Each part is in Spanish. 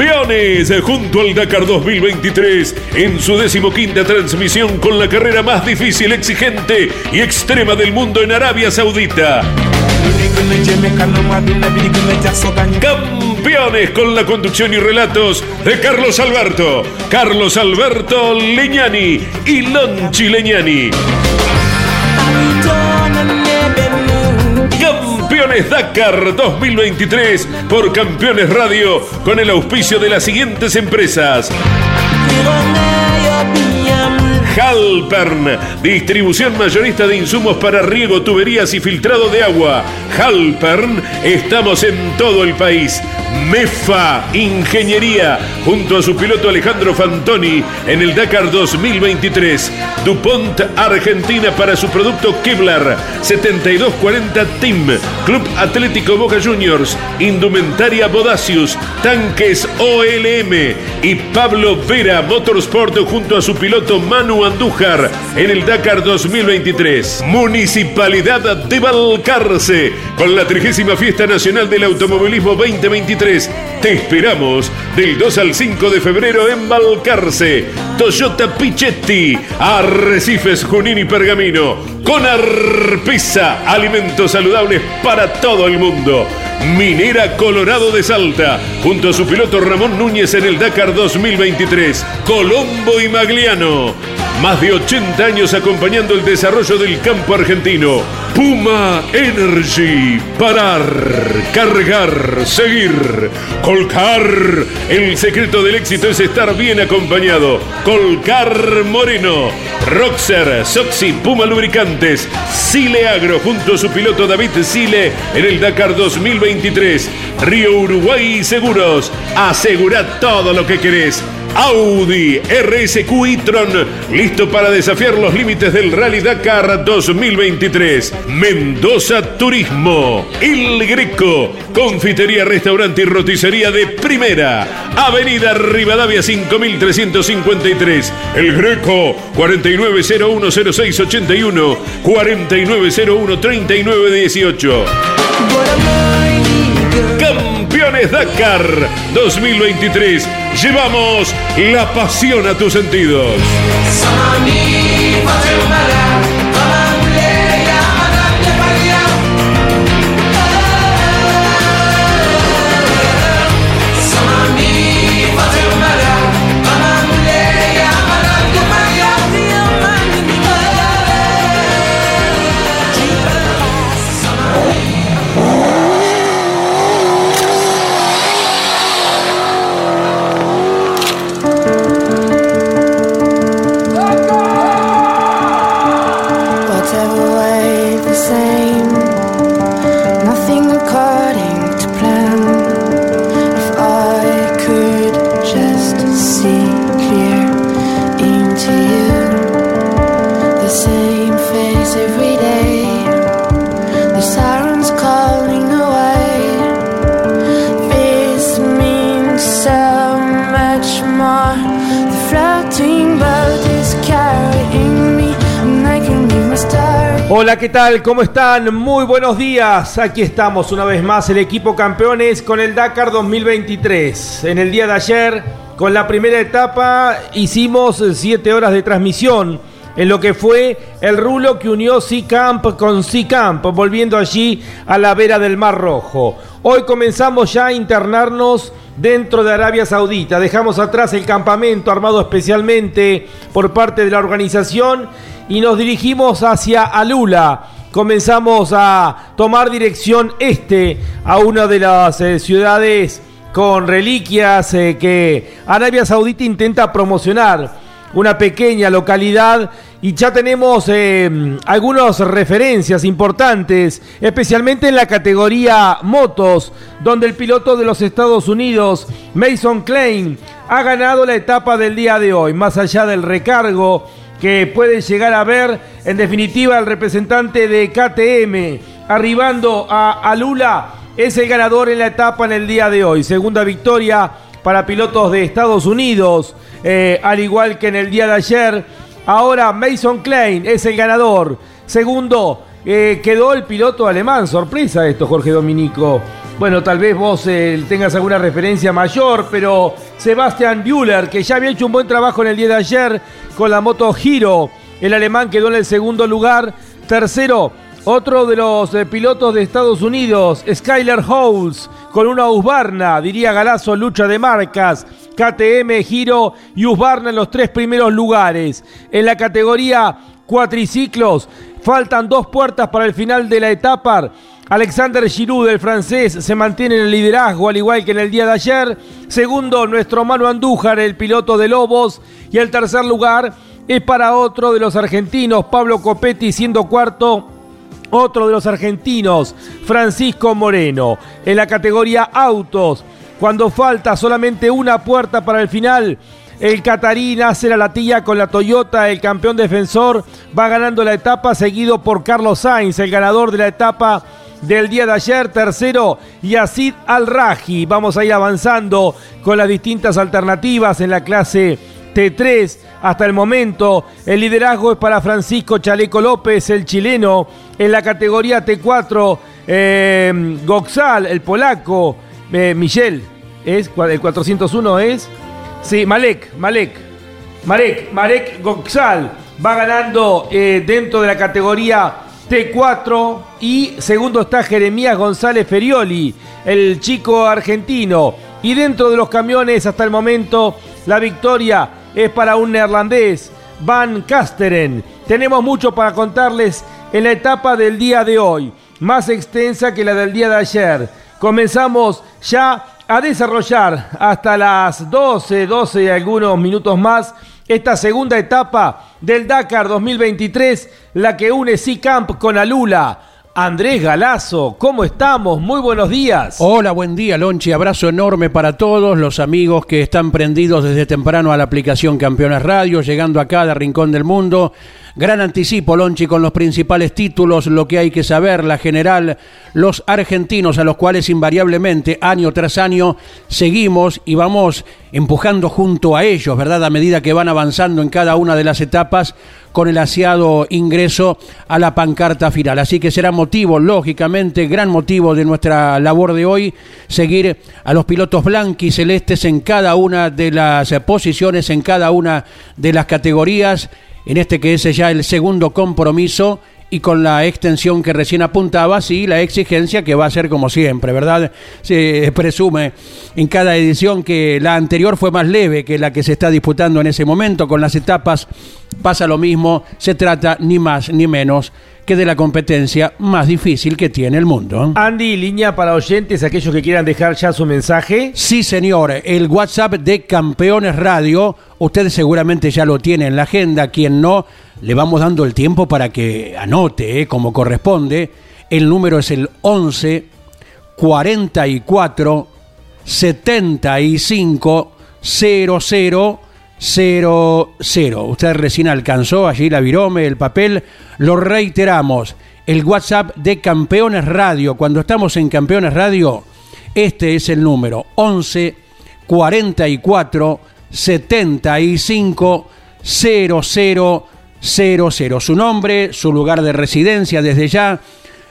Campeones junto al Dakar 2023 en su decimoquinta transmisión con la carrera más difícil, exigente y extrema del mundo en Arabia Saudita. Campeones con la conducción y relatos de Carlos Alberto, Carlos Alberto Leñani y Lonchi Leñani. Dakar 2023 por Campeones Radio con el auspicio de las siguientes empresas. Halpern, distribución mayorista de insumos para riego, tuberías y filtrado de agua. Halpern, estamos en todo el país. MEFA Ingeniería, junto a su piloto Alejandro Fantoni en el Dakar 2023. DuPont Argentina para su producto Kevlar 7240 Team. Club Atlético Boca Juniors. Indumentaria Bodacius. Tanques OLM. Y Pablo Vera Motorsport junto a su piloto Manu Andújar en el Dakar 2023. Municipalidad de Balcarce con la 30 Fiesta Nacional del Automovilismo 2023. Te esperamos del 2 al 5 de febrero en Balcarce. Toyota Pichetti, Arrecifes, Junín y Pergamino. Con Arpisa, alimentos saludables para todo el mundo. Minera Colorado de Salta, junto a su piloto Ramón Núñez en el Dakar 2023. Colombo y Magliano, más de 80 años acompañando el desarrollo del campo argentino. Puma Energy, parar, cargar, seguir. Colcar, el secreto del éxito es estar bien acompañado. Colcar Moreno, Roxer, Soxy, Puma Lubricantes, Sile Agro, junto a su piloto David Sile en el Dakar 2023. Río Uruguay Seguros, asegura todo lo que querés. Audi RSQ e-tron, listo para desafiar los límites del Rally Dakar 2023. Mendoza Turismo, El Greco, confitería, restaurante y roticería de primera. Avenida Rivadavia 5353. El Greco 49010681 49013918. Dakar 2023. Llevamos la pasión a tus sentidos. ¿Qué tal? ¿Cómo están? Muy buenos días. Aquí estamos una vez más, el equipo campeones con el Dakar 2023. En el día de ayer, con la primera etapa, hicimos 7 horas de transmisión en lo que fue el rulo que unió Camp con Camp, volviendo allí a la vera del Mar Rojo. Hoy comenzamos ya a internarnos dentro de Arabia Saudita. Dejamos atrás el campamento armado especialmente por parte de la organización y nos dirigimos hacia Alula. Comenzamos a tomar dirección este a una de las eh, ciudades con reliquias eh, que Arabia Saudita intenta promocionar. Una pequeña localidad y ya tenemos eh, algunas referencias importantes, especialmente en la categoría motos, donde el piloto de los Estados Unidos, Mason Klein, ha ganado la etapa del día de hoy, más allá del recargo que puede llegar a ver en definitiva el representante de KTM arribando a Alula es el ganador en la etapa en el día de hoy. Segunda victoria para pilotos de Estados Unidos, eh, al igual que en el día de ayer. Ahora Mason Klein es el ganador. Segundo, eh, quedó el piloto alemán. Sorpresa esto, Jorge Dominico. Bueno, tal vez vos eh, tengas alguna referencia mayor, pero Sebastian Bueller, que ya había hecho un buen trabajo en el día de ayer con la moto Giro, el alemán quedó en el segundo lugar. Tercero, otro de los eh, pilotos de Estados Unidos, Skyler Howes, con una Husqvarna, diría Galazo, lucha de marcas. KTM, Giro y Husqvarna en los tres primeros lugares. En la categoría cuatriciclos, faltan dos puertas para el final de la etapa. Alexander Giroud, el francés, se mantiene en el liderazgo, al igual que en el día de ayer. Segundo, nuestro Manu Andújar, el piloto de Lobos. Y el tercer lugar es para otro de los argentinos, Pablo Copetti, siendo cuarto. Otro de los argentinos, Francisco Moreno. En la categoría autos, cuando falta solamente una puerta para el final, el catarín hace la latilla con la Toyota, el campeón defensor va ganando la etapa, seguido por Carlos Sainz, el ganador de la etapa del día de ayer. Tercero, Yacid Al-Raji. Vamos a ir avanzando con las distintas alternativas en la clase T3 hasta el momento. El liderazgo es para Francisco Chaleco López, el chileno. En la categoría T4, eh, Goxal, el polaco. Eh, Michel, ¿es? el 401 es. Sí, Malek, Malek. Marek, Marek Goxal va ganando eh, dentro de la categoría T4 y segundo está Jeremías González Ferioli, el chico argentino. Y dentro de los camiones hasta el momento la victoria es para un neerlandés, Van Kasteren. Tenemos mucho para contarles en la etapa del día de hoy, más extensa que la del día de ayer. Comenzamos ya a desarrollar hasta las 12, 12 y algunos minutos más esta segunda etapa del Dakar 2023, la que une C-Camp con Alula. Andrés Galazo, ¿cómo estamos? Muy buenos días. Hola, buen día, Lonchi. Abrazo enorme para todos los amigos que están prendidos desde temprano a la aplicación Campeones Radio, llegando a cada rincón del mundo. Gran anticipo, Lonchi, con los principales títulos, lo que hay que saber, la general, los argentinos a los cuales invariablemente, año tras año, seguimos y vamos empujando junto a ellos, ¿verdad? A medida que van avanzando en cada una de las etapas con el aseado ingreso a la pancarta final. Así que será motivo, lógicamente, gran motivo de nuestra labor de hoy, seguir a los pilotos celestes en cada una de las posiciones, en cada una de las categorías en este que es ya el segundo compromiso y con la extensión que recién apuntaba, sí, la exigencia que va a ser como siempre, ¿verdad? Se presume en cada edición que la anterior fue más leve que la que se está disputando en ese momento, con las etapas pasa lo mismo, se trata ni más ni menos que de la competencia más difícil que tiene el mundo. Andy, línea para oyentes, aquellos que quieran dejar ya su mensaje. Sí, señor, el WhatsApp de Campeones Radio, usted seguramente ya lo tiene en la agenda, quien no, le vamos dando el tiempo para que anote, eh, como corresponde. El número es el 11 44 75 00 00. Usted recién alcanzó allí la virome, el papel. Lo reiteramos. El WhatsApp de Campeones Radio. Cuando estamos en Campeones Radio, este es el número 11 44 75 00 00. Su nombre, su lugar de residencia desde ya,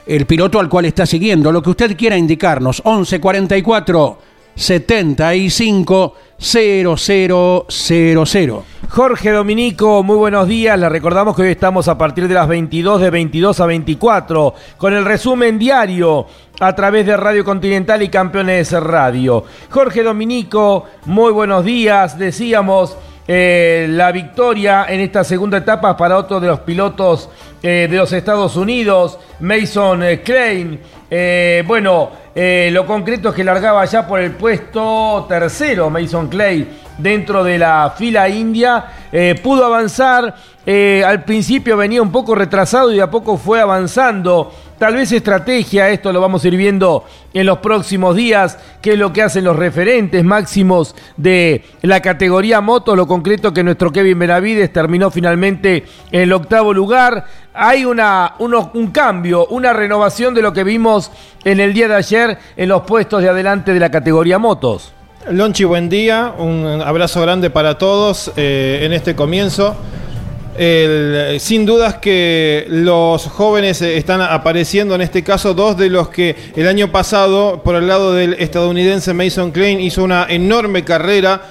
el piloto al cual está siguiendo, lo que usted quiera indicarnos. 11 44 75 0000. Jorge Dominico, muy buenos días. Le recordamos que hoy estamos a partir de las 22 de 22 a 24 con el resumen diario a través de Radio Continental y Campeones Radio. Jorge Dominico, muy buenos días. Decíamos eh, la victoria en esta segunda etapa para otro de los pilotos eh, de los Estados Unidos, Mason eh, Klein. bueno, lo concreto es que largaba ya por el puesto tercero Mason Clay dentro de la fila india. pudo avanzar, al principio venía un poco retrasado y a poco fue avanzando Tal vez estrategia, esto lo vamos a ir viendo en los próximos días, qué es lo que hacen los referentes máximos de la categoría moto, lo concreto que nuestro Kevin Benavides terminó finalmente en el octavo lugar. Hay una, un cambio, una renovación de lo que vimos en el día de ayer en los puestos de adelante de la categoría motos. Lonchi, buen día, un abrazo grande para todos eh, en este comienzo. El- sin dudas que los jóvenes eh, están apareciendo, en este caso dos de los que el año pasado, por el lado del estadounidense Mason Klein, hizo una enorme carrera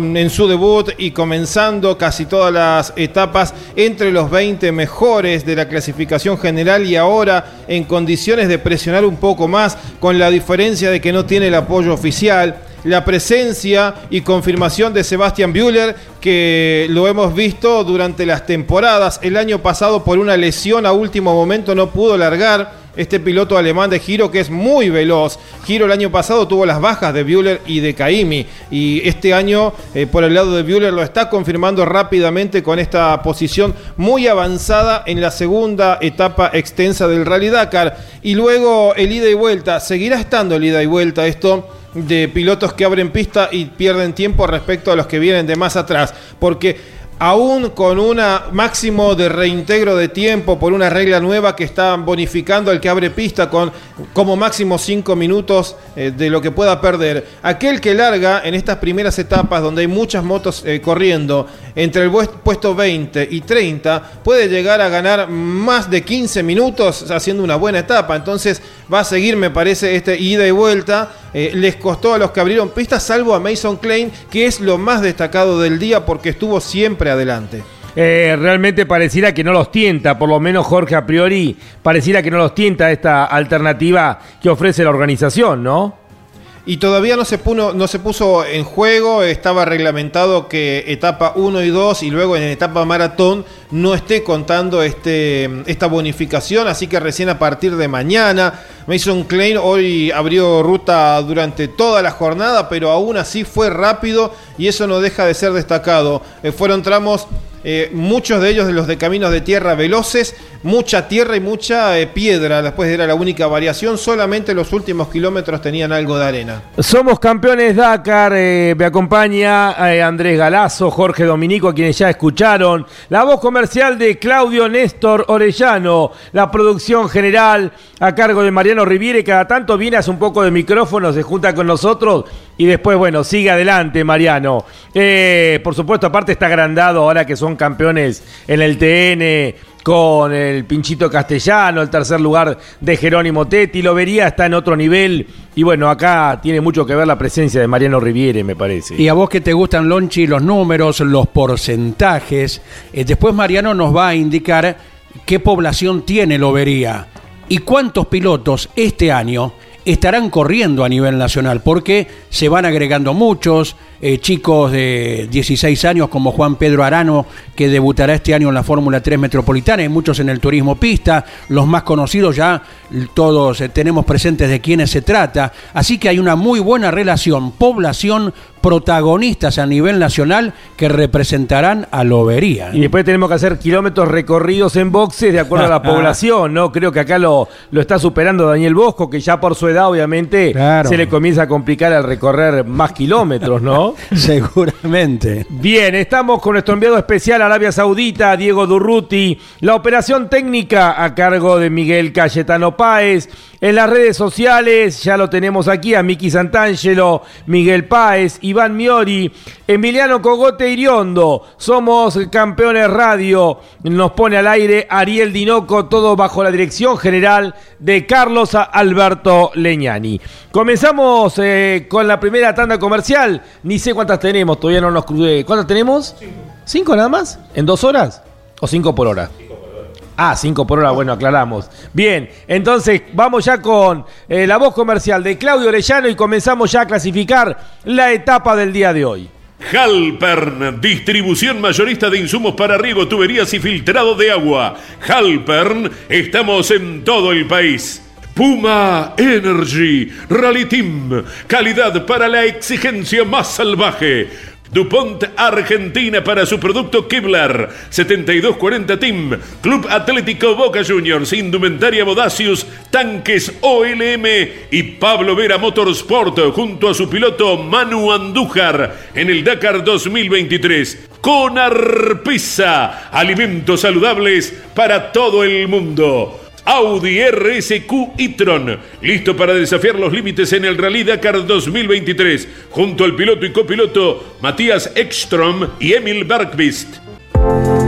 en su debut y comenzando casi todas las etapas entre los 20 mejores de la clasificación general y ahora en condiciones de presionar un poco más con la diferencia de que no tiene el apoyo oficial la presencia y confirmación de Sebastian Bühler, que lo hemos visto durante las temporadas. El año pasado por una lesión a último momento no pudo largar. Este piloto alemán de Giro que es muy veloz. Giro el año pasado tuvo las bajas de Bühler y de Caimi. Y este año eh, por el lado de Bühler lo está confirmando rápidamente con esta posición muy avanzada en la segunda etapa extensa del Rally Dakar. Y luego el ida y vuelta. Seguirá estando el ida y vuelta esto de pilotos que abren pista y pierden tiempo respecto a los que vienen de más atrás. Porque aún con un máximo de reintegro de tiempo por una regla nueva que está bonificando al que abre pista con como máximo 5 minutos eh, de lo que pueda perder. Aquel que larga en estas primeras etapas donde hay muchas motos eh, corriendo entre el puesto 20 y 30 puede llegar a ganar más de 15 minutos haciendo una buena etapa. Entonces va a seguir, me parece, este ida y vuelta. Eh, les costó a los que abrieron pistas, salvo a Mason Klein, que es lo más destacado del día porque estuvo siempre adelante. Eh, realmente pareciera que no los tienta, por lo menos Jorge a priori, pareciera que no los tienta esta alternativa que ofrece la organización, ¿no? Y todavía no se, puno- no se puso en juego, estaba reglamentado que etapa 1 y 2 y luego en etapa maratón no esté contando este, esta bonificación, así que recién a partir de mañana. Mason Klein hoy abrió ruta durante toda la jornada, pero aún así fue rápido y eso no deja de ser destacado. Eh, fueron tramos eh, muchos de ellos de los de caminos de tierra veloces, mucha tierra y mucha eh, piedra. Después era la única variación, solamente los últimos kilómetros tenían algo de arena. Somos campeones Dakar, eh, me acompaña Andrés Galazo, Jorge Dominico, a quienes ya escucharon, la voz comercial de Claudio Néstor Orellano, la producción general a cargo de Mariano Riviere, cada tanto viene, hace un poco de micrófono, se junta con nosotros y después, bueno, sigue adelante Mariano. Eh, por supuesto, aparte está agrandado ahora que son campeones en el TN con el Pinchito Castellano, el tercer lugar de Jerónimo Tetti, lo vería está en otro nivel y bueno, acá tiene mucho que ver la presencia de Mariano Riviere, me parece. Y a vos que te gustan, Lonchi, los números, los porcentajes, eh, después Mariano nos va a indicar qué población tiene Lobería y cuántos pilotos este año estarán corriendo a nivel nacional, porque se van agregando muchos, eh, chicos de 16 años como Juan Pedro Arano, que debutará este año en la Fórmula 3 Metropolitana, y muchos en el turismo pista, los más conocidos ya todos eh, tenemos presentes de quiénes se trata, así que hay una muy buena relación, población, protagonistas a nivel nacional que representarán a Lobería. Y después tenemos que hacer kilómetros recorridos en boxes de acuerdo a la población, ¿no? Creo que acá lo, lo está superando Daniel Bosco, que ya por su edad, obviamente, Claro. se le comienza a complicar al recorrer más kilómetros, ¿no? Seguramente. Bien, estamos con nuestro enviado especial a Arabia Saudita, Diego Durruti. La operación técnica a cargo de Miguel Cayetano Páez. En las redes sociales ya lo tenemos aquí a Miki Santangelo, Miguel Páez, Iván Miori, Emiliano Cogote Iriondo. Somos campeones radio. Nos pone al aire Ariel Dinoco, todo bajo la dirección general de Carlos Alberto Leñani. Comenzamos eh, con la primera tanda comercial. Ni sé cuántas tenemos, todavía no nos crucé. ¿Cuántas tenemos? Cinco. ¿Cinco nada más? ¿En dos horas? ¿O cinco por hora? Ah, cinco por hora, bueno, aclaramos. Bien, entonces vamos ya con eh, la voz comercial de Claudio Orellano y comenzamos ya a clasificar la etapa del día de hoy. Halpern, distribución mayorista de insumos para riego, tuberías y filtrado de agua. Halpern, estamos en todo el país. Puma Energy, Rally Team, calidad para la exigencia más salvaje. DuPont Argentina para su producto Kevlar. 7240 Team Club Atlético Boca Juniors Indumentaria Bodacius Tanques OLM y Pablo Vera Motorsport junto a su piloto Manu Andújar en el Dakar 2023 con Arpisa alimentos saludables para todo el mundo Audi RSQ e-tron, listo para desafiar los límites en el Rally Dakar 2023, junto al piloto y copiloto Matías Ekstrom y Emil Bergqvist.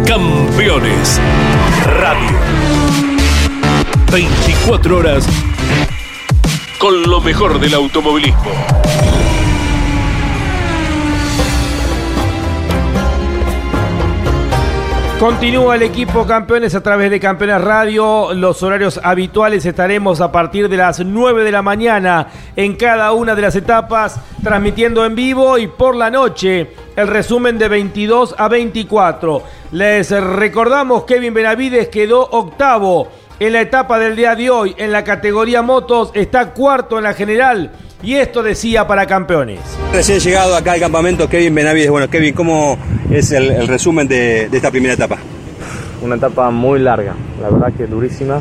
Campeones Radio. 24 horas con lo mejor del automovilismo. Continúa el equipo campeones a través de Campeones Radio. Los horarios habituales estaremos a partir de las 9 de la mañana en cada una de las etapas, transmitiendo en vivo y por la noche el resumen de 22 a 24. Les recordamos, Kevin Benavides quedó octavo en la etapa del día de hoy en la categoría motos, está cuarto en la general y esto decía para campeones. Recién llegado acá al campamento, Kevin Benavides. Bueno, Kevin, ¿cómo es el, el resumen de, de esta primera etapa? Una etapa muy larga, la verdad que durísima.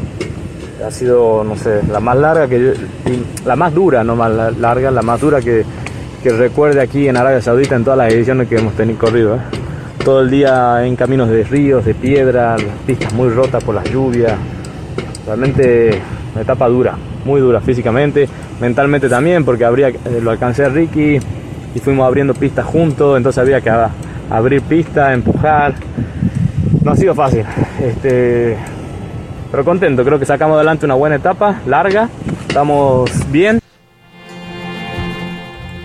Ha sido, no sé, la más larga que yo- la más dura, no más la- larga, la más dura que, que recuerde aquí en Arabia Saudita en todas las ediciones que hemos tenido corrido. ¿eh? Todo el día en caminos de ríos, de piedra, las pistas muy rotas por las lluvias. Realmente una etapa dura, muy dura físicamente, mentalmente también, porque habría, eh, lo alcancé a Ricky y fuimos abriendo pistas juntos, entonces había que a- abrir pistas, empujar. No ha sido fácil, este, pero contento, creo que sacamos adelante una buena etapa, larga, estamos bien.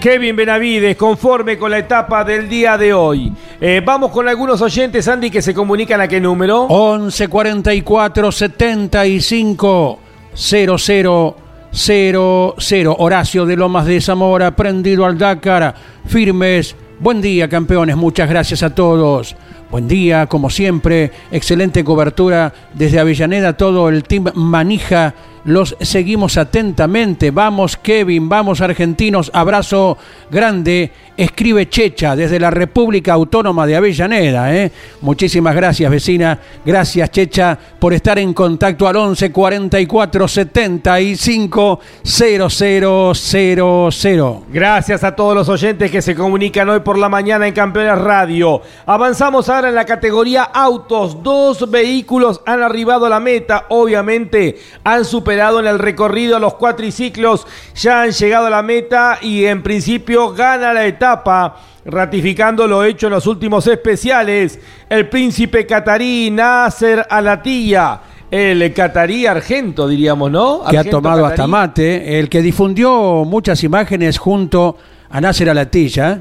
Kevin Benavides, conforme con la etapa del día de hoy. Eh, vamos con algunos oyentes, Andy, que se comunican a qué número. 11 44 75 00 00. Horacio de Lomas de Zamora, prendido al Dakar, firmes. Buen día, campeones. Muchas gracias a todos. Buen día, como siempre. Excelente cobertura desde Avellaneda. Todo el team Manija. Los seguimos atentamente. Vamos, Kevin. Vamos, argentinos. Abrazo grande. Escribe Checha desde la República Autónoma de Avellaneda. ¿eh? Muchísimas gracias, vecina. Gracias, Checha, por estar en contacto al 11 44 75 0000. Gracias a todos los oyentes que se comunican hoy por la mañana en Campeones Radio. Avanzamos ahora en la categoría autos. Dos vehículos han arribado a la meta. Obviamente han superado en el recorrido a los cuatriciclos. Ya han llegado a la meta y en principio gana la etapa. Ratificando lo hecho en los últimos especiales, el príncipe catarí Nasser Alatilla, el catarí argento, diríamos, ¿no? que ha tomado hasta mate, el que difundió muchas imágenes junto a Nasser Alatilla,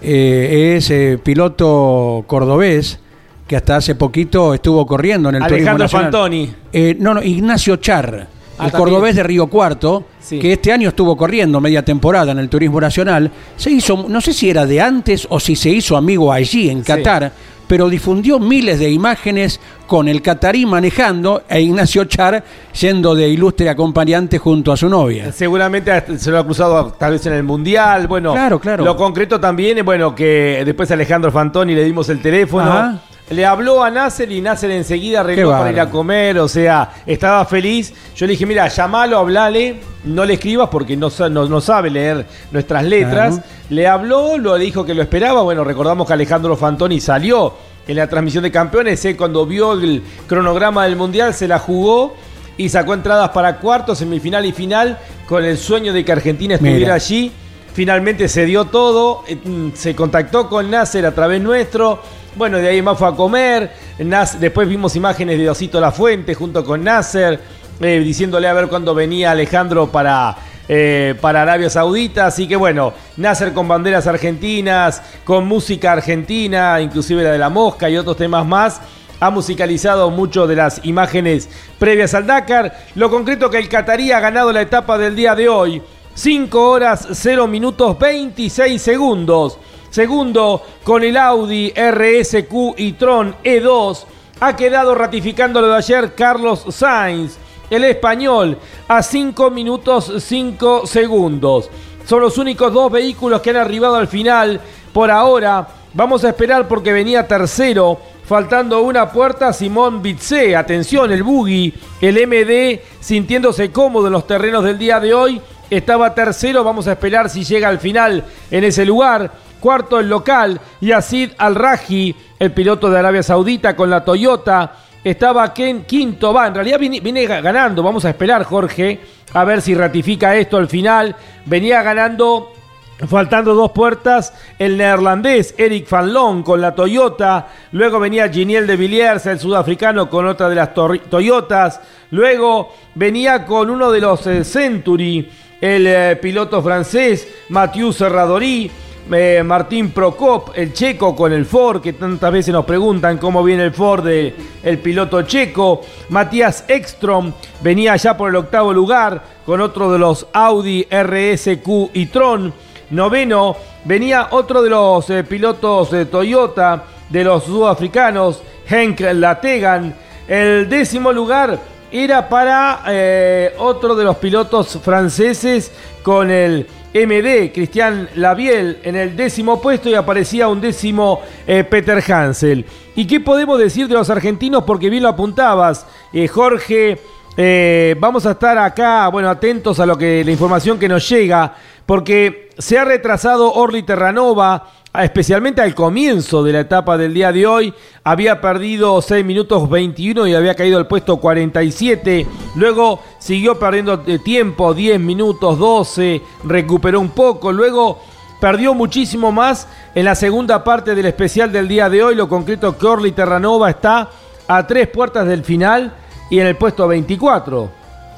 eh, es eh, piloto cordobés que hasta hace poquito estuvo corriendo en el Turismo Alejandro. Fantoni. Eh, no, no, Ignacio Char, Ah, el cordobés de Río Cuarto, Sí. que este año estuvo corriendo media temporada en el Turismo Nacional, se hizo, no sé si era de antes o si se hizo amigo allí en Sí. Qatar, pero difundió miles de imágenes con el catarí manejando e Ignacio Char yendo de ilustre acompañante junto a su novia. Seguramente hasta se lo ha cruzado tal vez en el Mundial. Bueno, Claro, claro. Lo concreto también es bueno que después a Alejandro Fantoni le dimos el teléfono. Ajá. Le habló a Nasser y Nasser enseguida arregló para ir a comer, o sea, estaba feliz. Yo le dije, mira, llamalo, hablale, no le escribas porque no, no, no sabe leer nuestras letras. Claro. Le habló, lo dijo que lo esperaba. Bueno, recordamos que Alejandro Fantoni salió en la transmisión de campeones. Él cuando vio el cronograma del Mundial se la jugó y sacó entradas para cuartos, semifinal y final con el sueño de que Argentina estuviera Mira. allí. Finalmente se dio todo, eh, mm, se contactó con Nasser a través nuestro. Bueno, de ahí más fue a comer. Después vimos imágenes de Osito La Fuente junto con Nasser, eh, diciéndole a ver cuándo venía Alejandro para, eh, para Arabia Saudita. Así que bueno, Nasser con banderas argentinas, con música argentina, inclusive la de la mosca y otros temas más. Ha musicalizado mucho de las imágenes previas al Dakar. Lo concreto que el Qatarí ha ganado la etapa del día de hoy. 5 horas 0 minutos 26 segundos. Segundo, con el Audi RSQ y Tron E2, ha quedado ratificando lo de ayer Carlos Sainz, el español, a 5 minutos 5 segundos. Son los únicos dos vehículos que han arribado al final. Por ahora, vamos a esperar porque venía tercero, faltando una puerta Simón Bitze. Atención, el Buggy, el MD, sintiéndose cómodo en los terrenos del día de hoy. Estaba tercero, vamos a esperar si llega al final en ese lugar. Cuarto el local, Yacid Al-Raji, el piloto de Arabia Saudita con la Toyota. Estaba Ken quinto, va, en realidad viene, viene ga- ganando, vamos a esperar Jorge, a ver si ratifica esto al final. Venía ganando Faltando dos puertas, el neerlandés Eric Van Loon con la Toyota. Luego venía Giniel de Villiers, el sudafricano, con otra de las Toyotas. Luego venía con uno de los eh, Century, el eh, piloto francés Mathieu Serradori. Eh, Martín Prokop, el checo con el Ford, que tantas veces nos preguntan cómo viene el Ford del el piloto checo. Matías Ekstrom venía ya por el octavo lugar con otro de los Audi RSQ y Tron. Noveno venía otro de los eh, pilotos de Toyota, de los sudafricanos, Henk Lategan. El décimo lugar era para eh, otro de los pilotos franceses con el MD, Cristian Labiel, en el décimo puesto y aparecía un décimo eh, Peter Hansel. ¿Y qué podemos decir de los argentinos? Porque bien lo apuntabas, Jorge. vamos a estar acá, bueno, atentos a lo que la información que nos llega porque se ha retrasado Orly Terranova, especialmente al comienzo de la etapa del día de hoy. Había perdido 6 minutos 21 y había caído al puesto 47. Luego siguió perdiendo tiempo, 10 minutos 12, recuperó un poco. Luego perdió muchísimo más en la segunda parte del especial del día de hoy. Lo concreto que Orly Terranova está a tres puertas del final y en el puesto 24.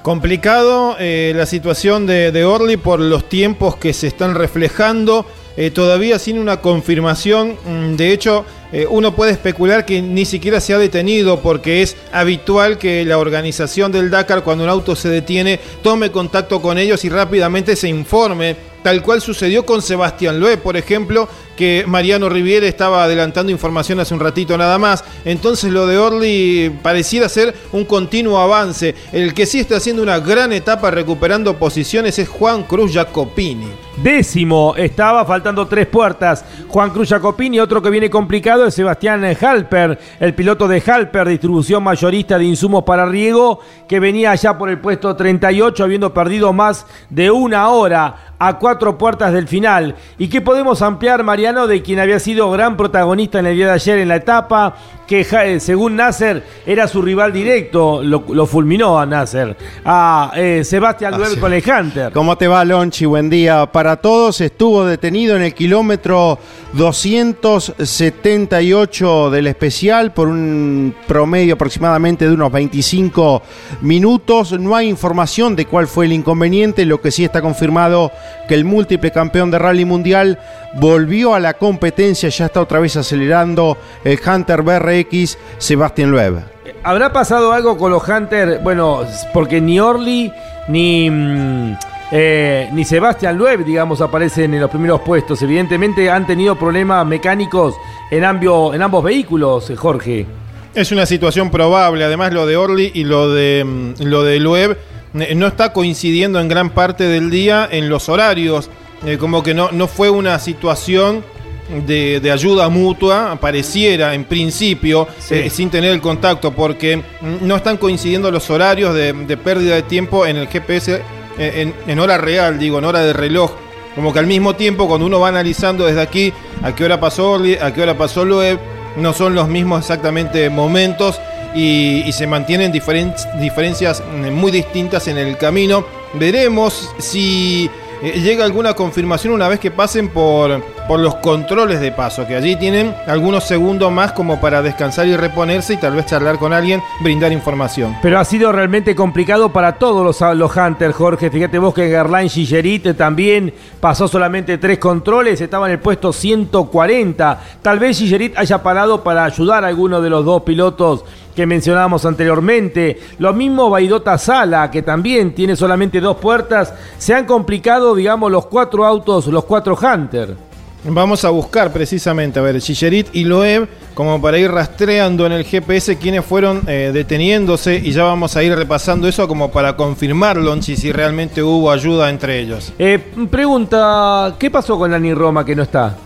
Complicado eh, la situación de, de, Orly por los tiempos que se están reflejando, eh, todavía sin una confirmación. Mm, de hecho, eh, uno puede especular que ni siquiera se ha detenido porque es habitual que la organización del Dakar, cuando un auto se detiene, tome contacto con ellos y rápidamente se informe tal cual sucedió con Sebastián Loeb, por ejemplo, que Mariano Riviere estaba adelantando información hace un ratito nada más. Entonces lo de Orly pareciera ser un continuo avance. El que sí está haciendo una gran etapa recuperando posiciones es Juan Cruz Jacopini. Décimo, estaba faltando tres puertas. Juan Cruz Jacopini, otro que viene complicado es Sebastián Halper, el piloto de Halper, distribución mayorista de insumos para riego, que venía ya por el puesto 38, habiendo perdido más de una hora a cuatro puertas del final. ¿Y qué podemos ampliar, Mariano, de quien había sido gran protagonista en el día de ayer en la etapa? Que eh, según Nasser era su rival directo, lo, fulminó a Nasser, a eh, Sebastián Loeb con el Hunter. ¿Cómo te va, Lonchi? Buen día para todos. Estuvo detenido en el kilómetro 278 del especial por un promedio aproximadamente de unos 25 minutos. No hay información de cuál fue el inconveniente, lo que sí está confirmado que el múltiple campeón de rally mundial volvió a la competencia, ya está otra vez acelerando el Hunter BRX Sebastián Loeb. ¿Habrá pasado algo con los Hunter? Bueno, porque ni Orly ni, mm, eh, ni Sebastián Loeb, digamos, aparecen en los primeros puestos. Evidentemente han tenido problemas mecánicos en, en ambos vehículos, Jorge. Es una situación probable, además lo de Orly y lo de, mm, lo de Loeb eh, no está coincidiendo en gran parte del día en los horarios. Eh, como que no, no fue una situación de, ayuda mutua, pareciera en principio, eh, sin tener el contacto, porque no están coincidiendo los horarios de, pérdida de tiempo en el GPS en, en, hora real, digo, en hora de reloj. Como que al mismo tiempo, cuando uno va analizando desde aquí a qué hora pasó Orly, a qué hora pasó Loeb, no son los mismos exactamente momentos y, se mantienen diferencias muy distintas en el camino. Veremos si eh, llega alguna confirmación una vez que pasen por, por los controles de paso, que allí tienen algunos segundos más como para descansar y reponerse y tal vez charlar con alguien, brindar información. Pero ha sido realmente complicado para todos los, los Hunters, Jorge. Fíjate vos que Gerlain Gillerit también pasó solamente tres controles, estaba en el puesto 140. Tal vez Gillerit haya parado para ayudar a alguno de los dos pilotos que mencionábamos anteriormente. Lo mismo Baidota Sala, que también tiene solamente dos puertas. Se han complicado, digamos, los cuatro autos, los cuatro Hunter. Vamos a buscar precisamente, a ver, Chillerit y Loeb, como para ir rastreando en el GPS quiénes fueron eh, deteniéndose y ya vamos a ir repasando eso como para confirmarlo, si realmente hubo ayuda entre ellos. Eh, pregunta, ¿qué pasó con Lani Roma que no está?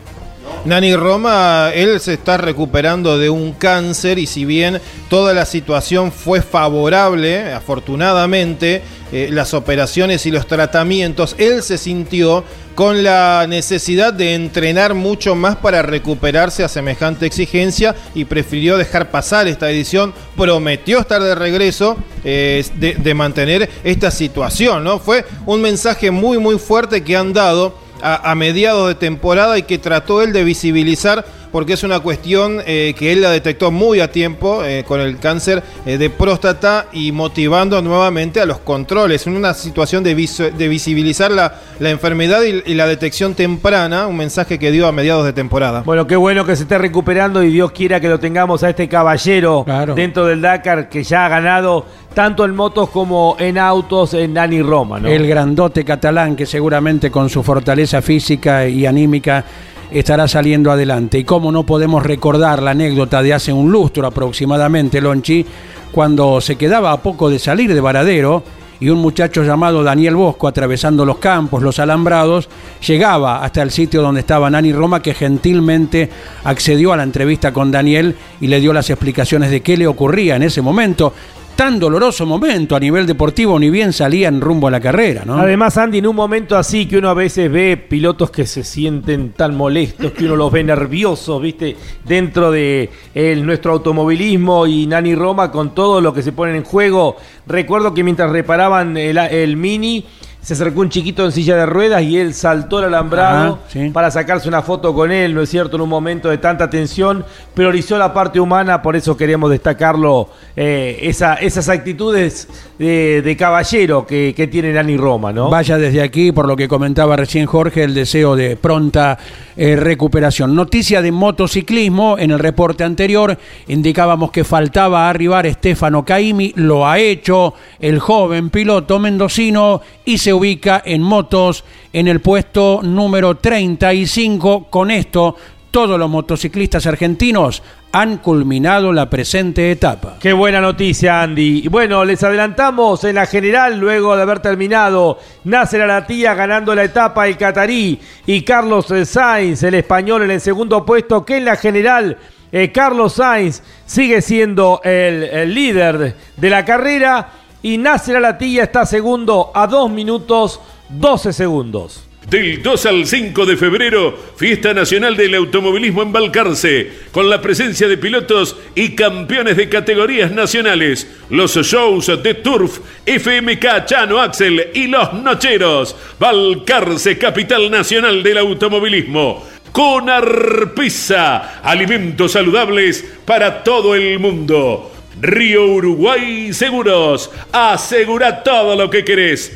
Nani Roma, él se está recuperando de un cáncer y si bien toda la situación fue favorable, afortunadamente, eh, las operaciones y los tratamientos, él se sintió con la necesidad de entrenar mucho más para recuperarse a semejante exigencia y prefirió dejar pasar esta edición. Prometió estar de regreso, eh, de, de mantener esta situación, ¿no? Fue un mensaje muy, muy fuerte que han dado a, mediados de temporada y que trató él de visibilizar porque es una cuestión eh, que él la detectó muy a tiempo eh, con el cáncer eh, de próstata y motivando nuevamente a los controles, en una situación de, visibilizar la, la enfermedad y, y la detección temprana, un mensaje que dio a mediados de temporada. Bueno, qué bueno que se esté recuperando y Dios quiera que lo tengamos a este caballero dentro del Dakar que ya ha ganado tanto en motos como en autos en Dani Roma, ¿no? El grandote catalán que seguramente con su fortaleza física y anímica estará saliendo adelante. Y cómo no podemos recordar la anécdota de hace un lustro aproximadamente, Lonchi, cuando se quedaba a poco de salir de Varadero y un muchacho llamado Daniel Bosco, atravesando los campos, los alambrados, llegaba hasta el sitio donde estaba Nani Roma, que gentilmente accedió a la entrevista con Daniel y le dio las explicaciones de qué le ocurría en ese momento. Tan doloroso momento a nivel deportivo, ni bien salían rumbo a la carrera, ¿no? Además, Andy, en un momento así que uno a veces ve pilotos que se sienten tan molestos, que uno los ve nerviosos, ¿viste? Dentro de el- nuestro automovilismo y Nani Roma con todo lo que se pone en juego. Recuerdo que mientras reparaban el, el Mini, se acercó un chiquito en silla de ruedas y él saltó el alambrado sí. para sacarse una foto con él, ¿no es cierto? En un momento de tanta tensión, priorizó la parte humana, por eso queríamos destacarlo, eh, esa- esas actitudes de, de caballero que, que tiene Nani Roma, ¿no? Vaya desde aquí, por lo que comentaba recién Jorge, el deseo de pronta eh, recuperación. Noticia de motociclismo, en el reporte anterior indicábamos que faltaba arribar Estefano Caimi, lo ha hecho el joven piloto mendocino y se ubica en motos en el puesto número 35. Con esto, todos los motociclistas argentinos han culminado la presente etapa. Qué buena noticia, Andy. Y bueno, les adelantamos en la general, luego de haber terminado, Nasser Alatía ganando la etapa el catarí y Carlos eh, Sainz, el español, en el segundo puesto, que en la general eh, Carlos Sainz sigue siendo el líder de la carrera y Nasser Alatía está segundo a 2 minutos 12 segundos. Del 2 al 5 de febrero, Fiesta Nacional del Automovilismo en Balcarce, con la presencia de pilotos y campeones de categorías nacionales, los shows de Turf, FMK Chano Axel y Los Nocheros, Balcarce, capital nacional del automovilismo. Con Arpisa, alimentos saludables para todo el mundo. Río Uruguay Seguros, asegura todo lo que querés.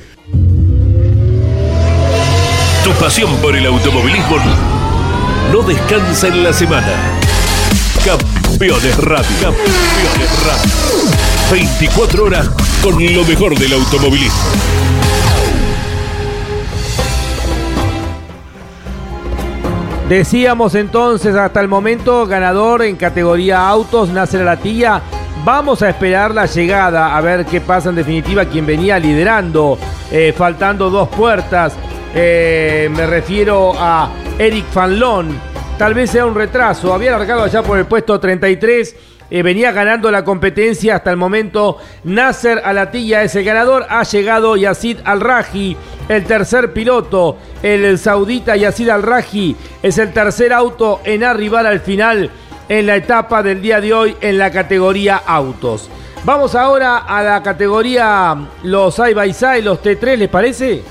Tu pasión por el automovilismo no descansa en la semana. Campeones Radio. Campeones Radio. 24 horas con lo mejor del automovilismo. Decíamos entonces hasta el momento ganador en categoría autos, Nasser Alatilla. Vamos a esperar la llegada, a ver qué pasa en definitiva quien venía liderando, eh, faltando dos puertas. Eh, me refiero a Eric Fanlon. Tal vez sea un retraso, había largado allá por el puesto 33. eh, venía ganando la competencia hasta el momento. Nasser Alatilla es el ganador. Ha llegado Yacid Al-Raji, el tercer piloto. El saudita Yacid Al-Raji es el tercer auto en arribar al final en la etapa del día de hoy en la categoría autos. Vamos ahora a la categoría los side by side, los T3, ¿les parece?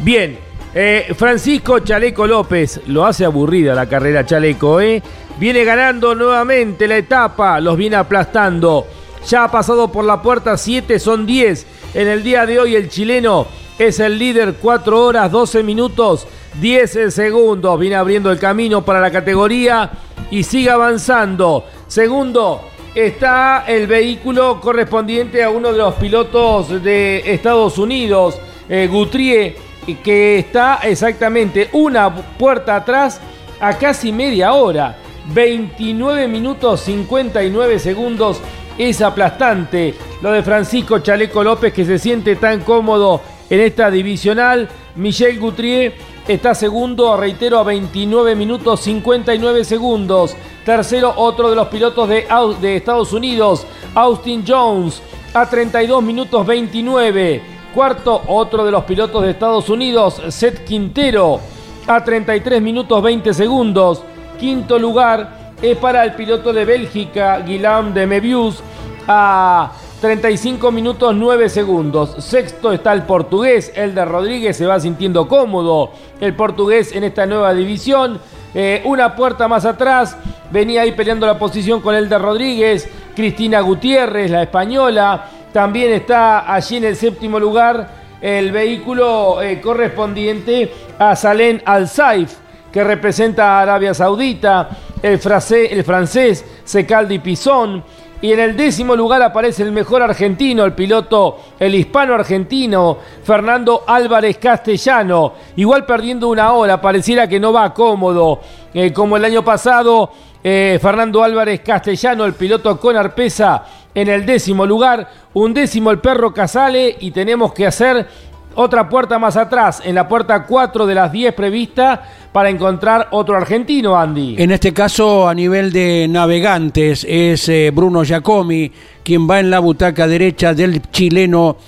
Bien, eh, Francisco Chaleco López, lo hace aburrida la carrera Chaleco, ¿eh? Viene ganando nuevamente la etapa, los viene aplastando. Ya ha pasado por la puerta 7, son 10. En el día de hoy el chileno es el líder, 4 horas, 12 minutos, 10 segundos. Viene abriendo el camino para la categoría y sigue avanzando. Segundo, está el vehículo correspondiente a uno de los pilotos de Estados Unidos, eh, Guthrie, que está exactamente una puerta atrás a casi media hora. 29 minutos 59 segundos. Es aplastante lo de Francisco Chaleco López que se siente tan cómodo en esta divisional. Michel Guthrie está segundo, reitero, a 29 minutos 59 segundos. Tercero, otro de los pilotos de, de Estados Unidos, Austin Jones, a 32 minutos 29. Cuarto, otro de los pilotos de Estados Unidos, Seth Quintero, a 33 minutos 20 segundos. Quinto lugar es para el piloto de Bélgica, Guillaume de Mebius, a 35 minutos 9 segundos. Sexto está el portugués, el de Rodríguez se va sintiendo cómodo. El portugués en esta nueva división. Eh, una puerta más atrás, venía ahí peleando la posición con el de Rodríguez. Cristina Gutiérrez, la española. También está allí en el séptimo lugar el vehículo eh, correspondiente a Salén Al-Saif, que representa a Arabia Saudita. El, francés, el francés Secaldi Pizón. Y en el décimo lugar aparece el mejor argentino, el piloto, el hispano argentino, Fernando Álvarez Castellano. Igual perdiendo una hora, pareciera que no va cómodo. Eh, como el año pasado, eh, Fernando Álvarez Castellano, el piloto con Arpesa, en el décimo lugar. Un décimo el perro Casale y tenemos que hacer otra puerta más atrás, en la puerta 4 de las 10 previstas, para encontrar otro argentino, Andy. En este caso, a nivel de navegantes, es eh, Bruno Giacomi quien va en la butaca derecha del chileno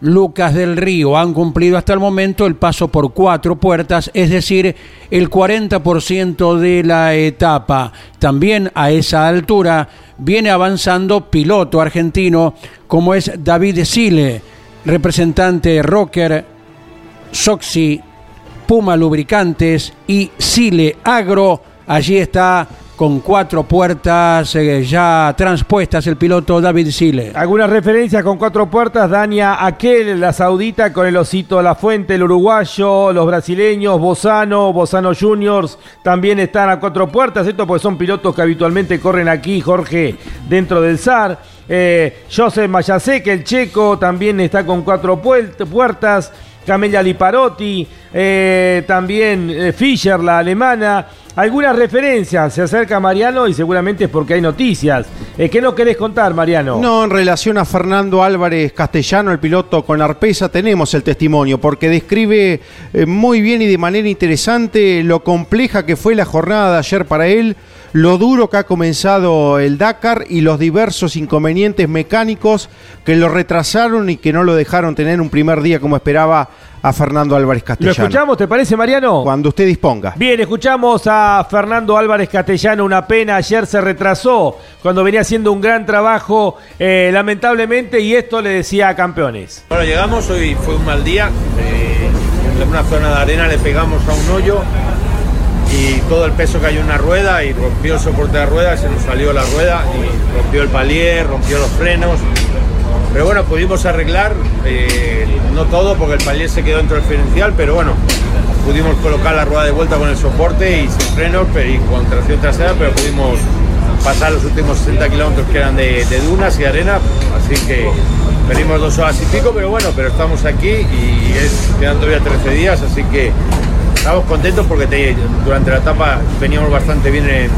Lucas del Río. Han cumplido hasta el momento el paso por cuatro puertas, es decir, el 40% de la etapa. También a esa altura viene avanzando piloto argentino como es David Sile, representante Rocker, Soxy, Puma Lubricantes y Sile Agro. Allí está con cuatro puertas eh, ya transpuestas el piloto David Sile. Algunas referencias con cuatro puertas, Dania Aquel, la saudita con el osito a la fuente, el uruguayo, los brasileños, Bozano, Bozano Juniors, también están a cuatro puertas, esto pues son pilotos que habitualmente corren aquí, Jorge, dentro del SAR. Eh, Joseph Mayasek, el checo, también está con cuatro puertas. Camelia Liparotti, eh, también eh, Fischer, la alemana. Algunas referencias, se acerca Mariano y seguramente es porque hay noticias. Eh, ¿Qué nos querés contar, Mariano? No, en relación a Fernando Álvarez Castellano, el piloto con Arpesa, tenemos el testimonio, porque describe muy bien y de manera interesante lo compleja que fue la jornada de ayer para él, lo duro que ha comenzado el Dakar y los diversos inconvenientes mecánicos que lo retrasaron y que no lo dejaron tener un primer día como esperaba a Fernando Álvarez Castellano. ¿Lo escuchamos, te parece, Mariano? Cuando usted disponga. Bien, escuchamos a Fernando Álvarez Castellano, una pena, ayer se retrasó cuando venía haciendo un gran trabajo, eh, lamentablemente, y esto le decía a campeones. Bueno, llegamos, hoy fue un mal día, eh, en una zona de arena le pegamos a un hoyo y todo el peso cayó en una rueda y rompió el soporte de rueda, se nos salió la rueda y rompió el palier, rompió los frenos. Pero bueno, pudimos arreglar, eh, no todo porque el palier se quedó dentro del diferencial, pero bueno, pudimos colocar la rueda de vuelta con el soporte y sin frenos y con tracción trasera, pero pudimos pasar los últimos 60 kilómetros que eran de, dunas y arena, así que venimos dos horas y pico, pero bueno, pero estamos aquí y es, quedan todavía 13 días, así que estamos contentos porque durante la etapa veníamos bastante bien en,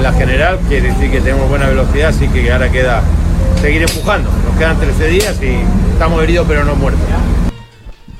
la general, quiere decir que tenemos buena velocidad, así que ahora queda seguir empujando. Nos quedan 13 días y estamos heridos pero no muertos.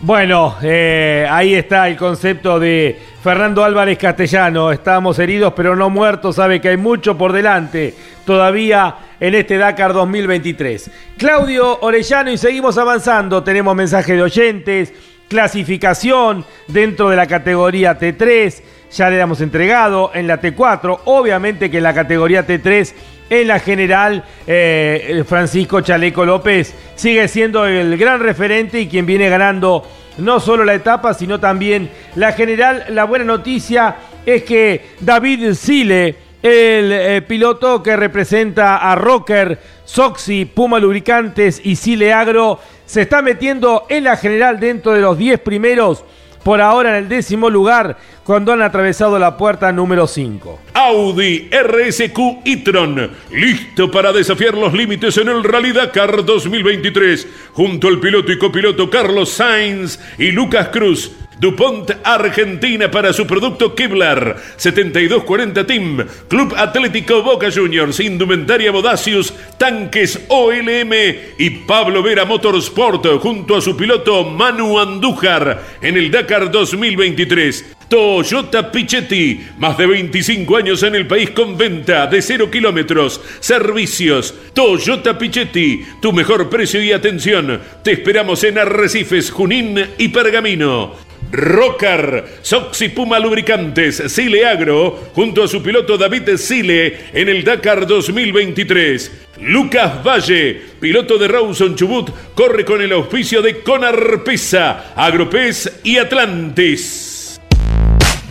Bueno, eh, ahí está el concepto de Fernando Álvarez Castellano. Estamos heridos pero no muertos. Sabe que hay mucho por delante todavía en este Dakar 2023. Claudio Orellano y seguimos avanzando. Tenemos mensaje de oyentes, clasificación dentro de la categoría T3. Ya le hemos entregado en la T4. Obviamente que en la categoría T3 en la general, eh, Francisco Chaleco López sigue siendo el gran referente y quien viene ganando no solo la etapa, sino también la general. La buena noticia es que David Sile, el eh, piloto que representa a Rocker, Soxy, Puma Lubricantes y Sile Agro, se está metiendo en la general dentro de los 10 primeros por ahora en el décimo lugar cuando han atravesado la puerta número 5. Audi RSQ e-tron, listo para desafiar los límites en el Rally Dakar 2023, junto al piloto y copiloto Carlos Sainz y Lucas Cruz. DuPont Argentina para su producto Kevlar 7240 Team Club Atlético Boca Juniors Indumentaria Bodacius Tanques OLM y Pablo Vera Motorsport junto a su piloto Manu Andújar en el Dakar 2023 Toyota Pichetti, más de 25 años en el país con venta de 0 kilómetros, servicios. Toyota Pichetti, tu mejor precio y atención. Te esperamos en Arrecifes, Junín y Pergamino. Rocar, Soxy Puma Lubricantes, Sile Agro, junto a su piloto David Sile en el Dakar 2023. Lucas Valle, piloto de Rawson Chubut, corre con el auspicio de Conar Pesa, Agropez y Atlantis.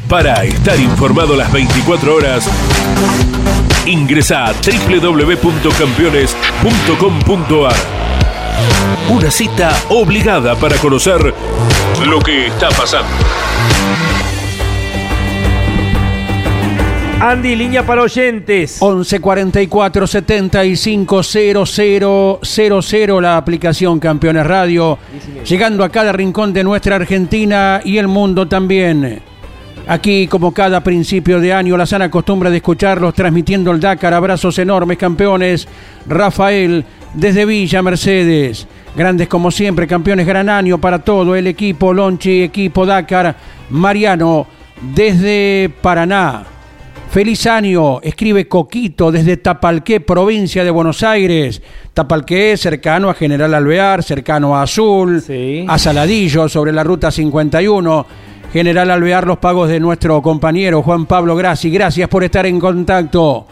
Para estar informado las 24 horas, ingresa a www.campeones.com.ar. Una cita obligada para conocer lo que está pasando. Andy, línea para oyentes. 11 44 75 00 00 la aplicación Campeones Radio, llegando a cada rincón de nuestra Argentina y el mundo también. Aquí, como cada principio de año, la sana costumbre de escucharlos transmitiendo el Dakar. Abrazos enormes, campeones. Rafael, desde Villa Mercedes. Grandes como siempre, campeones gran año para todo el equipo Lonchi, equipo Dakar. Mariano, desde Paraná. Feliz año, escribe Coquito desde Tapalqué, provincia de Buenos Aires. Tapalqué, cercano a General Alvear, cercano a Azul, a Saladillo, sobre la ruta 51. General Alvear, los pagos de nuestro compañero Juan Pablo Grassi. Gracias por estar en contacto.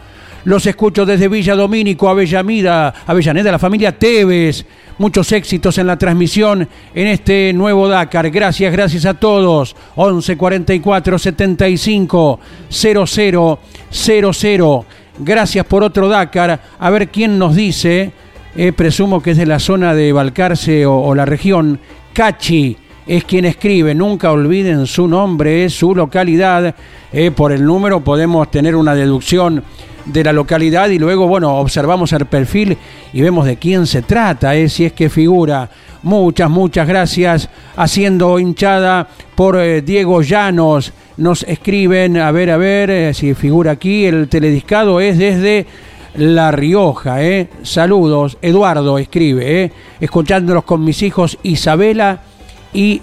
Los escucho desde Villa Domínico, Avellaneda, Avellaneda, la familia Tevez. Muchos éxitos en la transmisión en este nuevo Dakar. Gracias, gracias a todos. 11 44 75 00 00. Gracias por otro Dakar. A ver quién nos dice. Eh, presumo que es de la zona de Balcarce o, la región. Cachi es quien escribe. Nunca olviden su nombre, su localidad. Eh, por el número podemos tener una deducción de la localidad y luego, bueno, observamos el perfil y vemos de quién se trata, eh, si es que figura. Muchas, muchas gracias. Haciendo hinchada por eh, Diego Llanos. Nos escriben, a ver, a ver, eh, si figura aquí, el telediscado es desde La Rioja, ¿eh? Saludos. Eduardo escribe, ¿eh? Escuchándolos con mis hijos Isabela y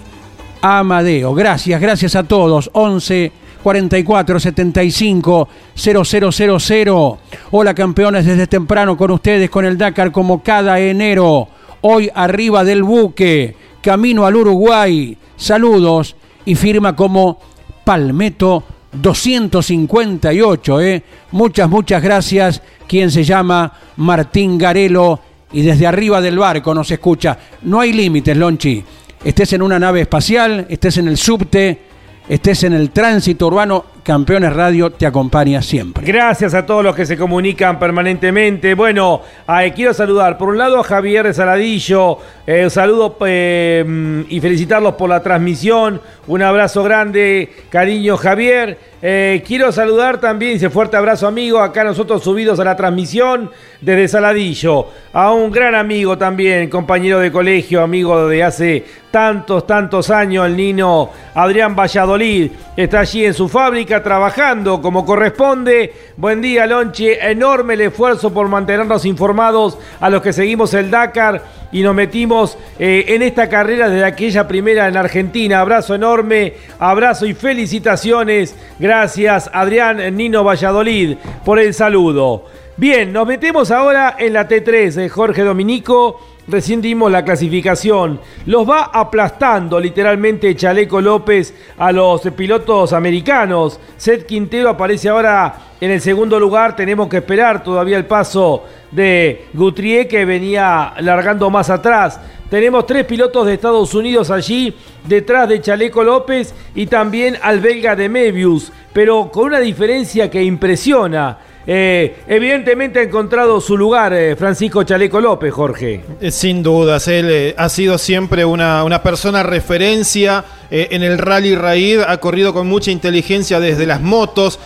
Amadeo. Gracias, gracias a todos. 11 44 75 0000. Hola campeones, desde temprano con ustedes con el Dakar como cada enero. Hoy arriba del buque, camino al Uruguay. Saludos y firma como Palmetto 258. ¿eh? Muchas, muchas gracias. Quien se llama Martín Garelo y desde arriba del barco nos escucha. No hay límites, Lonchi. Estés en una nave espacial, estés en el subte, estés en el tránsito urbano, Campeones Radio te acompaña siempre. Gracias a todos los que se comunican permanentemente. Bueno, eh, quiero saludar por un lado a Javier de Saladillo, eh, saludo eh, y felicitarlos por la transmisión. Un abrazo grande, cariño Javier. Eh, quiero saludar también, ese fuerte abrazo amigo, acá nosotros subidos a la transmisión desde Saladillo, a un gran amigo también, compañero de colegio, amigo de hace tantos, tantos años, el Nino Adrián Valladolid, está allí en su fábrica trabajando como corresponde. Buen día, Lonche, enorme el esfuerzo por mantenernos informados a los que seguimos el Dakar y nos metimos eh, en esta carrera desde aquella primera en Argentina. Abrazo enorme, abrazo y felicitaciones. Gracias, Adrián Nino Valladolid, por el saludo. Bien, nos metemos ahora en la T3 de Jorge Dominico. Recién dimos la clasificación. Los va aplastando literalmente Chaleco López a los pilotos americanos. Seth Quintero aparece ahora en el segundo lugar. Tenemos que esperar todavía el paso de Gutrier que venía largando más atrás. Tenemos tres pilotos de Estados Unidos allí detrás de Chaleco López y también al belga de Mebius, pero con una diferencia que impresiona. Eh, evidentemente ha encontrado su lugar eh, Francisco Chaleco López, Jorge. Eh, Sin dudas, él ha sido siempre una, una persona referencia en el rally raid, ha corrido con mucha inteligencia desde las motos,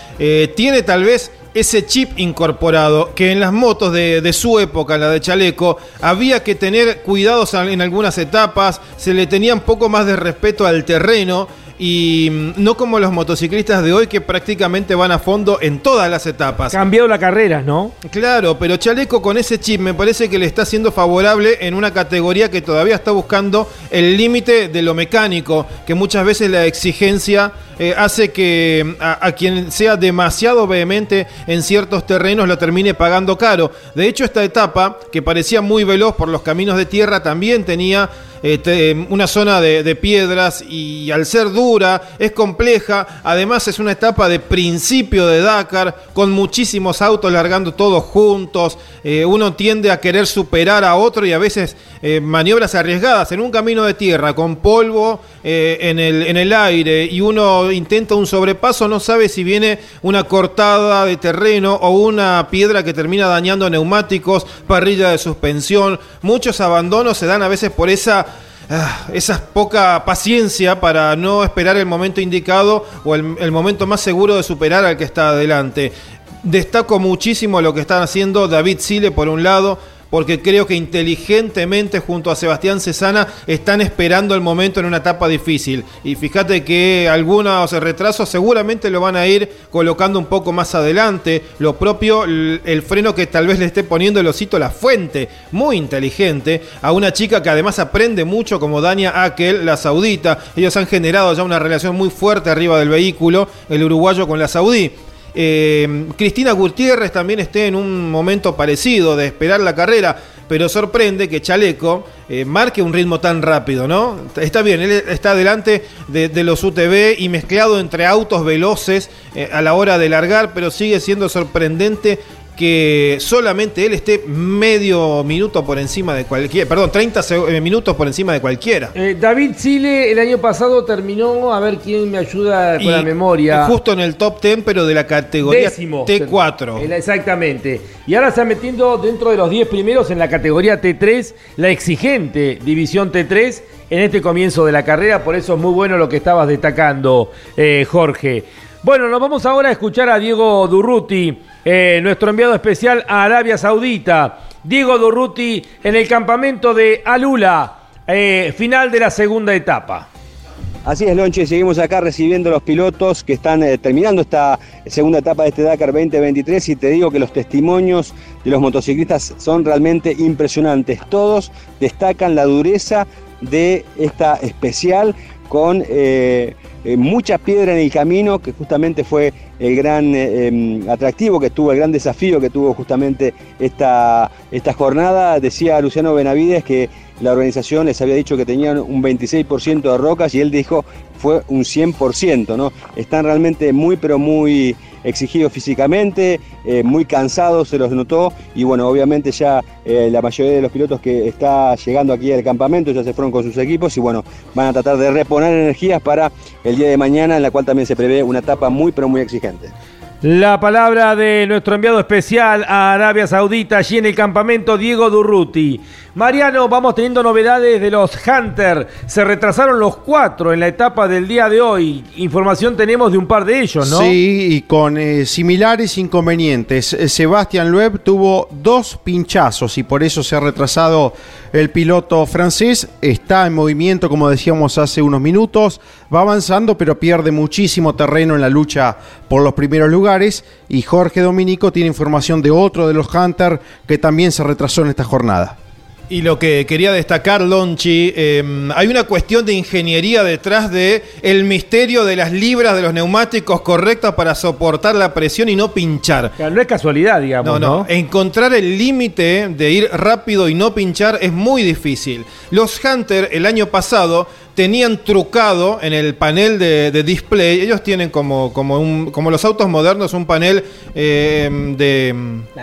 tiene tal vez ese chip incorporado que en las motos de, de su época, la de Chaleco, había que tener cuidados en algunas etapas, se le tenía un poco más de respeto al terreno y mm, no como los motociclistas de hoy que prácticamente van a fondo en todas las etapas. Cambió la carrera, ¿no? Claro, pero Chaleco con ese chip me parece que le está siendo favorable en una categoría que todavía está buscando el límite de lo mecánico, que muchas veces la exigencia eh, hace que mm, a, a quien sea demasiado vehemente en ciertos terrenos lo termine pagando caro. De hecho, esta etapa, que parecía muy veloz por los caminos de tierra, también tenía eh, te- una zona de, piedras y al ser dura, es compleja. Además, es una etapa de principio de Dakar con muchísimos autos largando todos juntos. Eh, uno tiende a querer superar a otro y a veces eh, maniobras arriesgadas en un camino de tierra con polvo eh, en, el, en el aire y uno intenta un sobrepaso, no sabe si viene una cortada de terreno o una piedra que termina dañando neumáticos, parrilla de suspensión. Muchos abandonos se dan a veces por esa esa poca paciencia para no esperar el momento indicado o el, el momento más seguro de superar al que está adelante. Destaco muchísimo lo que están haciendo David Sile por un lado, porque creo que inteligentemente junto a Sebastián Cesana están esperando el momento en una etapa difícil. Y fíjate que algunos retrasos seguramente lo van a ir colocando un poco más adelante. Lo propio, el freno que tal vez le esté poniendo el osito La Fuente, muy inteligente, a una chica que además aprende mucho como Dania Akel, la saudita. Ellos han generado ya una relación muy fuerte arriba del vehículo, el uruguayo con la saudí. Eh, Cristina Gutiérrez también esté en un momento parecido de esperar la carrera, pero sorprende que Chaleco eh, marque un ritmo tan rápido, ¿no? Está bien, él está delante de, los UTV y mezclado entre autos veloces eh, a la hora de largar, pero sigue siendo sorprendente que solamente él esté medio minuto por encima de cualquiera, perdón, 30 seg- eh, minutos por encima de cualquiera. Eh, David Sile el año pasado terminó, a ver quién me ayuda con Y- la memoria. Justo en el top 10, pero de la categoría Décimo. T4. El- Exactamente. Y ahora se está metiendo dentro de los 10 primeros en la categoría T3, la exigente división T3 en este comienzo de la carrera. Por eso es muy bueno lo que estabas destacando, eh, Jorge. Bueno, nos vamos ahora a escuchar a Diego Durruti, eh, nuestro enviado especial a Arabia Saudita. Diego Durruti en el campamento de Alula, eh, final de la segunda etapa. Así es, Lonche, seguimos acá recibiendo los pilotos que están eh, terminando esta segunda etapa de este Dakar 2023 y te digo que los testimonios de los motociclistas son realmente impresionantes. Todos destacan la dureza de esta especial con eh, eh, mucha piedra en el camino, que justamente fue el gran eh, em, atractivo que tuvo, el gran desafío que tuvo justamente esta, esta jornada. Decía Luciano Benavides que la organización les había dicho que tenían un 26% de rocas y él dijo fue un 100%, ¿no? Están realmente muy, pero muy exigidos físicamente, eh, muy cansados, se los notó y bueno, obviamente ya eh, la mayoría de los pilotos que está llegando aquí al campamento ya se fueron con sus equipos y bueno, van a tratar de reponer energías para el día de mañana en la cual también se prevé una etapa muy, pero muy exigente. La palabra de nuestro enviado especial a Arabia Saudita, allí en el campamento, Diego Durruti. Mariano, vamos teniendo novedades de los Hunter. Se retrasaron los cuatro en la etapa del día de hoy. Información tenemos de un par de ellos, ¿no? Sí, y con eh, similares inconvenientes. Eh, Sebastián Loeb tuvo dos pinchazos y por eso se ha retrasado el piloto francés. Está en movimiento, como decíamos hace unos minutos. Va avanzando, pero pierde muchísimo terreno en la lucha por los primeros lugares. Y Jorge Dominico tiene información de otro de los Hunter que también se retrasó en esta jornada. Y lo que quería destacar, Lonchi, eh, hay una cuestión de ingeniería detrás de el misterio de las libras de los neumáticos correctas para soportar la presión y no pinchar. Claro, No es casualidad, digamos, No, ¿no? no. Encontrar el límite de ir rápido y no pinchar es muy difícil. Los Hunter el año pasado tenían trucado en el panel de, de display. Ellos tienen como, como, un, como los autos modernos un panel eh, de,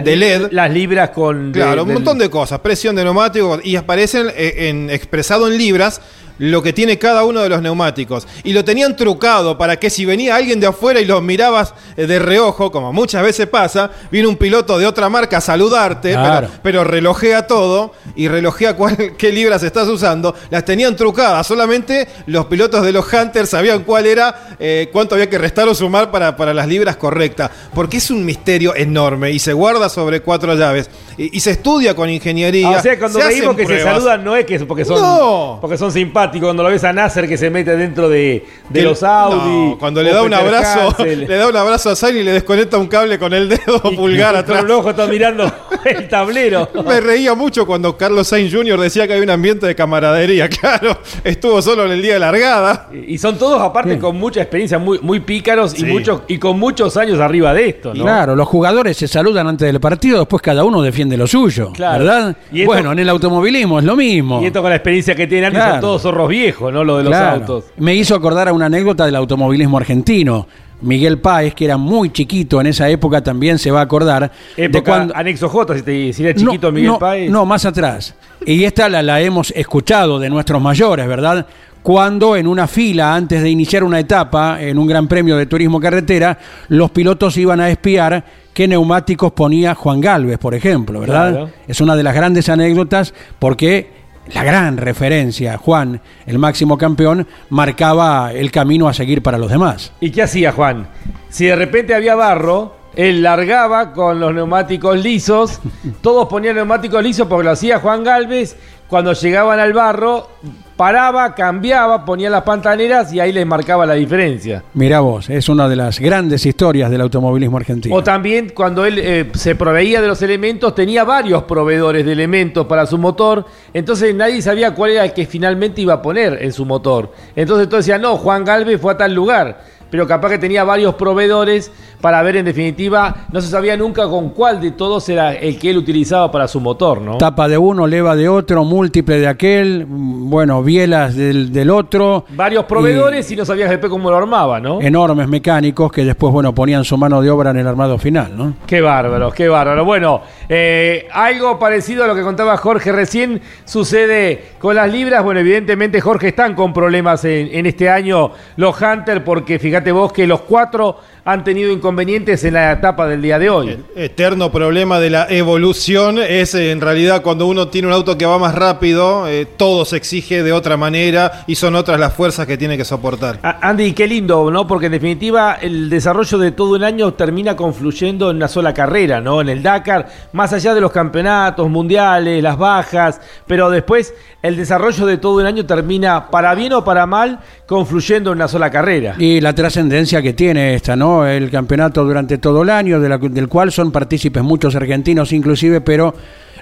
de LED. Las libras con... de- Claro, un montón de cosas, presión de neumáticos y aparecen eh, en, expresado en libras lo que tiene cada uno de los neumáticos. Y lo tenían trucado para que si venía alguien de afuera y los mirabas eh, de reojo, como muchas veces pasa, viene un piloto de otra marca a saludarte, Claro. pero, pero relojea todo y relojea cuál, qué libras estás usando. Las tenían trucadas, solamente los pilotos de los Hunters sabían cuál era, eh, cuánto había que restar o sumar para, para las libras correctas. Porque es un misterio enorme y se guarda sobre cuatro llaves. Y, y se estudia con ingeniería. Ah, o sea, cuando se que se saludan no es que porque son, No. porque son simpáticos. Cuando lo ves a Nasser que se mete dentro de, de los Audi. no, cuando le da un Peter abrazo, Hansel. le da un abrazo a Sainz y le desconecta un cable con el dedo Y- pulgar y atrás. Con un ojo está mirando el tablero. Me reía mucho cuando Carlos Sainz Jr. decía que hay un ambiente de camaradería. Claro, estuvo solo en el día de largada. Y son todos, aparte, con mucha experiencia, muy, muy pícaros y, Sí. muchos, y con muchos años arriba de esto, ¿no? Claro, los jugadores se saludan antes del partido, después cada uno defiende alguien de lo suyo, Claro. ¿verdad? Y esto- bueno, en el automovilismo es lo mismo. Y esto con la experiencia que tienen, Claro. son todos zorros viejos, ¿no? Lo de los Claro. autos. Me hizo acordar a una anécdota del automovilismo argentino. Miguel Páez, que era muy chiquito en esa época, también se va a acordar de Época cuando anexo J, si, te, si era chiquito no, Miguel no, Páez. No, más atrás. Y esta la, la hemos escuchado de nuestros mayores, ¿verdad? Cuando en una fila, antes de iniciar una etapa, en un gran premio de turismo carretera, los pilotos iban a espiar qué neumáticos ponía Juan Galvez, por ejemplo, ¿verdad? Claro. Es una de las grandes anécdotas porque la gran referencia, Juan, el máximo campeón, marcaba el camino a seguir para los demás. ¿Y qué hacía Juan? Si de repente había barro, él largaba con los neumáticos lisos, todos ponían neumáticos lisos porque lo hacía Juan Galvez, cuando llegaban al barro, paraba, cambiaba, ponía las pantaneras y ahí les marcaba la diferencia. Mirá vos, es una de las grandes historias del automovilismo argentino. O también cuando él eh, se proveía de los elementos, tenía varios proveedores de elementos para su motor, entonces nadie sabía cuál era el que finalmente iba a poner en su motor. Entonces todos decían, no, Juan Galvez fue a tal lugar, pero capaz que tenía varios proveedores para ver en definitiva, no se sabía nunca con cuál de todos era el que él utilizaba para su motor, ¿no? Tapa de uno, leva de otro, múltiple de aquel, bueno, bielas del, del otro. Varios proveedores y, no sabías después cómo lo armaba, ¿no? Enormes mecánicos que después, bueno, ponían su mano de obra en el armado final, ¿no? Qué bárbaro, qué bárbaro. Bueno, eh, algo parecido a lo que contaba Jorge recién sucede con las libras. Bueno, evidentemente Jorge están con problemas en, en este año los Hunter porque fíjate vos que los cuatro han tenido inconvenientes en la etapa del día de hoy. Eterno problema de la evolución es eh, en realidad cuando uno tiene un auto que va más rápido, eh, todo se exige de otra manera y son otras las fuerzas que tiene que soportar. Andy, qué lindo, ¿no? Porque en definitiva el desarrollo de todo un año termina confluyendo en una sola carrera, ¿no? En el Dakar, más allá de los campeonatos mundiales, las bajas, pero después el desarrollo de todo un año termina, para bien o para mal, confluyendo en una sola carrera. Y la trascendencia que tiene esta, El campeonato durante todo el año, del cual son partícipes muchos argentinos inclusive, pero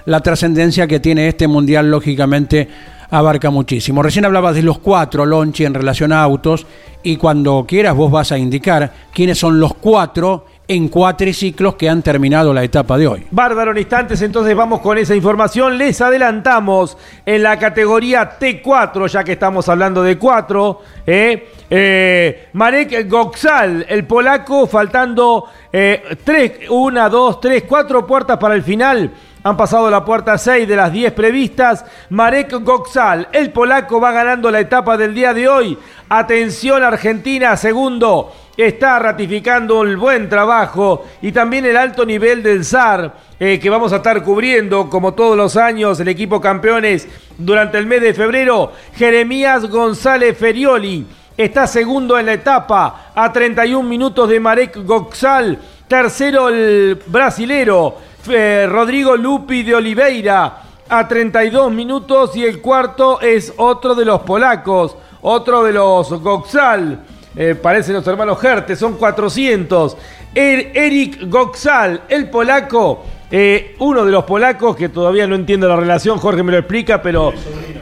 la trascendencia que tiene este mundial, lógicamente, abarca muchísimo. Recién hablabas de los cuatro, Lonchi, en relación a autos, y cuando quieras vos vas a indicar quiénes son los cuatro en cuatriciclos que han terminado la etapa de hoy. Bárbaro instantes, entonces vamos con esa información. Les adelantamos en la categoría T4, ya que estamos hablando de 4. ¿eh? Eh, Marek Goxal, el polaco, faltando 3, 1, 2, 3, 4 puertas para el final. Han pasado la puerta 6 de las 10 previstas. Marek Goxal, el polaco, va ganando la etapa del día de hoy. Atención Argentina, segundo. Está ratificando el buen trabajo y también el alto nivel del SAR eh, que vamos a estar cubriendo como todos los años el equipo campeones durante el mes de febrero. Jeremías González Ferioli está segundo en la etapa a 31 minutos de Marek Goxal. Tercero el brasilero eh, Rodrigo Lupi de Oliveira a 32 minutos y el cuarto es otro de los polacos, otro de los Goxal. Eh, parecen los hermanos Hertes, son 400. Er- Eric Goxal, el polaco, eh, uno de los polacos que todavía no entiendo la relación, Jorge me lo explica, pero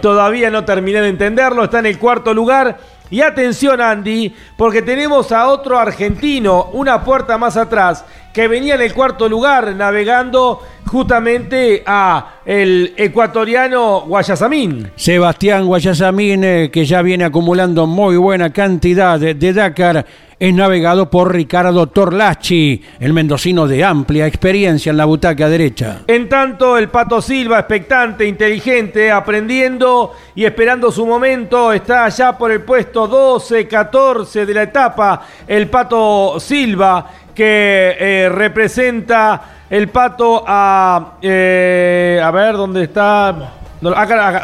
todavía no terminé de entenderlo, está en el cuarto lugar. Y atención Andy, porque tenemos a otro argentino, una puerta más atrás, que venía en el cuarto lugar navegando justamente a el ecuatoriano Guayasamín. Sebastián Guayasamín, eh, que ya viene acumulando muy buena cantidad de, de Dakar, es navegado por Ricardo Torlachi, el mendocino de amplia experiencia en la butaca derecha. En tanto, el Pato Silva, expectante, inteligente, aprendiendo y esperando su momento, está allá por el puesto 12, 14 de la etapa. El Pato Silva, que eh, representa el Pato a. eh, a ver, ¿dónde está?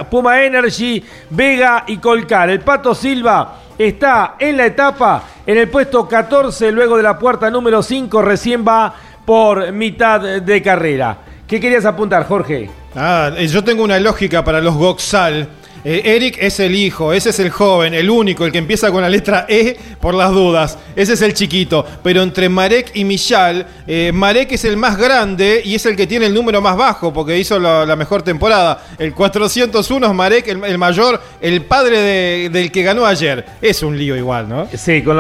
Puma Energy, Vega y Colcar. El Pato Silva está en la etapa, en el puesto 14, luego de la puerta número 5, recién va por mitad de carrera. ¿Qué querías apuntar, Jorge? Ah, eh, yo tengo una lógica para los Goxal. Eh, Eric es el hijo, ese es el joven, el único, el que empieza con la letra E por las dudas. Ese es el chiquito. Pero entre Marek y Michal, eh, Marek es el más grande y es el que tiene el número más bajo porque hizo la, mejor temporada. El 401 es Marek, el, mayor, el padre de- del que ganó ayer. Es un lío igual, ¿no? Sí, con,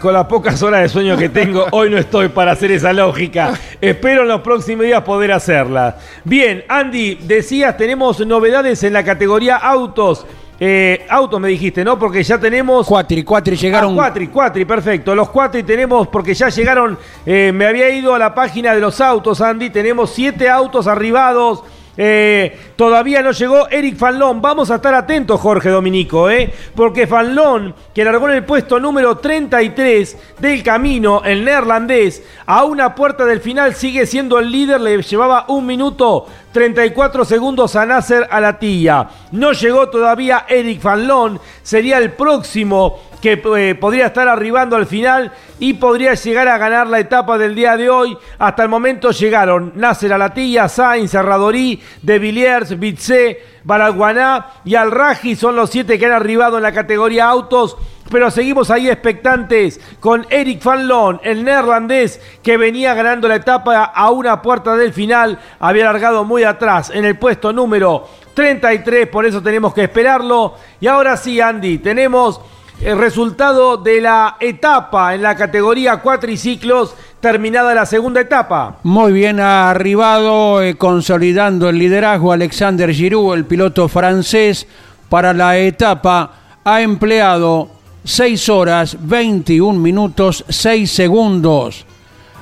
con las pocas horas de sueño que tengo, hoy no estoy para hacer esa lógica. Espero en los próximos días poder hacerla. Bien, Andy, decías, tenemos novedades en la categoría autos. Eh, autos me dijiste, ¿no? Porque ya tenemos... Cuatri, cuatri llegaron. Ah, cuatri, cuatri, perfecto. Los cuatri tenemos, porque ya llegaron, eh, me había ido a la página de los autos, Andy, tenemos siete autos arribados. Eh, todavía no llegó Eric Fanlón. Vamos a estar atentos, Jorge Dominico, ¿eh? porque Fanlón, que largó en el puesto número 33 del camino, el neerlandés, a una puerta del final sigue siendo el líder, le llevaba un minuto 34 segundos a Nasser Alatilla. No llegó todavía Eric Fanlón, sería el próximo que eh, podría estar arribando al final y podría llegar a ganar la etapa del día de hoy. Hasta el momento llegaron Nasser Alatilla, Sainz, Serradorí, De Villiers, Bitse, Baraguaná y Al-Raji. Son los siete que han arribado en la categoría autos. Pero seguimos ahí expectantes con Eric Fanlon, el neerlandés que venía ganando la etapa a una puerta del final. Había largado muy atrás en el puesto número 33, por eso tenemos que esperarlo. Y ahora sí, Andy, tenemos el resultado de la etapa en la categoría cuatriciclos, terminada la segunda etapa. Muy bien arribado, eh, consolidando el liderazgo Alexander Giroud, el piloto francés, para la etapa. Ha empleado 6 horas, 21 minutos, 6 segundos.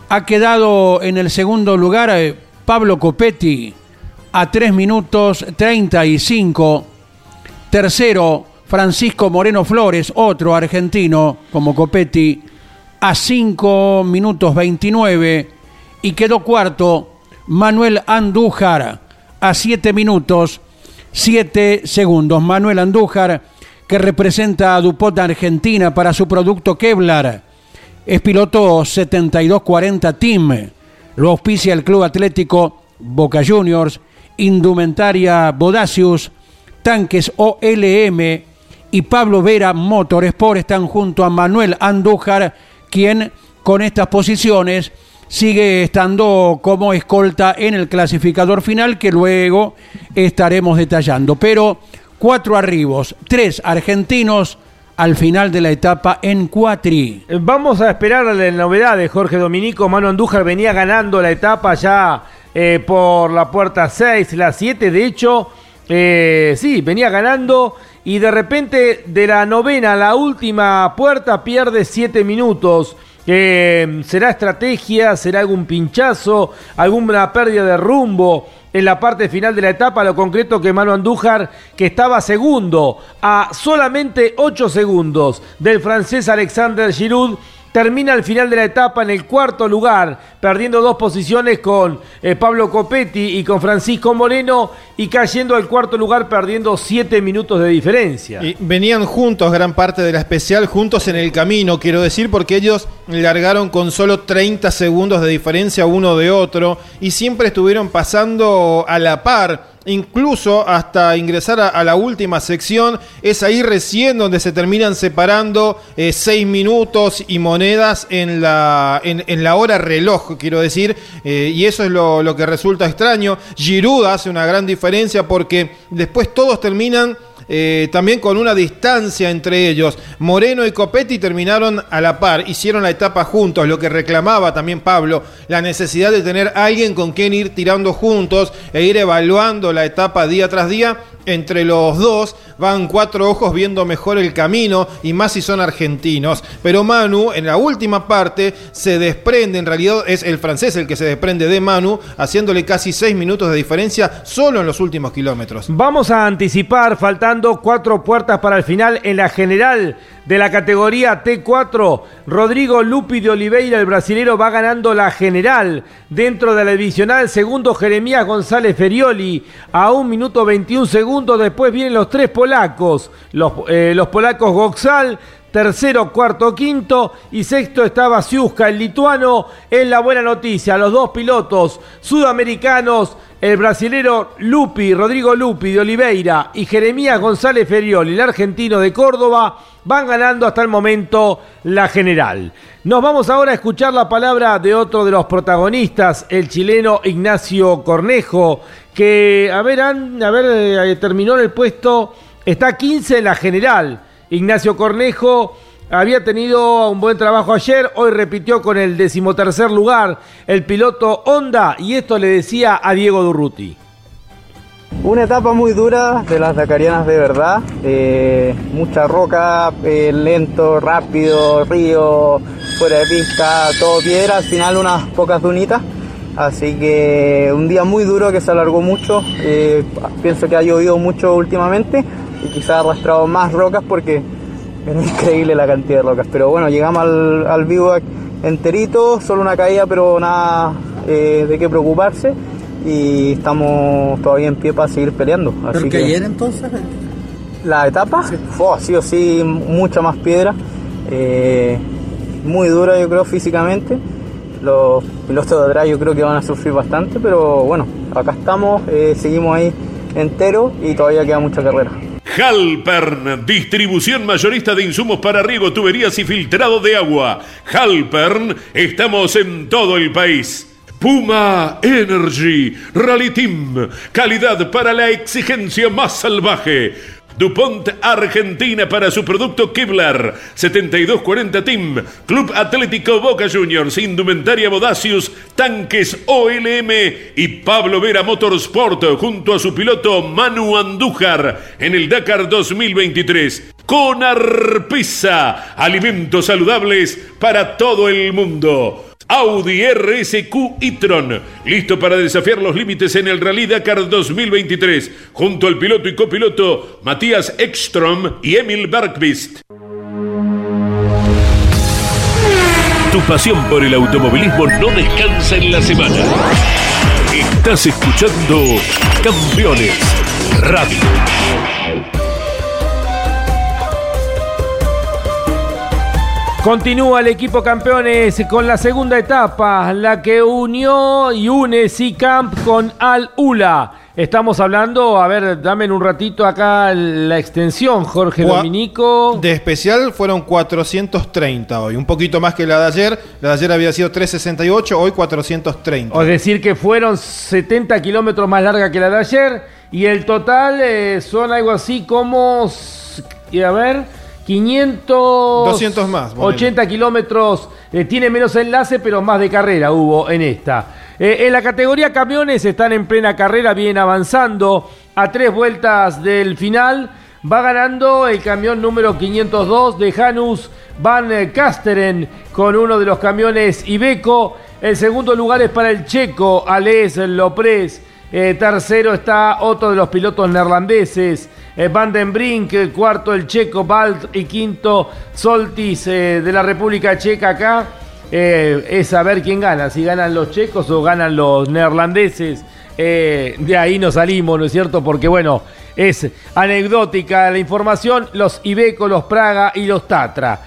Ha quedado en el segundo lugar eh, Pablo Copetti a 3 minutos 35. Tercero, Francisco Moreno Flores, otro argentino como Copetti, a 5 minutos 29. Y quedó cuarto Manuel Andújar a 7 minutos 7 segundos. Manuel Andújar, que representa a DuPont Argentina para su producto Kevlar, es piloto 7240 Team. Lo auspicia el Club Atlético Boca Juniors, Indumentaria Bodacius, Tanques OLM y Pablo Vera Motorsport están junto a Manuel Andújar, quien con estas posiciones sigue estando como escolta en el clasificador final que luego estaremos detallando. Pero cuatro arribos, tres argentinos al final de la etapa en Cuatri. Vamos a esperar la novedad de Jorge Dominico. Mano Andújar venía ganando la etapa ya eh, por la puerta 6, la 7. De hecho, eh, sí, venía ganando y de repente de la novena a la última puerta pierde 7 minutos. Eh, ¿Será estrategia? ¿Será algún pinchazo? ¿Alguna pérdida de rumbo? En la parte final de la etapa, lo concreto que Manu Andújar, que estaba segundo a solamente 8 segundos del francés Alexander Giroud, termina al final de la etapa en el cuarto lugar, perdiendo dos posiciones con eh, Pablo Copetti y con Francisco Moreno, y cayendo al cuarto lugar perdiendo 7 minutos de diferencia. Venían juntos gran parte de la especial, juntos en el camino, quiero decir, porque ellos largaron con solo 30 segundos de diferencia uno de otro y siempre estuvieron pasando a la par. Incluso hasta ingresar a, la última sección, es ahí recién donde se terminan separando 6 minutos y monedas en la, en, en la hora reloj, quiero decir, eh, y eso es lo, lo que resulta extraño. Giroud hace una gran diferencia porque después todos terminan eh, también con una distancia entre ellos. Moreno y Copetti terminaron a la par, hicieron la etapa juntos, lo que reclamaba también Pablo, la necesidad de tener alguien con quien ir tirando juntos e ir evaluando la etapa día tras día. Entre los dos van cuatro ojos viendo mejor el camino y más si son argentinos. Pero Manu en la última parte se desprende, en realidad es el francés el que se desprende de Manu, haciéndole casi seis minutos de diferencia solo en los últimos kilómetros. Vamos a anticipar, faltando cuatro puertas para el final en la general de la categoría T4. Rodrigo Lupi de Oliveira, el brasilero, va ganando la general. Dentro de la divisional, segundo Jeremías González Ferioli a un minuto 21 segundos. Después vienen los tres polacos, los, eh, los polacos Goxal. Tercero, cuarto, quinto y sexto estaba Siuska, el lituano. Es la buena noticia. Los dos pilotos sudamericanos el brasilero Lupi, Rodrigo Lupi de Oliveira y Jeremías González Ferioli, el argentino de Córdoba, van ganando hasta el momento la general. Nos vamos ahora a escuchar la palabra de otro de los protagonistas, el chileno Ignacio Cornejo, que, a ver, a ver eh, terminó en el puesto, está 15 en la general. Ignacio Cornejo había tenido un buen trabajo ayer, hoy repitió con el decimotercer lugar el piloto Honda y esto le decía a Diego Durruti. Una etapa muy dura de las Dakarianas de verdad, eh, mucha roca, eh, lento, rápido, río, fuera de pista, todo piedra, al final unas pocas dunitas, así que un día muy duro que se alargó mucho, eh, pienso que ha llovido mucho últimamente y quizá ha arrastrado más rocas porque era increíble la cantidad de rocas, pero bueno, llegamos al, al bivouac enterito, solo una caída pero nada eh, de qué preocuparse y estamos todavía en pie para seguir peleando. Así ¿Pero que ayer entonces? La etapa, fue sí o sí, mucha más piedra, eh, muy dura yo creo físicamente. Los pilotos de atrás yo creo que van a sufrir bastante, pero bueno, acá estamos, eh, seguimos ahí enteros y todavía queda mucha carrera. Halpern, distribución mayorista de insumos para riego, tuberías y filtrado de agua. Halpern, estamos en todo el país. Puma Energy, Rally Team, calidad para la exigencia más salvaje. DuPont Argentina para su producto Kevlar. 7240 Team Club Atlético Boca Juniors Indumentaria Bodacius Tanques OLM y Pablo Vera Motorsport junto a su piloto Manu Andújar en el Dakar 2023 con Arpisa alimentos saludables para todo el mundo Audi RSQ e-tron, listo para desafiar los límites en el Rally Dakar 2023, junto al piloto y copiloto Matías Ekstrom y Emil Bergqvist. Tu pasión por el automovilismo no descansa en la semana. Estás escuchando Campeones Radio. Continúa el equipo campeones con la segunda etapa, la que unió y une C-Camp con Al Ula. Estamos hablando, a ver, dame en un ratito acá la extensión, Jorge Gua- Dominico. De especial fueron 430 hoy, un poquito más que la de ayer. La de ayer había sido 368, hoy 430. Es decir, que fueron 70 kilómetros más larga que la de ayer. Y el total eh, son algo así como. a ver. 500. 200 más, ponele. 80 kilómetros. eh, tiene menos enlace, pero más de carrera hubo en esta. Eh, en la categoría camiones están en plena carrera, bien avanzando. A tres vueltas del final. Va ganando el camión número 502 de Janus Van Kasteren con uno de los camiones Ibeco. El segundo lugar es para el checo Ales Lopres. Eh, tercero está otro de los pilotos neerlandeses, eh, Van den Brink. Cuarto el checo Balt y quinto Soltis eh, de la República Checa acá. Eh, es saber quién gana, si ganan los checos o ganan los neerlandeses. Eh, de ahí nos salimos, ¿no es cierto? Porque bueno, es anecdótica la información, los Ibeco, los Praga y los Tatra.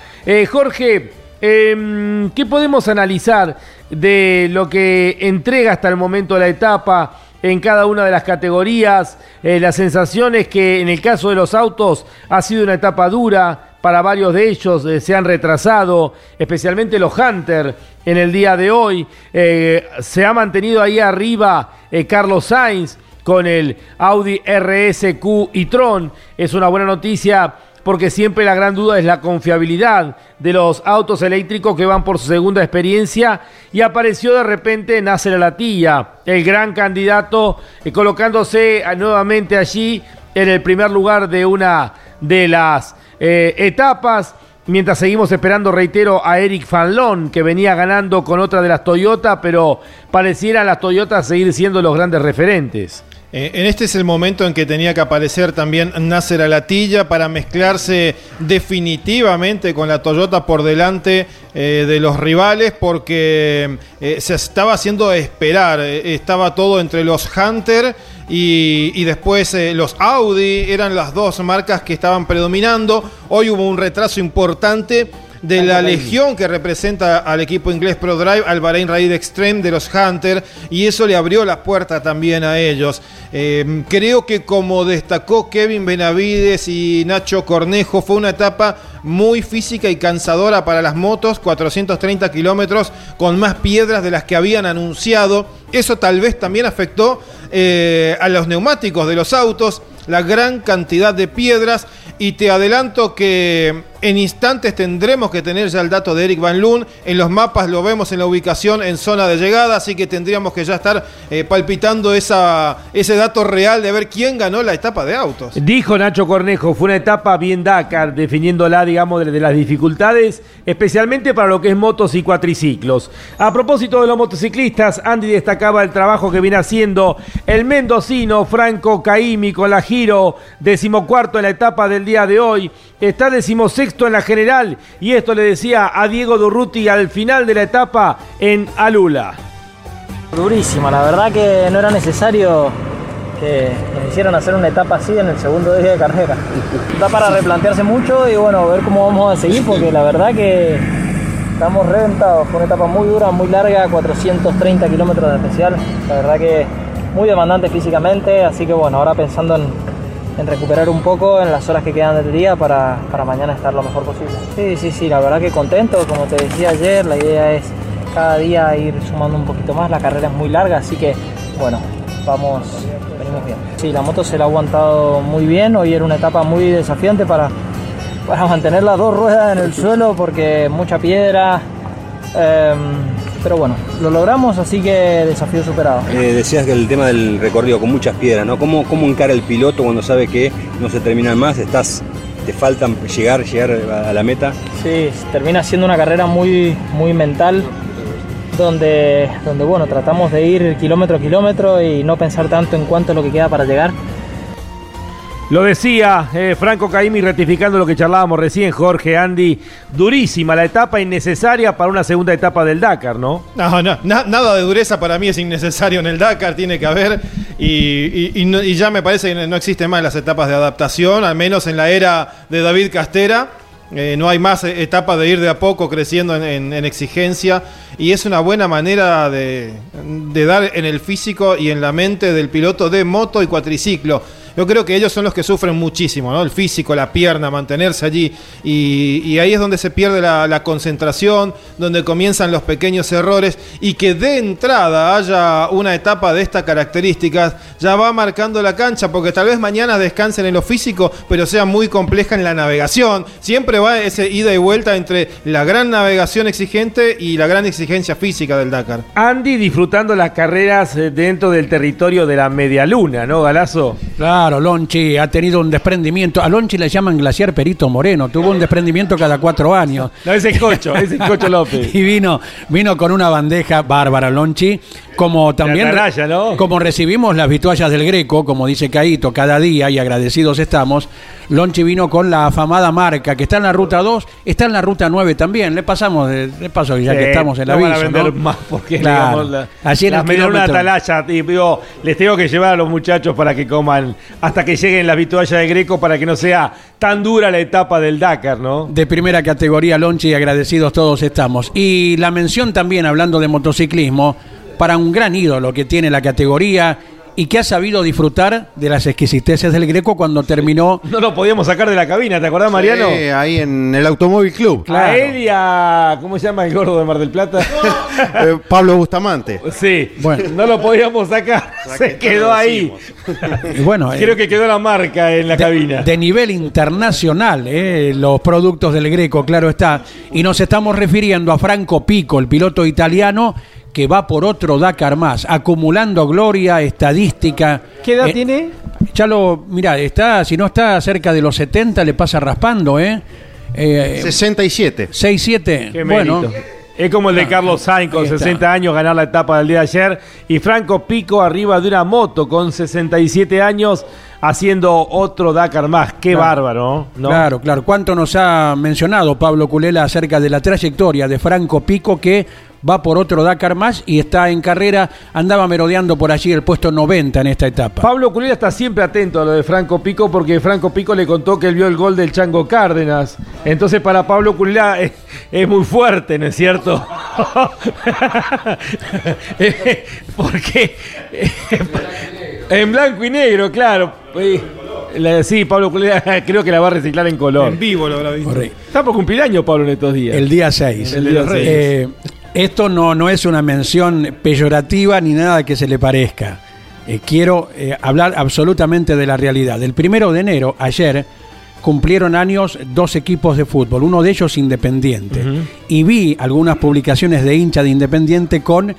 Jorge, em, ¿qué podemos analizar de lo que entrega hasta el momento la etapa en cada una de las categorías? Eh, las sensaciones que en el caso de los autos ha sido una etapa dura, para varios de ellos eh, se han retrasado, especialmente los Hunter en el día de hoy. Eh, se ha mantenido ahí arriba eh, Carlos Sainz con el Audi RSQ y Tron. Es una buena noticia porque siempre la gran duda es la confiabilidad de los autos eléctricos que van por su segunda experiencia y apareció de repente Nasser Latilla, el gran candidato, eh, colocándose eh, nuevamente allí en el primer lugar de una de las eh, etapas. Mientras seguimos esperando, reitero, a Eric Fanlon, que venía ganando con otra de las Toyota, pero pareciera las Toyotas seguir siendo los grandes referentes. Eh, en este es el momento en que tenía que aparecer también Nasser Alatilla para mezclarse definitivamente con la Toyota por delante eh, de los rivales porque eh, se estaba haciendo esperar, estaba todo entre los Hunter y, después los Audi, eran las dos marcas que estaban predominando, hoy hubo un retraso importante de la legión que representa al equipo inglés Pro Drive, al Bahrain Raid Extreme de los Hunter, y eso le abrió las puertas también a ellos. Eh, creo que como destacó Kevin Benavides y Nacho Cornejo, fue una etapa muy física y cansadora para las motos, 430 kilómetros con más piedras de las que habían anunciado. Eso tal vez también afectó eh, a los neumáticos de los autos, la gran cantidad de piedras. Y te adelanto que en instantes tendremos que tener ya el dato de Eric Van Loon. En los mapas lo vemos en la ubicación en zona de llegada, así que tendríamos que ya estar eh, palpitando esa, ese dato real de ver quién ganó la etapa de autos. Dijo Nacho Cornejo, fue una etapa bien Dakar, definiéndola, digamos, de, las dificultades, especialmente para lo que es motos y cuatriciclos. A propósito de los motociclistas, Andy destacaba el trabajo que viene haciendo el mendocino Franco Caimi con la Giro, decimocuarto en la etapa del día de hoy, está decimosexto en la general, y esto le decía a Diego Durruti al final de la etapa en Alula. Durísima, la verdad que no era necesario que nos hicieran hacer una etapa así en el segundo día de carrera. Da para replantearse mucho y bueno, ver cómo vamos a seguir porque la verdad que estamos reventados. Fue una etapa muy dura, muy larga, 430 kilómetros de especial. La verdad que muy demandante físicamente, así que bueno, ahora pensando en, en recuperar un poco en las horas que quedan del día para, para mañana estar lo mejor posible. Sí, sí, sí, la verdad que contento, como te decía ayer, la idea es cada día ir sumando un poquito más, la carrera es muy larga, así que bueno, vamos, venimos bien. Sí, la moto se la ha aguantado muy bien, hoy era una etapa muy desafiante para, para mantener las dos ruedas en el suelo porque mucha piedra, em, pero bueno, lo logramos, así que desafío superado. Eh, decías que el tema del recorrido con muchas piedras, ¿no? ¿Cómo, ¿Cómo encara el piloto cuando sabe que no se terminan más? Estás, te faltan llegar, llegar a la meta. Sí, termina siendo una carrera muy, muy mental, donde, donde bueno, tratamos de ir kilómetro a kilómetro y no pensar tanto en cuánto es lo que queda para llegar. Lo decía eh, Franco Caimi ratificando lo que charlábamos recién, Jorge, Andy. Durísima la etapa innecesaria para una segunda etapa del Dakar, ¿no? No, no, na- nada de dureza para mí es innecesario en el Dakar, tiene que haber. Y, ya me parece que no existen más las etapas de adaptación, al menos en la era de David Castera. Eh, no hay más etapas de ir de a poco creciendo en, en- en exigencia. Y es una buena manera de dar en el físico y en la mente del piloto de moto y cuatriciclo. Yo creo que ellos son los que sufren muchísimo, ¿no? El físico, la pierna, mantenerse allí. Y, y ahí es donde se pierde la, la concentración, donde comienzan los pequeños errores. Y que de entrada haya una etapa de estas características, ya va marcando la cancha, porque tal vez mañana descansen en lo físico, pero sea muy compleja en la navegación. Siempre va ese ida y vuelta entre la gran navegación exigente y la gran exigencia física del Dakar. Andy disfrutando las carreras eh, dentro del territorio de la media luna, ¿no, Galazo? Claro, Lonchi ha tenido un desprendimiento. A Lonchi le llaman Glaciar Perito Moreno. Tuvo un desprendimiento cada cuatro años. No, ese es Cocho, ese es Cocho López. y vino, vino con una bandeja bárbara, Lonchi. Como también atalaya, ¿no? como recibimos las vituallas del Greco, como dice Caito, cada día y agradecidos estamos, Lonchi vino con la afamada marca que está en la ruta 2, está en la ruta 9 también. Le pasamos, de, de paso, ya que estamos en la no van a vender ¿no? más porque Claro. digamos, la, las medialunas kilómetro- atalaya, y digo, les tengo que llevar a los muchachos para que coman hasta que lleguen las vituallas de Greco para que no sea tan dura la etapa del Dakar, ¿no? de primera categoría, Lonchi, agradecidos todos estamos. Y la mención también, hablando de motociclismo, para un gran ídolo que tiene la categoría y que ha sabido disfrutar de las exquisiteces del Greco cuando terminó. No lo podíamos sacar de la cabina, ¿te acordás, Mariano? Sí, ahí en el Automóvil Club. A él y a. ¿Cómo se llama el gordo de Mar del Plata? Eh, Pablo Bustamante. Sí, Bueno. no lo podíamos sacar. Se quedó ahí. Y bueno, Creo eh, que quedó la marca en la cabina. de nivel internacional, eh, los productos del Greco, claro está. Y nos estamos refiriendo a Franco Pico, el piloto italiano, que va por otro Dakar más, acumulando gloria, estadística. ¿Qué edad Eh, tiene? Ya lo, mira, está, si no está cerca de los 70, le pasa raspando, ¿eh? eh 67. 6-7. Qué Bueno. Es como el de Carlos Sainz con ahí está. 60 años ganar la etapa del día de ayer y Franco Pico arriba de una moto con 67 años haciendo otro Dakar más. Qué Claro. bárbaro, ¿no? Claro, claro. ¿Cuánto nos ha mencionado Pablo Culela acerca de la trayectoria de Franco Pico que va por otro Dakar más y está en carrera, andaba merodeando por allí el puesto 90 en esta etapa. Pablo Culera está siempre atento a lo de Franco Pico porque Franco Pico le contó que él vio el gol del Chango Cárdenas. Entonces para Pablo Culera es, es muy fuerte, ¿no es cierto? Eh, porque eh, en blanco y negro, claro. La- Sí, Pablo Culera creo que la va a reciclar en color. En vivo lo habrá visto. Está por cumplir año, Pablo, en estos días. El día 6. El día seis. Eh, esto no, no es una mención peyorativa ni nada que se le parezca. Eh, quiero eh, hablar absolutamente de la realidad. El primero de enero, ayer, cumplieron años dos equipos de fútbol, uno de ellos Independiente. Y vi algunas publicaciones de hincha de Independiente con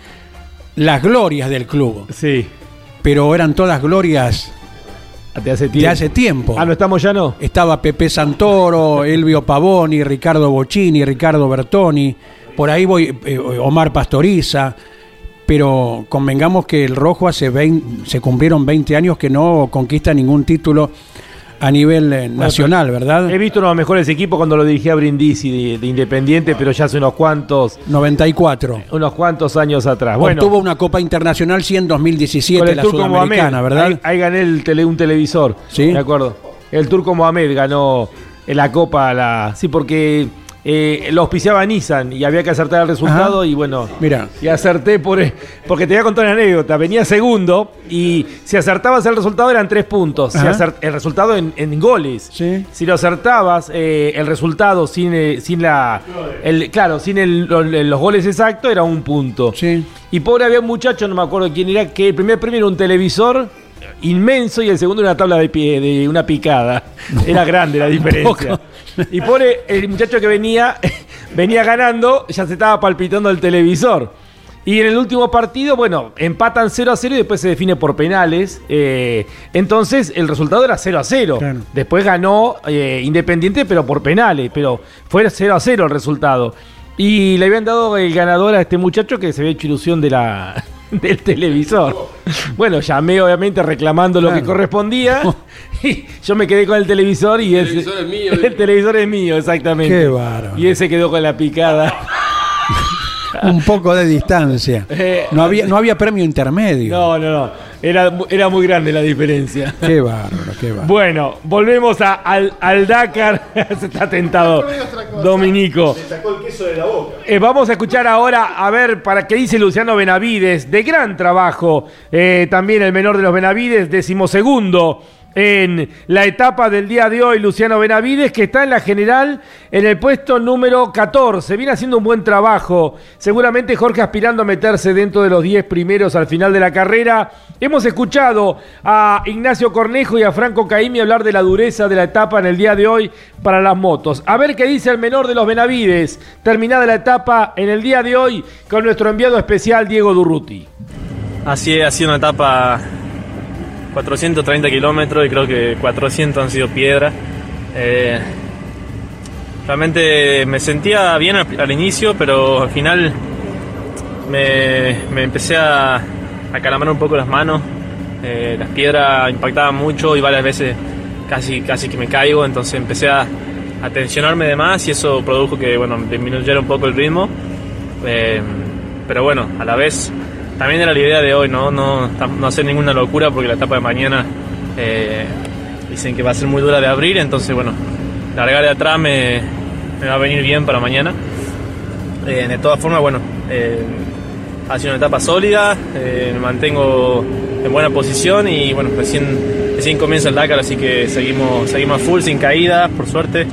las glorias del club. Sí, Pero eran todas glorias de hace de tiempo. hace tiempo. Ah, no estamos ya no. Estaba Pepe Santoro, Elvio Pavoni, Ricardo Bocini, Ricardo Bertoni, por ahí voy eh, Omar Pastoriza, pero convengamos que el Rojo hace 20, se cumplieron 20 años que no conquista ningún título a nivel eh, nacional, ¿verdad? He visto uno de los mejores equipos cuando lo dirigía Brindisi de, de Independiente, pero ya hace unos cuantos, 94. unos cuantos años atrás. Bueno, Obtuvo una Copa Internacional sí en con 2017, el la Turco Sudamericana, Mohamed, ¿verdad? Ahí, ahí gané el tele, un televisor. Sí. Me acuerdo. El Turco Mohamed ganó la Copa la. Sí, porque eh, lo auspiciaba Nissan y había que acertar el resultado Ajá. y bueno. Mira. Y acerté por. Porque te voy a contar una anécdota. Venía segundo y si acertabas el resultado eran tres puntos. Si el resultado en, en goles. Sí. Si lo acertabas, eh, el resultado sin, eh, sin la. El, claro, sin el- los goles exactos era un punto. Sí. Y pobre había un muchacho, no me acuerdo quién era, que el primer premio era un televisor inmenso y el segundo una tabla de pie, de una picada. Era grande la diferencia. Y pobre el muchacho que venía, venía ganando, ya se estaba palpitando el televisor. Y en el último partido, bueno, empatan 0 a 0 y después se define por penales. Eh, entonces el resultado era 0 a 0. Claro. Después ganó eh, Independiente, pero por penales. Pero fue 0 a 0 el resultado. Y le habían dado el ganador a este muchacho que se había hecho ilusión de la, del televisor. Bueno, llamé obviamente reclamando lo que correspondía. Y yo me quedé con el televisor y ese- televisor es mío, El televisor es mío, exactamente. Qué bárbaro. Y ese quedó con la picada. Un poco de distancia. Eh, No había, no había premio intermedio. No, no, no. Era, era muy grande la diferencia. Qué bárbaro, qué bárbaro. Bueno, volvemos a- al, al Dakar. Se está tentado Dominico. Eh, vamos a escuchar ahora, a ver, para qué dice Luciano Benavides, de gran trabajo. Eh, también el menor de los Benavides, decimosegundo en la etapa del día de hoy, Luciano Benavides, que está en la general en el puesto número 14. Viene haciendo un buen trabajo. Seguramente Jorge aspirando a meterse dentro de los 10 primeros al final de la carrera. Hemos escuchado a Ignacio Cornejo y a Franco Caimi hablar de la dureza de la etapa en el día de hoy para las motos. A ver qué dice el menor de los Benavides, terminada la etapa en el día de hoy con nuestro enviado especial Diego Durruti. Así es, ha sido una etapa 430 kilómetros y creo que 400 han sido piedra. Eh, realmente me sentía bien al, inicio, pero al final me, me empecé a, a un poco las manos. Eh, las piedras impactaban mucho y varias veces casi, casi que me caigo, entonces empecé a, a tensionarme de más y eso produjo que bueno, disminuyera un poco el ritmo. Eh, pero bueno, a la vez también era la idea de hoy, ¿no? No, hacer ninguna locura porque la etapa de mañana eh, dicen que va a ser muy dura de abrir, entonces bueno, largar de atrás me, va a venir bien para mañana. Eh, de todas formas, bueno, eh, ha sido una etapa sólida, eh, me mantengo en buena posición y bueno, recién, comienza el Dakar, así que seguimos, seguimos a full, sin caída, por suerte.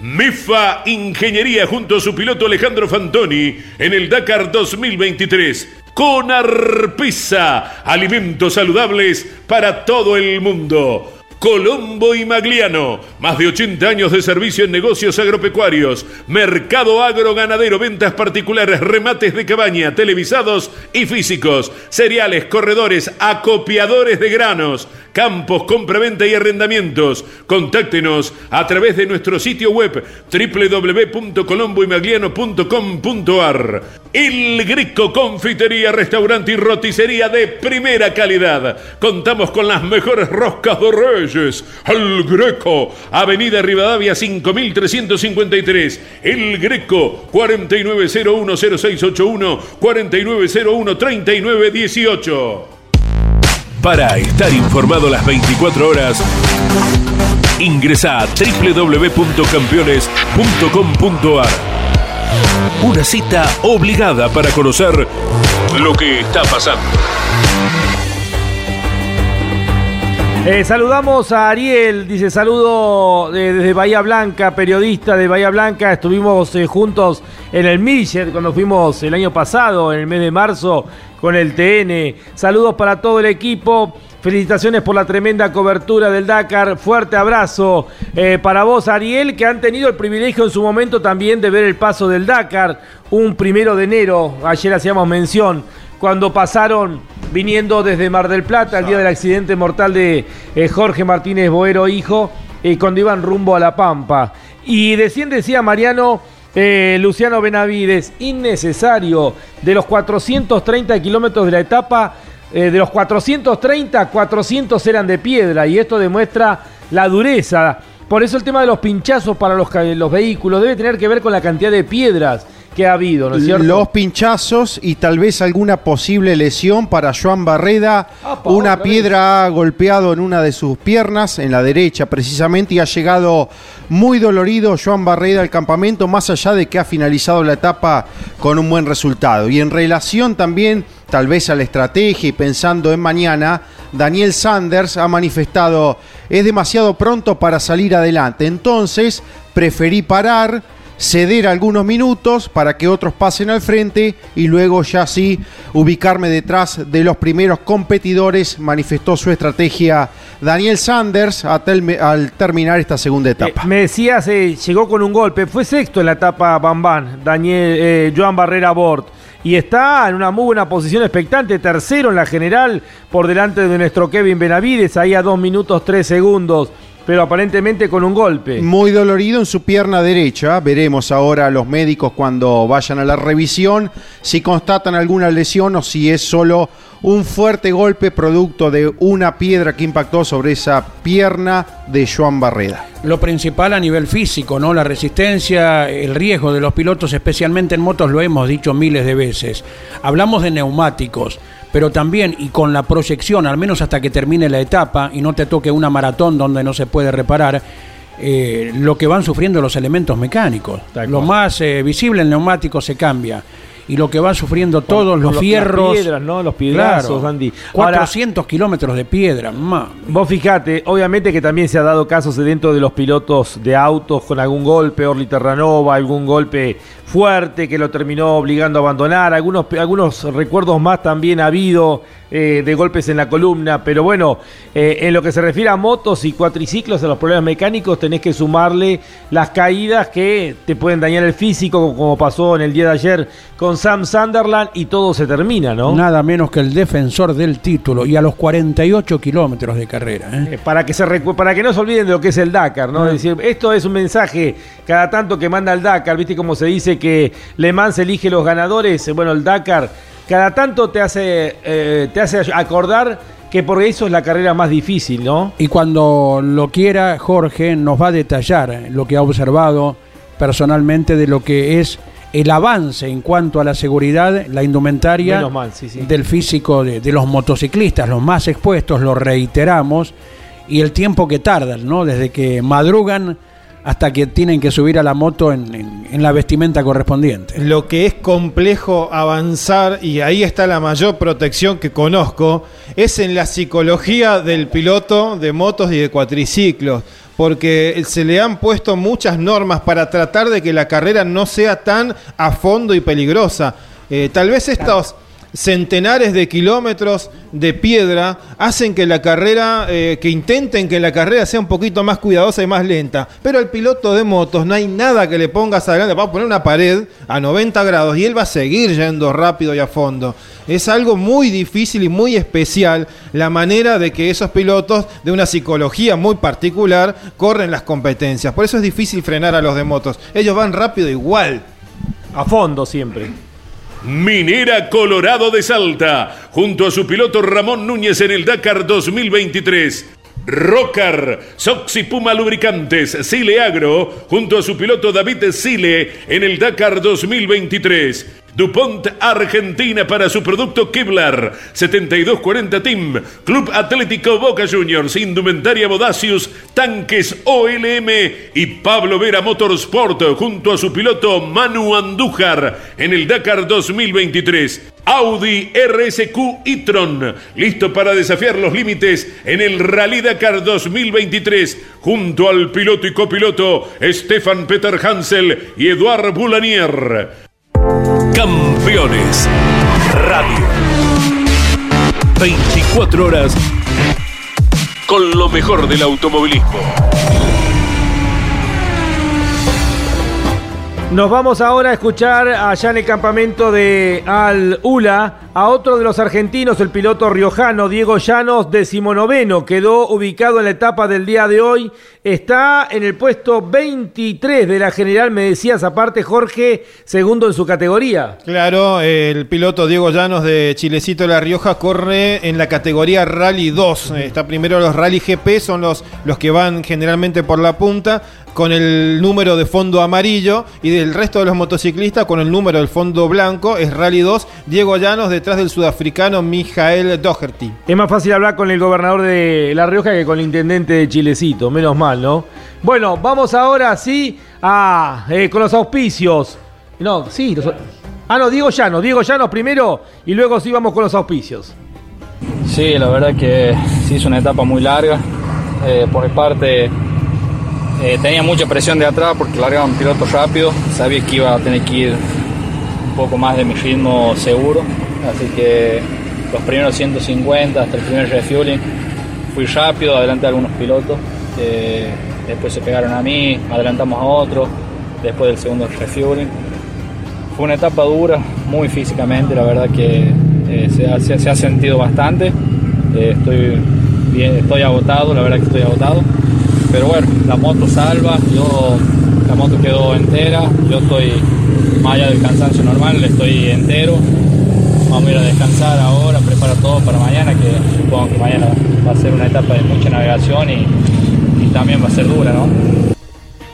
MEFA Ingeniería junto a su piloto Alejandro Fantoni en el Dakar 2023. Con alimentos saludables para todo el mundo. Colombo y Magliano, más de 80 años de servicio en negocios agropecuarios, mercado agroganadero, ventas particulares, remates de cabaña, televisados y físicos, cereales, corredores, acopiadores de granos, campos, compraventa y arrendamientos. Contáctenos a través de nuestro sitio web www.colomboymagliano.com.ar. El Greco Confitería, Restaurante y Roticería de primera calidad. Contamos con las mejores roscas de Reyes. El Greco, Avenida Rivadavia 5353. El Greco 49010681 49013918. Para estar informado las 24 horas, ingresa a www.campeones.com.ar. Una cita obligada para conocer lo que está pasando. Eh, saludamos a Ariel, dice saludo de- desde Bahía Blanca, periodista de Bahía Blanca. Estuvimos eh, juntos en el Millet cuando fuimos el año pasado, en el mes de marzo, con el TN. Saludos para todo el equipo. Felicitaciones por la tremenda cobertura del Dakar. Fuerte abrazo eh, para vos, Ariel, que han tenido el privilegio en su momento también de ver el paso del Dakar. Un primero de enero, ayer hacíamos mención, cuando pasaron viniendo desde Mar del Plata, el día del accidente mortal de eh, Jorge Martínez Boero, hijo, cuando iban rumbo a La Pampa. Y recién decía Mariano eh, Luciano Benavides, innecesario, de los 430 kilómetros de la etapa, eh, de los 430, 400 eran de piedra, y esto demuestra la dureza. Por eso el tema de los pinchazos para los, vehículos debe tener que ver con la cantidad de piedras que ha habido, ¿no es cierto? Los pinchazos y tal vez alguna posible lesión para Joan Barreda. Apa, una piedra ha golpeado en una de sus piernas, en la derecha precisamente, y ha llegado muy dolorido Joan Barreda al campamento, más allá de que ha finalizado la etapa con un buen resultado. Y en relación también, tal vez a la estrategia y pensando en mañana, Daniel Sanders ha manifestado, es demasiado pronto para salir adelante. Entonces, preferí parar ceder algunos minutos para que otros pasen al frente y luego ya sí ubicarme detrás de los primeros competidores, manifestó su estrategia Daniel Sanders al terminar esta segunda etapa. Eh, me decías, eh, llegó con un golpe, fue sexto en la etapa Bambán, Daniel, eh, Joan Barrera Bort. Y está en una muy buena posición expectante, tercero en la general, por delante de nuestro Kevin Benavides, ahí a 2 minutos 3 segundos, pero aparentemente con un golpe. Muy dolorido en su pierna derecha. Veremos ahora a los médicos cuando vayan a la revisión si constatan alguna lesión o si es solo un fuerte golpe producto de una piedra que impactó sobre esa pierna de Joan Barreda. Lo principal a nivel físico, ¿no? La resistencia, el riesgo de los pilotos, especialmente en motos, lo hemos dicho miles de veces. Hablamos de neumáticos, pero también, y con la proyección, al menos hasta que termine la etapa y no te toque una maratón donde no se puede reparar, eh, lo que van sufriendo los elementos mecánicos. Lo más eh, visible, el neumático se cambia. Y lo que van sufriendo todos los lo- fierros. Las piedras, ¿no? Los piedrazos, Claro. Andy. Ahora, 400 kilómetros de piedra, ma. Vos fijate, obviamente que también se ha dado casos de dentro de los pilotos de autos con algún golpe, Orly Terranova, algún golpe fuerte que lo terminó obligando a abandonar, algunos, algunos recuerdos más también ha habido eh, de golpes en la columna, pero bueno, eh, en lo que se refiere a motos y cuatriciclos, a los problemas mecánicos, tenés que sumarle las caídas que te pueden dañar el físico, como pasó en el día de ayer con Sam Sunderland, y todo se termina, ¿no? Nada menos que el defensor del título y a los 48 kilómetros de carrera. ¿eh? Eh, Para que, se para que no se olviden de lo que es el Dakar, ¿no? Es decir, esto es un mensaje cada tanto que manda el Dakar, ¿viste cómo se dice que Le Mans elige los ganadores? Eh, Bueno, el Dakar cada tanto te hace, eh, te hace acordar que por eso es la carrera más difícil, ¿no? Y cuando lo quiera, Jorge nos va a detallar lo que ha observado personalmente de lo que es el avance en cuanto a la seguridad, la indumentaria Menos mal, sí, sí. del físico de, de los motociclistas, los más expuestos, lo reiteramos, y el tiempo que tardan, ¿no? Desde que madrugan hasta que tienen que subir a la moto en, en- en la vestimenta correspondiente. Lo que es complejo avanzar, y ahí está la mayor protección que conozco, es en la psicología del piloto de motos y de cuatriciclos, porque se le han puesto muchas normas para tratar de que la carrera no sea tan a fondo y peligrosa. Eh, tal vez estos, centenares de kilómetros de piedra hacen que la carrera, eh, que intenten que la carrera sea un poquito más cuidadosa y más lenta. Pero el piloto de motos no hay nada que le pongas adelante, va a poner una pared a 90 grados y él va a seguir yendo rápido y a fondo. Es algo muy difícil y muy especial la manera de que esos pilotos de una psicología muy particular corren las competencias. Por eso es difícil frenar a los de motos. Ellos van rápido igual. A fondo siempre. Minera Colorado de Salta, junto a su piloto Ramón Núñez en el Dakar 2023. Rocar, Soxy Puma Lubricantes, Sile Agro, junto a su piloto David Sile en el Dakar 2023. DuPont Argentina para su producto Kevlar 7240 Team Club Atlético Boca Juniors Indumentaria Bodacius Tanques OLM y Pablo Vera Motorsport junto a su piloto Manu Andújar en el Dakar 2023 Audi RSQ e-tron listo para desafiar los límites en el Rally Dakar 2023 junto al piloto y copiloto Stefan Peter Hansel y Eduard Boulanier Campeones Radio. 24 horas con lo mejor del automovilismo. Nos vamos ahora a escuchar allá en el campamento de Al Ula a otro de los argentinos, el piloto riojano Diego Llanos, decimonoveno, quedó ubicado en la etapa del día de hoy, está en el puesto 23 de la general, me decías aparte Jorge, segundo en su categoría. Claro, el piloto Diego Llanos de Chilecito de La Rioja corre en la categoría Rally 2, está primero los Rally GP, son los, los que van generalmente por la punta, con el número de fondo amarillo y del resto de los motociclistas con el número del fondo blanco, es Rally 2, Diego Llanos detrás del sudafricano Mijael Doherty. Es más fácil hablar con el gobernador de La Rioja que con el intendente de Chilecito, menos mal, ¿no? Bueno, vamos ahora sí a eh, con los auspicios. No, sí, los- Ah, no, Diego Llanos, Diego Llanos primero y luego sí vamos con los auspicios. Sí, la verdad que sí es una etapa muy larga. Eh, por mi parte, eh, tenía mucha presión de atrás porque largaba un piloto rápido. Sabía que iba a tener que ir un poco más de mi ritmo seguro. Así que los primeros 150 hasta el primer refueling fui rápido, adelanté a algunos pilotos. después se pegaron a mí, adelantamos a otros. Después del segundo refueling. Fue una etapa dura, muy físicamente, la verdad que eh, se, ha, se ha sentido bastante. Eh, estoy bien, estoy agotado, la verdad que estoy agotado. Pero bueno, la moto salva, yo, la moto quedó entera, yo estoy más allá del cansancio normal, estoy entero. Vamos a ir a descansar ahora, preparar todo para mañana, que supongo que mañana va a ser una etapa de mucha navegación y, y también va a ser dura, ¿no?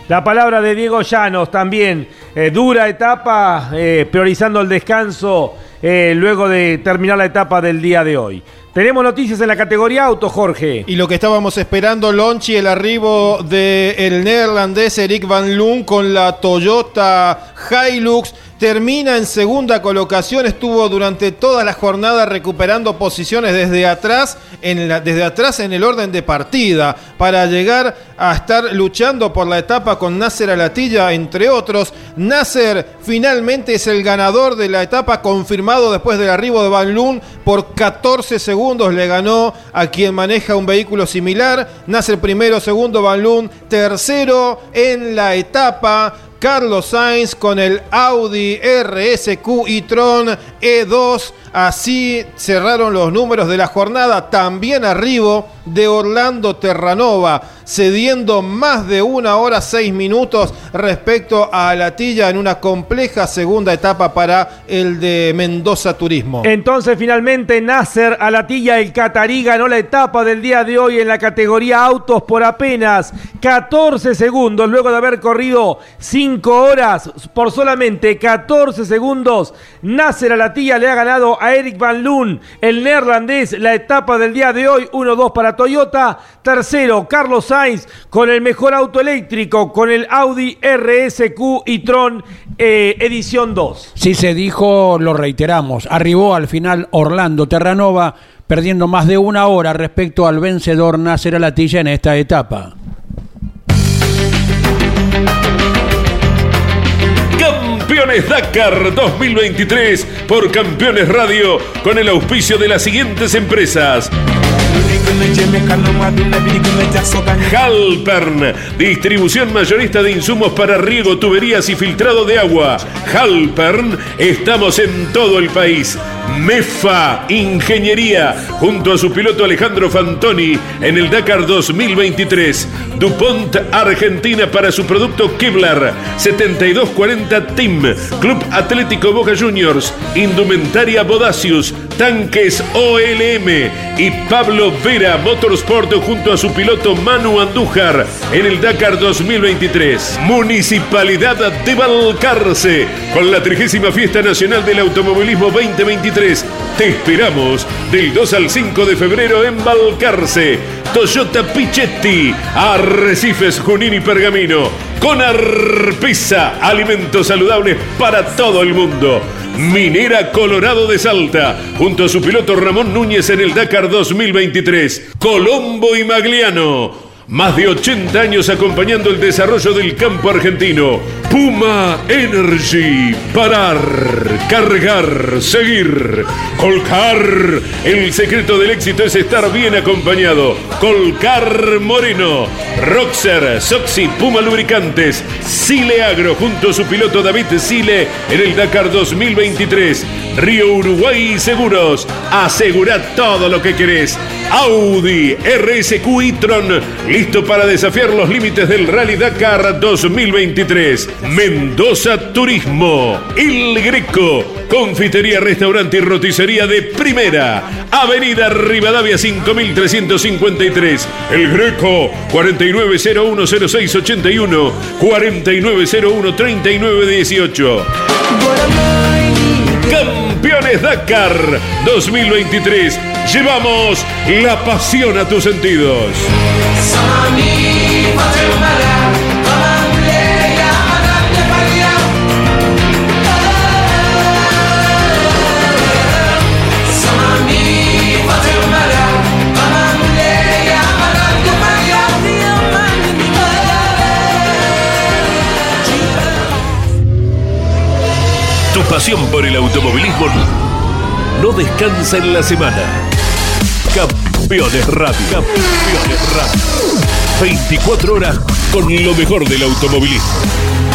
La palabra de Diego Llanos también, eh, dura etapa, eh, priorizando el descanso eh, luego de terminar la etapa del día de hoy. Tenemos noticias en la categoría auto, Jorge. Y lo que estábamos esperando, Lonchi, el arribo del neerlandés Eric Van Loon con la Toyota Hilux. Termina en segunda colocación, estuvo durante toda la jornada recuperando posiciones desde atrás, desde atrás en el orden de partida, para llegar a estar luchando por la etapa con Nasser Alatilla, entre otros. Nasser finalmente es el ganador de la etapa, confirmado después del arribo de Van Loon por 14 segundos. Le ganó a quien maneja un vehículo similar. Nasser primero, segundo Van tercero en la etapa. Carlos Sainz con el Audi RSQ e-tron E2. Así cerraron los números de la jornada. También arribo de Orlando Terranova, cediendo más de una hora seis minutos respecto a Latilla en una compleja segunda etapa para el de Mendoza Turismo. Entonces finalmente Nasser Alatilla el Catarí ganó la etapa del día de hoy en la categoría autos por apenas 14 segundos luego de haber corrido 5 horas por solamente 14 segundos. Nasser Alatilla le ha ganado a Eric Van Loon, el neerlandés, la etapa del día de hoy 1-2 para Toyota. Tercero, Carlos Sainz con el mejor auto eléctrico con el Audi RSQ e-tron eh, edición 2. Si se dijo, lo reiteramos, arribó al final Orlando Terranova perdiendo más de una hora respecto al vencedor Nasser Alatilla en esta etapa. Campeones Dakar 2023 por Campeones Radio con el auspicio de las siguientes empresas. Halpern, distribución mayorista de insumos para riego, tuberías y filtrado de agua. Halpern, estamos en todo el país. MEFA Ingeniería, junto a su piloto Alejandro Fantoni en el Dakar 2023. DuPont Argentina para su producto Kevlar 7240 Team. Club Atlético Boca Juniors. Indumentaria Bodacius. Tanques OLM. Y Pablo Vera Motorsport junto a su piloto Manu Andújar en el Dakar 2023. Municipalidad de Balcarce con la 30 Fiesta Nacional del Automovilismo 2023. Te esperamos del 2 al 5 de febrero en Balcarce. Toyota Pichetti, Arrecifes, Junín y Pergamino. Con Arpisa, alimentos saludables para todo el mundo. Minera Colorado de Salta, junto a su piloto Ramón Núñez en el Dakar 2023. Colombo y Magliano. Más de 80 años acompañando el desarrollo del campo argentino. Puma Energy. Parar, cargar, seguir. Colcar. El secreto del éxito es estar bien acompañado. Colcar Moreno. Roxer, Soxy, Puma Lubricantes. Sile Agro junto a su piloto David Sile en el Dakar 2023. Río Uruguay Seguros. Asegura todo lo que querés. Audi RSQ e-tron, listo para desafiar los límites del Rally Dakar 2023. Mendoza Turismo, El Greco, confitería, restaurante y roticería de primera. Avenida Rivadavia 5353. El Greco 49010681 49013918. Campeones Dakar 2023. Llevamos la pasión a tus sentidos. Pasión por el automovilismo no descansa en la semana. Campeones Radio. Campeones Radio. 24 horas con lo mejor del automovilismo.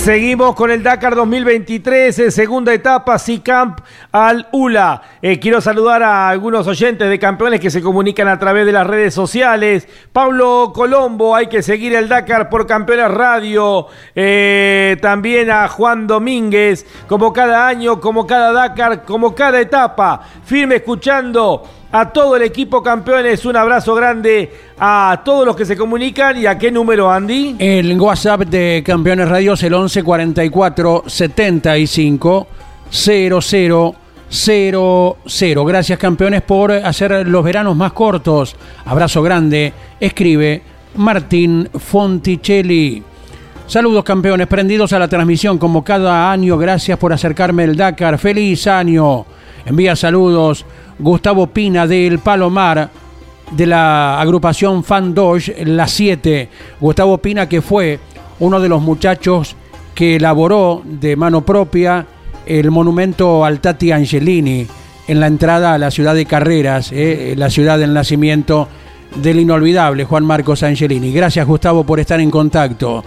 Seguimos con el Dakar 2023, eh, segunda etapa, Camp al ULA. Eh, quiero saludar a algunos oyentes de campeones que se comunican a través de las redes sociales. Pablo Colombo, hay que seguir el Dakar por Campeones Radio. Eh, también a Juan Domínguez, como cada año, como cada Dakar, como cada etapa. Firme escuchando a todo el equipo campeones. Un abrazo grande a todos los que se comunican. ¿Y a qué número, Andy? El WhatsApp de Campeones Radio es el 11 44 75 00 00. Gracias, campeones, por hacer los veranos más cortos. Abrazo grande. Escribe Martín Fonticelli. Saludos campeones, prendidos a la transmisión como cada año. Gracias por acercarme el Dakar. Feliz año. Envía saludos Gustavo Pina del Palomar de la agrupación Fan Dodge La 7. Gustavo Pina que fue uno de los muchachos que elaboró de mano propia el monumento al Tati Angelini en la entrada a la ciudad de Carreras, eh, la ciudad del nacimiento del inolvidable Juan Marcos Angelini. Gracias Gustavo por estar en contacto.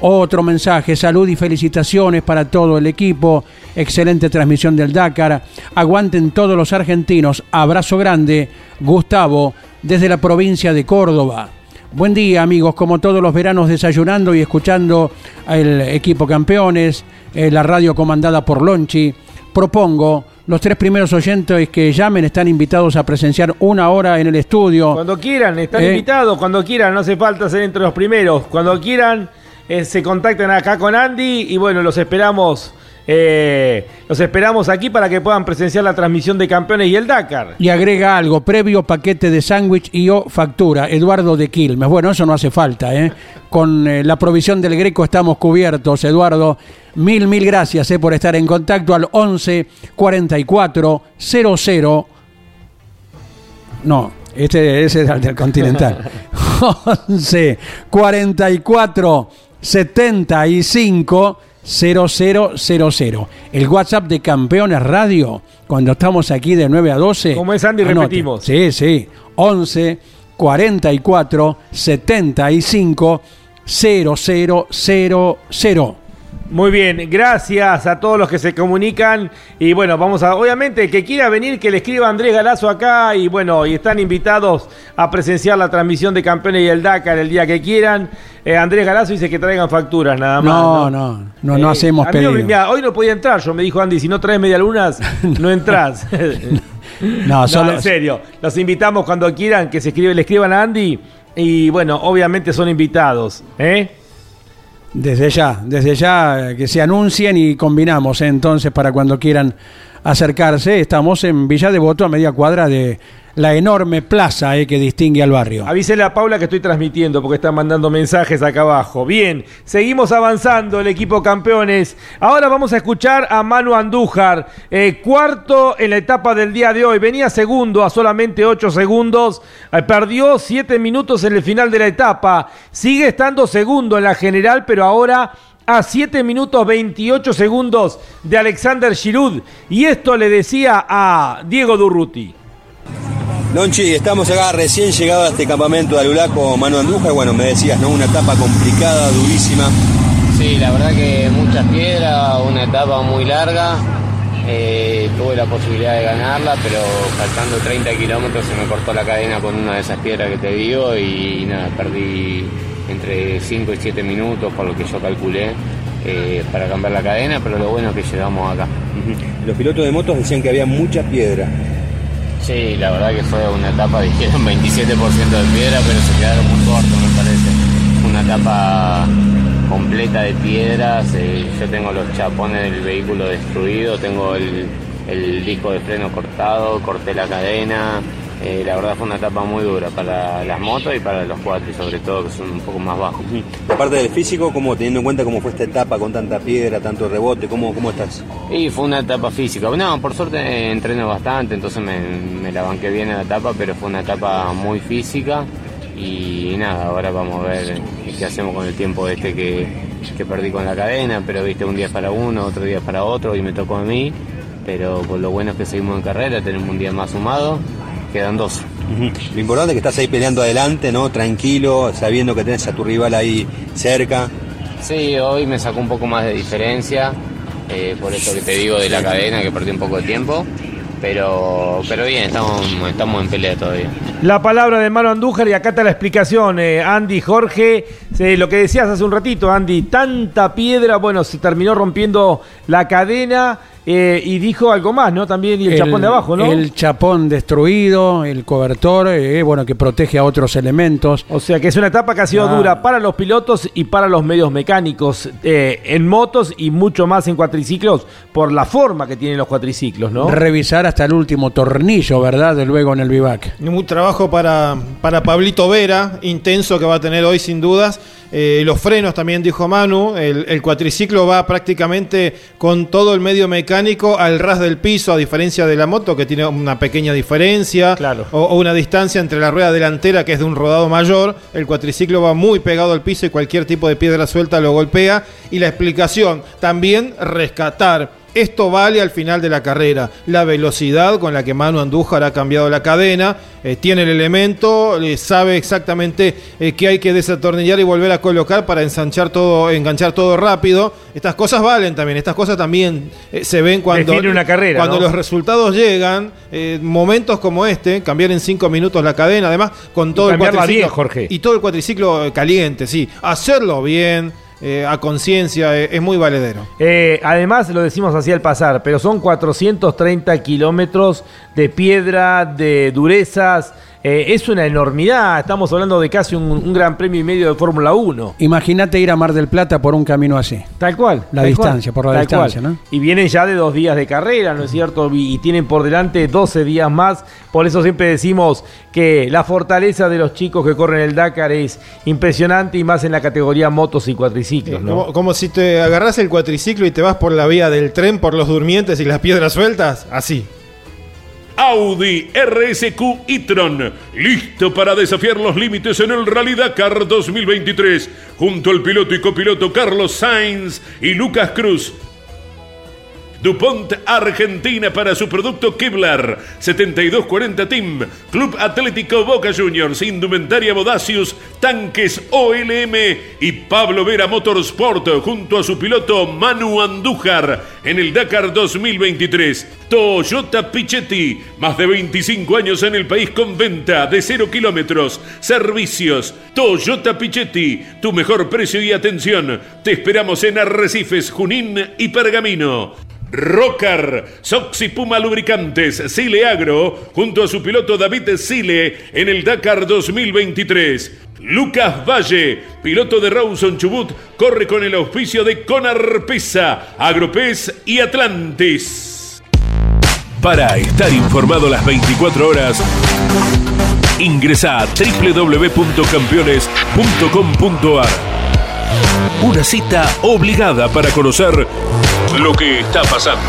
Otro mensaje, salud y felicitaciones para todo el equipo. Excelente transmisión del Dakar. Aguanten todos los argentinos. Abrazo grande. Gustavo, desde la provincia de Córdoba. Buen día amigos, como todos los veranos desayunando y escuchando el equipo campeones, eh, la radio comandada por Lonchi. Propongo los tres primeros oyentes que llamen están invitados a presenciar una hora en el estudio. Cuando quieran, están Eh. invitados, cuando quieran, no hace falta ser entre los primeros. Cuando quieran, eh, se contactan acá con Andy y bueno, los esperamos. Eh, los esperamos aquí para que puedan presenciar la transmisión de campeones y el Dakar. Y agrega algo, previo paquete de sándwich y o factura, Eduardo de Quilmes. Bueno, eso no hace falta, ¿eh? Con eh, la provisión del Greco estamos cubiertos, Eduardo. Mil, mil gracias eh, por estar en contacto al 11 44 00. No, este ese es el del Continental. 11 44 75 0000. El WhatsApp de Campeones Radio, cuando estamos aquí de 9 a 12. Como es Andy, anote. repetimos. Sí, sí. 11 44 75 0000. Muy bien, gracias a todos los que se comunican. Y bueno, vamos a, obviamente, el que quiera venir, que le escriba Andrés Galazo acá. Y bueno, y están invitados a presenciar la transmisión de Campeones y el Dakar el día que quieran. Eh, Andrés Galazo dice que traigan facturas nada más. No, no, no, no Eh, hacemos a mí pedido. mirá, hoy no podía entrar, yo me dijo Andy, si no traes medialunas, no entras. No, solo- en serio. Los invitamos cuando quieran que se escribe, le escriban a Andy. Y bueno, obviamente son invitados. ¿eh? Desde ya, desde ya eh, que se anuncien y combinamos eh, entonces para cuando quieran acercarse. Estamos en Villa Devoto a media cuadra de la enorme plaza eh, que distingue al barrio. Avísele a Paula que estoy transmitiendo porque están mandando mensajes acá abajo. Bien, seguimos avanzando el equipo campeones. Ahora vamos a escuchar a Manu Andújar, eh, cuarto en la etapa del día de hoy. Venía segundo a solamente 8 segundos. Eh, perdió 7 minutos en el final de la etapa. Sigue estando segundo en la general, pero ahora a 7 minutos 28 segundos de Alexander Giroud. Y esto le decía a Diego Durruti. Lonchi, estamos acá recién llegado a este campamento de Alulaco, Manu Andújar. Bueno, me decías, ¿no? Una etapa complicada, durísima. Sí, la verdad que muchas piedras, una etapa muy larga. Eh, tuve la posibilidad de ganarla, pero faltando 30 kilómetros se me cortó la cadena con una de esas piedras que te digo y, nada, perdí entre 5 y 7 minutos por lo que yo calculé eh, para cambiar la cadena, pero lo bueno es que llegamos acá. Los pilotos de motos decían que había muchas piedras. Sí, la verdad que fue una etapa, dijeron 27% de piedra, pero se quedaron muy cortos, me parece. Una etapa completa de piedras, eh, yo tengo los chapones del vehículo destruido, tengo el, el disco de freno cortado, corté la cadena. eh, la verdad fue una etapa muy dura para las motos y para los cuatro, sobre todo que son un poco más bajos. Aparte del físico, ¿cómo, teniendo en cuenta cómo fue esta etapa con tanta piedra, tanto rebote, ¿cómo, cómo estás? Y fue una etapa física. No, por suerte eh, entreno bastante, entonces me, me la banqué bien en la etapa, pero fue una etapa muy física. Y nada, ahora vamos a ver qué hacemos con el tiempo este que, que perdí con la cadena, pero viste, un día para uno, otro día para otro, y me tocó a mí. Pero por lo bueno es que seguimos en carrera, tenemos un día más sumado, quedan dos. Lo importante es que estás ahí peleando adelante, ¿no? Tranquilo, sabiendo que tenés a tu rival ahí cerca. Sí, hoy me sacó un poco más de diferencia, eh, por eso que te digo de la cadena, que perdí un poco de tiempo. Pero, pero bien, estamos, estamos en pelea todavía. La palabra de Mano Andújar y acá está la explicación, eh, Andy, Jorge, eh, lo que decías hace un ratito, Andy, tanta piedra, bueno, se terminó rompiendo la cadena eh, y dijo algo más, ¿no? También y el, chapón de abajo, ¿no? El chapón destruido, el cobertor, eh, bueno, que protege a otros elementos. O sea que es una etapa que ha sido Ah. dura para los pilotos y para los medios mecánicos eh, en motos y mucho más en cuatriciclos por la forma que tienen los cuatriciclos, ¿no? Revisar hasta el último tornillo, ¿verdad? De luego en el vivac. Un trabajo para, para Pablito Vera, intenso que va a tener hoy sin dudas. Eh, los frenos también dijo Manu, el, el cuatriciclo va prácticamente con todo el medio mecánico al ras del piso, a diferencia de la moto que tiene una pequeña diferencia o, o una distancia entre la rueda delantera que es de un rodado mayor. El cuatriciclo va muy pegado al piso y cualquier tipo de piedra suelta lo golpea. Y la explicación, también rescatar esto vale al final de la carrera. La velocidad con la que Manu Andújar ha cambiado la cadena, eh, tiene el elemento, eh, sabe exactamente eh, qué hay que desatornillar y volver a colocar para ensanchar todo, enganchar todo rápido. Estas cosas valen también, estas cosas también eh, se ven cuando, una carrera, cuando ¿no? los resultados llegan. momentos como este, cambiar en cinco minutos la cadena, además con todo el cuatriciclo. bien, Jorge. Y todo el cuatriciclo caliente, sí. Hacerlo bien. Eh, a conciencia eh, es muy valedero. Eh, además, lo decimos así al pasar, pero son 430 kilómetros de piedra, de durezas. Eh, es una enormidad. Estamos hablando de casi un, un gran premio y medio de Fórmula 1. Imagínate ir a Mar del Plata por un camino así. Tal cual. La tal distancia, cual, por la distancia, cual. ¿no? Y vienen ya de dos días de carrera, ¿no es cierto? Y, y tienen por delante 12 días más. Por eso siempre decimos que la fortaleza de los chicos que corren el Dakar es impresionante y más en la categoría motos y cuatriciclos, ¿no? Como, como si te agarras el cuatriciclo y te vas por la vía del tren por los durmientes y las piedras sueltas, así. Audi RSQ e-tron, listo para desafiar los límites en el Rally Dakar 2023, junto al piloto y copiloto Carlos Sainz y Lucas Cruz. DuPont Argentina para su producto Kevlar 7240 Team, Club Atlético Boca Juniors, Indumentaria Bodacius, Tanques OLM y Pablo Vera Motorsport junto a su piloto Manu Andújar en el Dakar 2023. Toyota Pichetti, más de 25 años en el país con venta de 0 kilómetros, servicios. Toyota Pichetti, tu mejor precio y atención. Te esperamos en Arrecifes, Junín y Pergamino. Rocar, Soxy Puma Lubricantes, Sile Agro, junto a su piloto David Sile en el Dakar 2023. Lucas Valle, piloto de Rawson Chubut, corre con el auspicio de Conar Pesa, Agropez y Atlantis. Para estar informado las 24 horas, ingresa a www.campeones.com.ar. Una cita obligada para conocer lo que está pasando.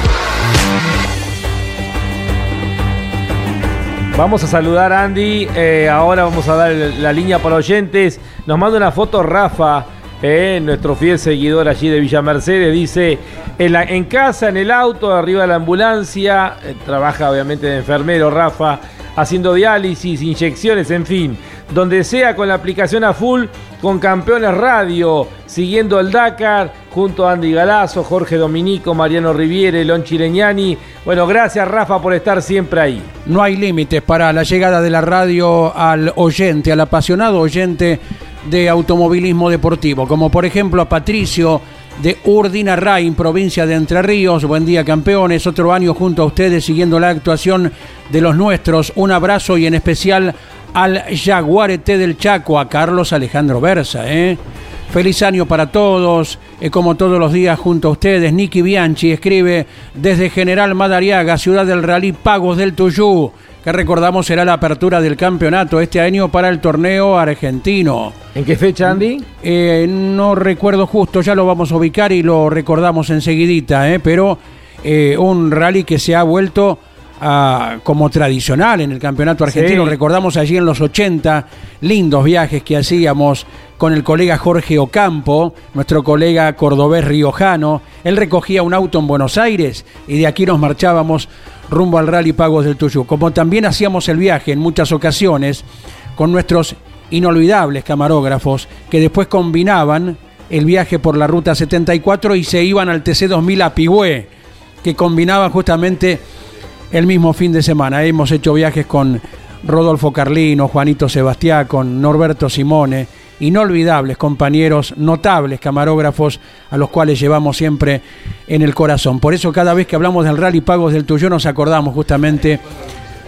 Vamos a saludar a Andy. eh, ahora vamos a dar la línea para oyentes. Nos manda una foto Rafa, eh, nuestro fiel seguidor allí de Villa Mercedes. Dice: en, casa, en el auto, arriba de la ambulancia. eh, trabaja obviamente de enfermero Rafa, haciendo diálisis, inyecciones, en fin. Donde sea con la aplicación a full, con Campeones Radio, siguiendo el Dakar, junto a Andy Galazo, Jorge Dominico, Mariano Riviere, Lon Chileñani. Bueno, gracias Rafa por estar siempre ahí. No hay límites para la llegada de la radio al oyente, al apasionado oyente de automovilismo deportivo, como por ejemplo a Patricio de Urdina Rain, provincia de Entre Ríos. Buen día, campeones. Otro año junto a ustedes siguiendo la actuación de los nuestros. Un abrazo y en especial al Jaguarete del Chaco, a Carlos Alejandro Versa. ¿eh? Feliz año para todos, eh, como todos los días junto a ustedes. Nicky Bianchi escribe desde General Madariaga, ciudad del Rally Pagos del Tuyú, que recordamos será la apertura del campeonato este año para el torneo argentino. ¿En qué fecha, Andy? Eh, no recuerdo justo, ya lo vamos a ubicar y lo recordamos enseguidita, eh, pero eh, un rally que se ha vuelto como tradicional en el campeonato argentino. Sí. Recordamos allí en los 80 lindos viajes que hacíamos con el colega Jorge Ocampo, nuestro colega cordobés riojano. Él recogía un auto en Buenos Aires y de aquí nos marchábamos rumbo al Rally Pagos del Tuyú. Como también hacíamos el viaje en muchas ocasiones con nuestros inolvidables camarógrafos que después combinaban el viaje por la ruta 74 y se iban al TC2000 a Pigüé, que combinaban justamente el mismo fin de semana. Hemos hecho viajes con Rodolfo Carlino, Juanito Sebastián, con Norberto Simone, inolvidables compañeros, notables camarógrafos a los cuales llevamos siempre en el corazón. Por eso cada vez que hablamos del rally Pagos del Tuyo nos acordamos justamente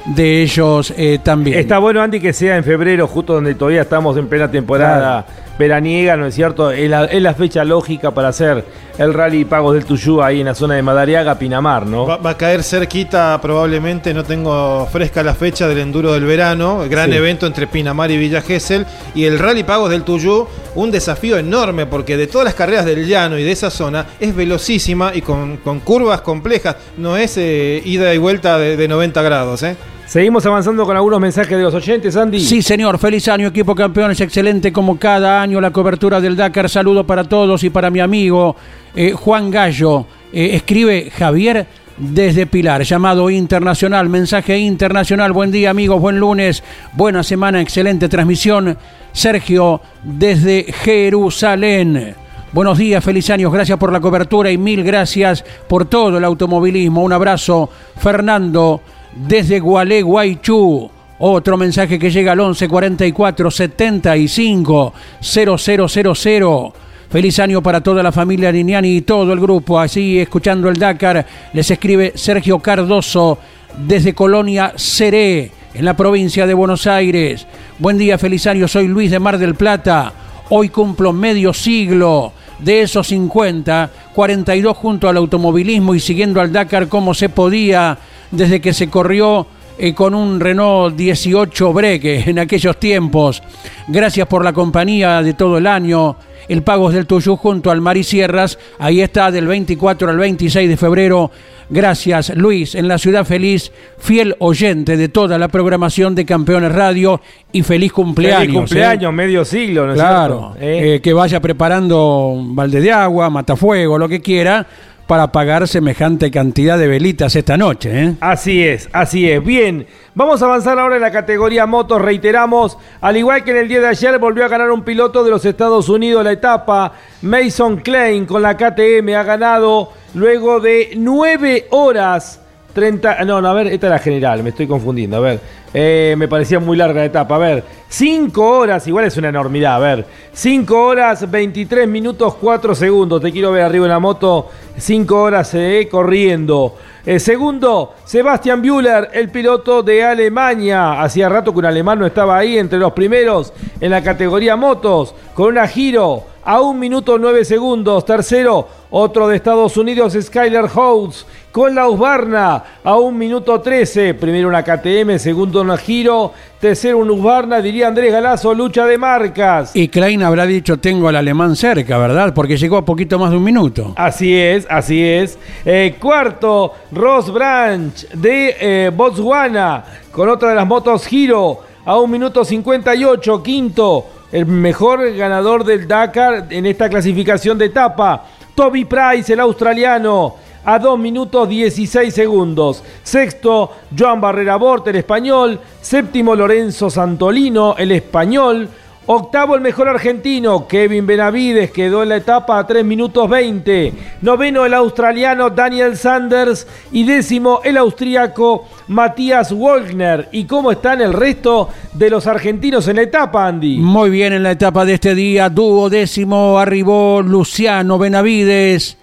de ellos eh, también. Está bueno, Andy, que sea en febrero, justo donde todavía estamos en plena temporada veraniega, ¿no es cierto? Es la, es la fecha lógica para hacer el rally Pagos del Tuyú ahí en la zona de Madariaga, Pinamar, ¿no? Va, va a caer cerquita probablemente, no tengo fresca la fecha del enduro del verano, el gran Sí. evento entre Pinamar y Villa Gesell y el Rally Pagos del Tuyú, un desafío enorme porque de todas las carreras del llano y de esa zona es velocísima y con, con curvas complejas, no es eh, ida y vuelta de, de 90 grados. ¿eh? Seguimos avanzando con algunos mensajes de los oyentes, Andy. Sí, señor. Feliz año, equipo campeones. Excelente como cada año la cobertura del Dakar. Saludo para todos y para mi amigo eh, Juan Gallo. Eh, escribe Javier desde Pilar, llamado internacional. Mensaje internacional. Buen día, amigos. Buen lunes. Buena semana. Excelente transmisión. Sergio desde Jerusalén. Buenos días, feliz años, gracias por la cobertura y mil gracias por todo el automovilismo. Un abrazo, Fernando, desde Gualeguaychú. Otro mensaje que llega al 11 44 75 0000. Feliz año para toda la familia Liniani y todo el grupo. Así, escuchando el Dakar, les escribe Sergio Cardoso desde Colonia Seré, en la provincia de Buenos Aires. Buen día, feliz año. Soy Luis de Mar del Plata. Hoy cumplo medio siglo. De esos 50, 42 junto al automovilismo y siguiendo al Dakar como se podía desde que se corrió eh, con un Renault 18 Breque en aquellos tiempos. Gracias por la compañía de todo el año. El Pagos del Tuyú junto al Mari Sierras. Ahí está del 24 al 26 de febrero. Gracias, Luis, en la Ciudad Feliz, fiel oyente de toda la programación de Campeones Radio y feliz cumpleaños. Feliz cumpleaños, medio siglo, ¿no es Claro, cierto? ¿Eh? eh, que vaya preparando un balde de agua, matafuego, lo que quiera, para pagar semejante cantidad de velitas esta noche. ¿eh? Así es, así es. Bien, vamos a avanzar ahora en la categoría motos. Reiteramos, al igual que en el día de ayer, volvió a ganar un piloto de los Estados Unidos la etapa. Mason Klein con la KTM ha ganado luego de nueve horas. 30, no, no, a ver, esta es la general, me estoy confundiendo, a ver, eh, me parecía muy larga la etapa, a ver, 5 horas, igual es una enormidad, a ver, 5 horas, 23 minutos, 4 segundos, te quiero ver arriba en la moto, 5 horas eh, corriendo. Eh, segundo, Sebastian Bühler, el piloto de Alemania. Hacía rato que un alemán no estaba ahí entre los primeros en la categoría motos, con una giro a un minuto 9 segundos. Tercero, otro de Estados Unidos, Skyler Holtz, con la Husqvarna a un minuto 13. Primero una KTM, segundo una giro, tercero un Husqvarna, diría Andrés Galazo, lucha de marcas. Y Klein habrá dicho tengo al alemán cerca, ¿verdad? Porque llegó a poquito más de un minuto. Así es, así es. Eh, cuarto, Ross Branch de eh, Botswana, con otra de las motos Giro, a un minuto 58. Quinto, el mejor ganador del Dakar en esta clasificación de etapa, Toby Price, el australiano. A 2 minutos 16 segundos. Sexto, Joan Barrera Bort, el español. Séptimo, Lorenzo Santolino, el español. Octavo el mejor argentino, Kevin Benavides, quedó en la etapa a 3 minutos 20. Noveno el australiano Daniel Sanders y décimo el austríaco Matías Wolkner. ¿Y cómo están el resto de los argentinos en la etapa, Andy? Muy bien en la etapa de este día, dúo décimo arribó Luciano Benavides,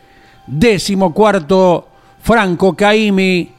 décimo cuarto Franco Caimi,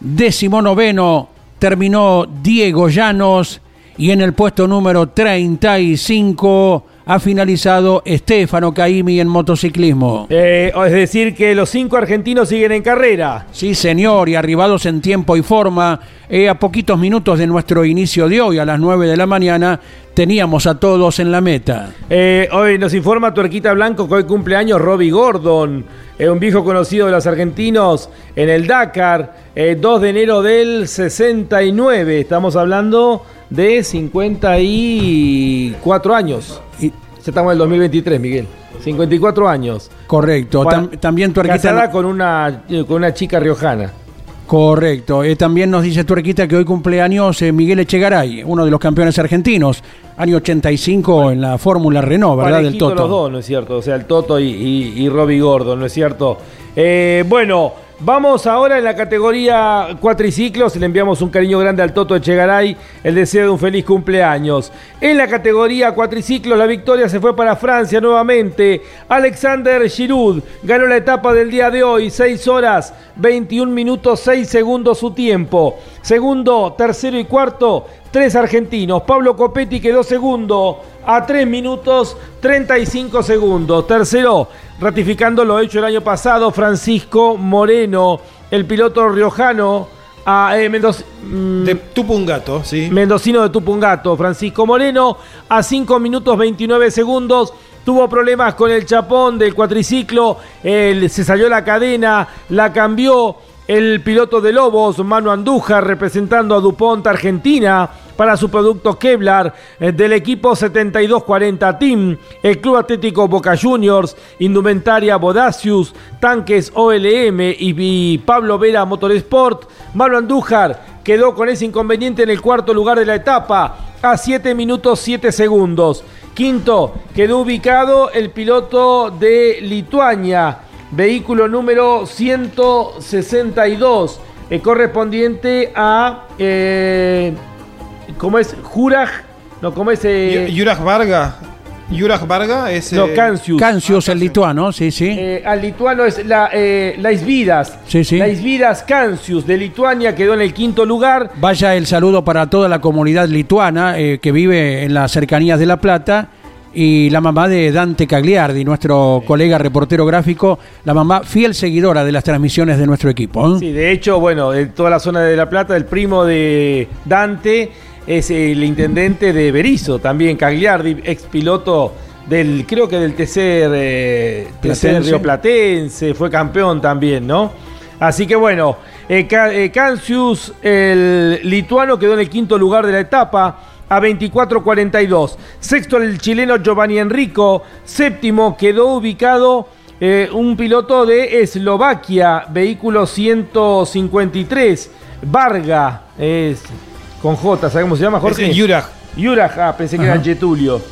décimo noveno terminó Diego Llanos y en el puesto número 35 ha finalizado Estefano Caimi en motociclismo. Eh, es decir, que los cinco argentinos siguen en carrera. Sí, señor, y arribados en tiempo y forma, eh, a poquitos minutos de nuestro inicio de hoy, a las 9 de la mañana, teníamos a todos en la meta. Eh, hoy nos informa Tuerquita Blanco que hoy cumpleaños Robbie Gordon, un viejo conocido de los argentinos en el Dakar, eh, 2 de enero del 69. Estamos hablando de 54 años. Y ya estamos en el 2023, Miguel. 54 años. Correcto. Tam- también Tuerquita. Casada con una, con una chica riojana. Correcto. Eh, también nos dice Tuerquita que hoy cumpleaños eh, Miguel Echegaray, uno de los campeones argentinos, año 85 en la Fórmula Renault, ¿verdad? Del Toto. los dos, ¿no es cierto? O sea, el Toto y, y, y Robbie Gordon, ¿no es cierto? Eh, bueno, vamos ahora en la categoría cuatriciclos. Le enviamos un cariño grande al Toto Echegaray, el deseo de un feliz cumpleaños. En la categoría cuatriciclos, la victoria se fue para Francia nuevamente. Alexander Giroud ganó la etapa del día de hoy, 6 horas, 21 minutos, 6 segundos su tiempo. Segundo, tercero y cuarto, tres argentinos. Pablo Copetti quedó segundo a 3 minutos 35 segundos. Tercero, ratificando lo hecho el año pasado, Francisco Moreno, el piloto riojano. A, eh, Mendoz- mm, De Tupungato, sí. Mendocino de Tupungato, Francisco Moreno, a 5 minutos 29 segundos. Tuvo problemas con el chapón del cuatriciclo, se salió la cadena, la cambió el piloto de Lobos, Manu Andújar, representando a DuPont Argentina para su producto Kevlar eh, del equipo 7240 Team, el Club Atlético Boca Juniors, Indumentaria Bodacius, Tanques OLM y, y Pablo Vera Motorsport. Manu Andújar quedó con ese inconveniente en el cuarto lugar de la etapa a 7 minutos 7 segundos. Quinto, quedó ubicado el piloto de Lituania, vehículo número 162, eh, correspondiente a... Eh, ¿Cómo es? Juraj. No, ¿cómo es? Eh, Juraj Varga. Juraj Varga es. no, eh, Cancius. Cancius, el lituano, sí, sí. Eh, al lituano es la, eh, Laisvidas. Sí, sí. Laisvidas Cancius de Lituania quedó en el quinto lugar. Vaya el saludo para toda la comunidad lituana eh, que vive en las cercanías de La Plata y la mamá de Dante Cagliardi, nuestro colega reportero gráfico, la mamá fiel seguidora de las transmisiones de nuestro equipo. ¿eh? Sí, de hecho, bueno, de toda la zona de La Plata, el primo de Dante es el intendente de Berizo, también Cagliardi, ex piloto del, creo que del tercer, eh. Río Platense, fue campeón también, ¿no? Así que bueno, eh, eh, Cancius, el lituano, quedó en el quinto lugar de la etapa a 24.42. Sexto el chileno Giovanni Enrico. Séptimo quedó ubicado eh, un piloto de Eslovaquia, vehículo 153, Varga, es con J, ¿sabes cómo se llama Jorge? Es Juraj. Juraj, ah, pensé que era Ajá. Getulio.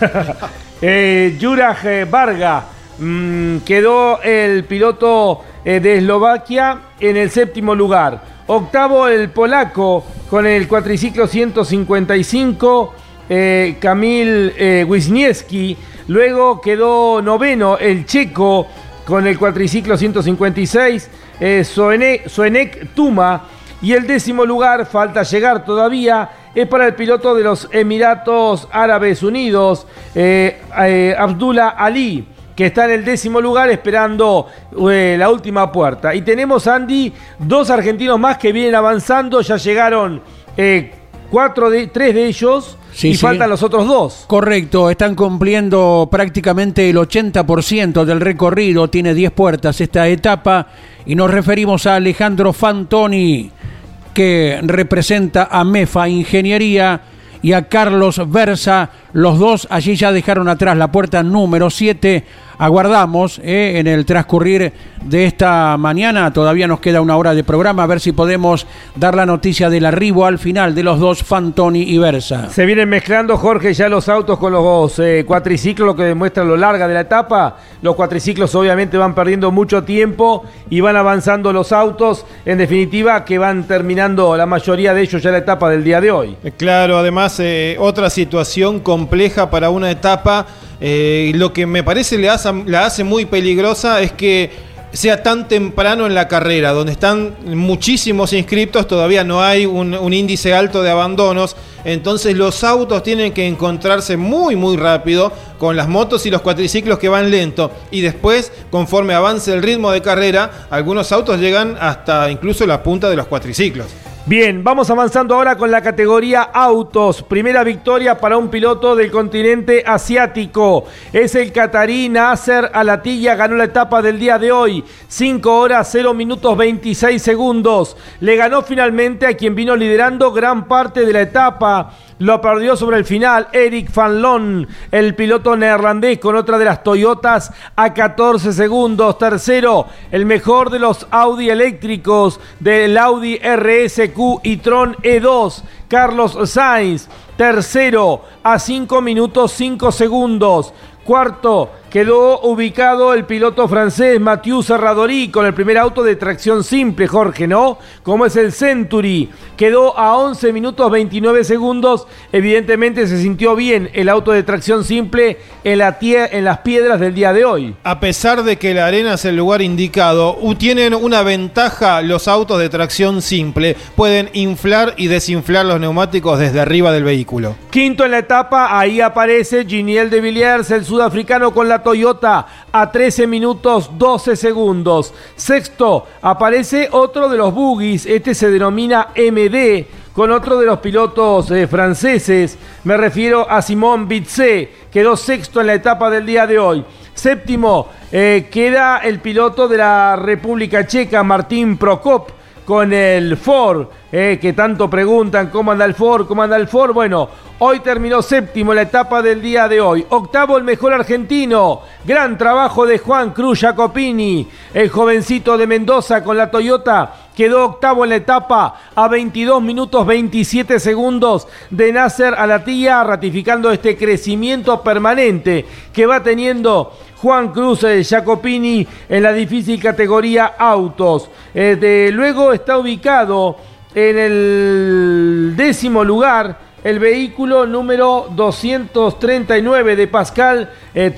eh, Juraj eh, Varga mm, quedó el piloto eh, de Eslovaquia en el séptimo lugar. Octavo el polaco con el cuatriciclo 155, eh, Kamil eh, Wisniewski. Luego quedó noveno el checo con el cuatriciclo 156, eh, Soene- Soenek Tuma. Y el décimo lugar, falta llegar todavía, es para el piloto de los Emiratos Árabes Unidos, eh, eh, Abdullah Ali, que está en el décimo lugar esperando eh, la última puerta. Y tenemos, Andy, dos argentinos más que vienen avanzando, ya llegaron eh, cuatro de, tres de ellos Sí, y sí. faltan los otros dos. Correcto, están cumpliendo prácticamente el 80% del recorrido, tiene 10 puertas esta etapa y nos referimos a Alejandro Fantoni, que representa a MEFA Ingeniería y a Carlos Versa, los dos allí ya dejaron atrás la puerta número 7, aguardamos eh, en el transcurrir de esta mañana, todavía nos queda una hora de programa, a ver si podemos dar la noticia del arribo al final de los dos Fantoni y Versa. Se vienen mezclando, Jorge, ya los autos con los eh, cuatriciclos, lo que demuestra lo larga de la etapa. Los cuatriciclos obviamente van perdiendo mucho tiempo y van avanzando los autos. En definitiva, que van terminando la mayoría de ellos ya la etapa del día de hoy. Claro, además eh, otra situación compleja para una etapa. Eh, lo que me parece le hace, la hace muy peligrosa es que sea tan temprano en la carrera, donde están muchísimos inscriptos, todavía no hay un, un índice alto de abandonos, entonces los autos tienen que encontrarse muy muy rápido con las motos y los cuatriciclos que van lento y después, conforme avance el ritmo de carrera, algunos autos llegan hasta incluso la punta de los cuatriciclos. Bien, vamos avanzando ahora con la categoría autos. Primera victoria para un piloto del continente asiático. Es el catarí Nasser Alatilla. Ganó la etapa del día de hoy. 5 horas 0 minutos 26 segundos. Le ganó finalmente a quien vino liderando gran parte de la etapa. Lo perdió sobre el final Eric Van Loon, el piloto neerlandés con otra de las Toyotas a 14 segundos. Tercero, el mejor de los Audi eléctricos del Audi RSQ y Tron E2, Carlos Sainz. Tercero, a 5 minutos 5 segundos. Cuarto, quedó ubicado el piloto francés Mathieu Serradori con el primer auto de tracción simple, Jorge, ¿no? Como es el Century. Quedó a 11 minutos 29 segundos. Evidentemente se sintió bien el auto de tracción simple en, la tie- en las piedras del día de hoy. A pesar de que la arena es el lugar indicado, tienen una ventaja los autos de tracción simple. Pueden inflar y desinflar los neumáticos desde arriba del vehículo. Quinto en la etapa, ahí aparece Giniel de Villiers, el sudafricano con la Toyota a 13 minutos 12 segundos. Sexto, aparece otro de los buggies, este se denomina MD, con otro de los pilotos eh, franceses, me refiero a Simón Bitze, quedó sexto en la etapa del día de hoy. Séptimo, eh, queda el piloto de la República Checa, Martín Prokop, con el Ford, eh, que tanto preguntan cómo anda el Ford, cómo anda el Ford. Bueno, hoy terminó séptimo la etapa del día de hoy. Octavo el mejor argentino. Gran trabajo de Juan Cruz Jacopini, el jovencito de Mendoza con la Toyota. Quedó octavo en la etapa a 22 minutos 27 segundos de Nasser Alatilla, ratificando este crecimiento permanente que va teniendo Juan Cruz eh, Jacopini en la difícil categoría autos. Eh, luego está ubicado en el décimo lugar el vehículo número 239 de Pascal eh,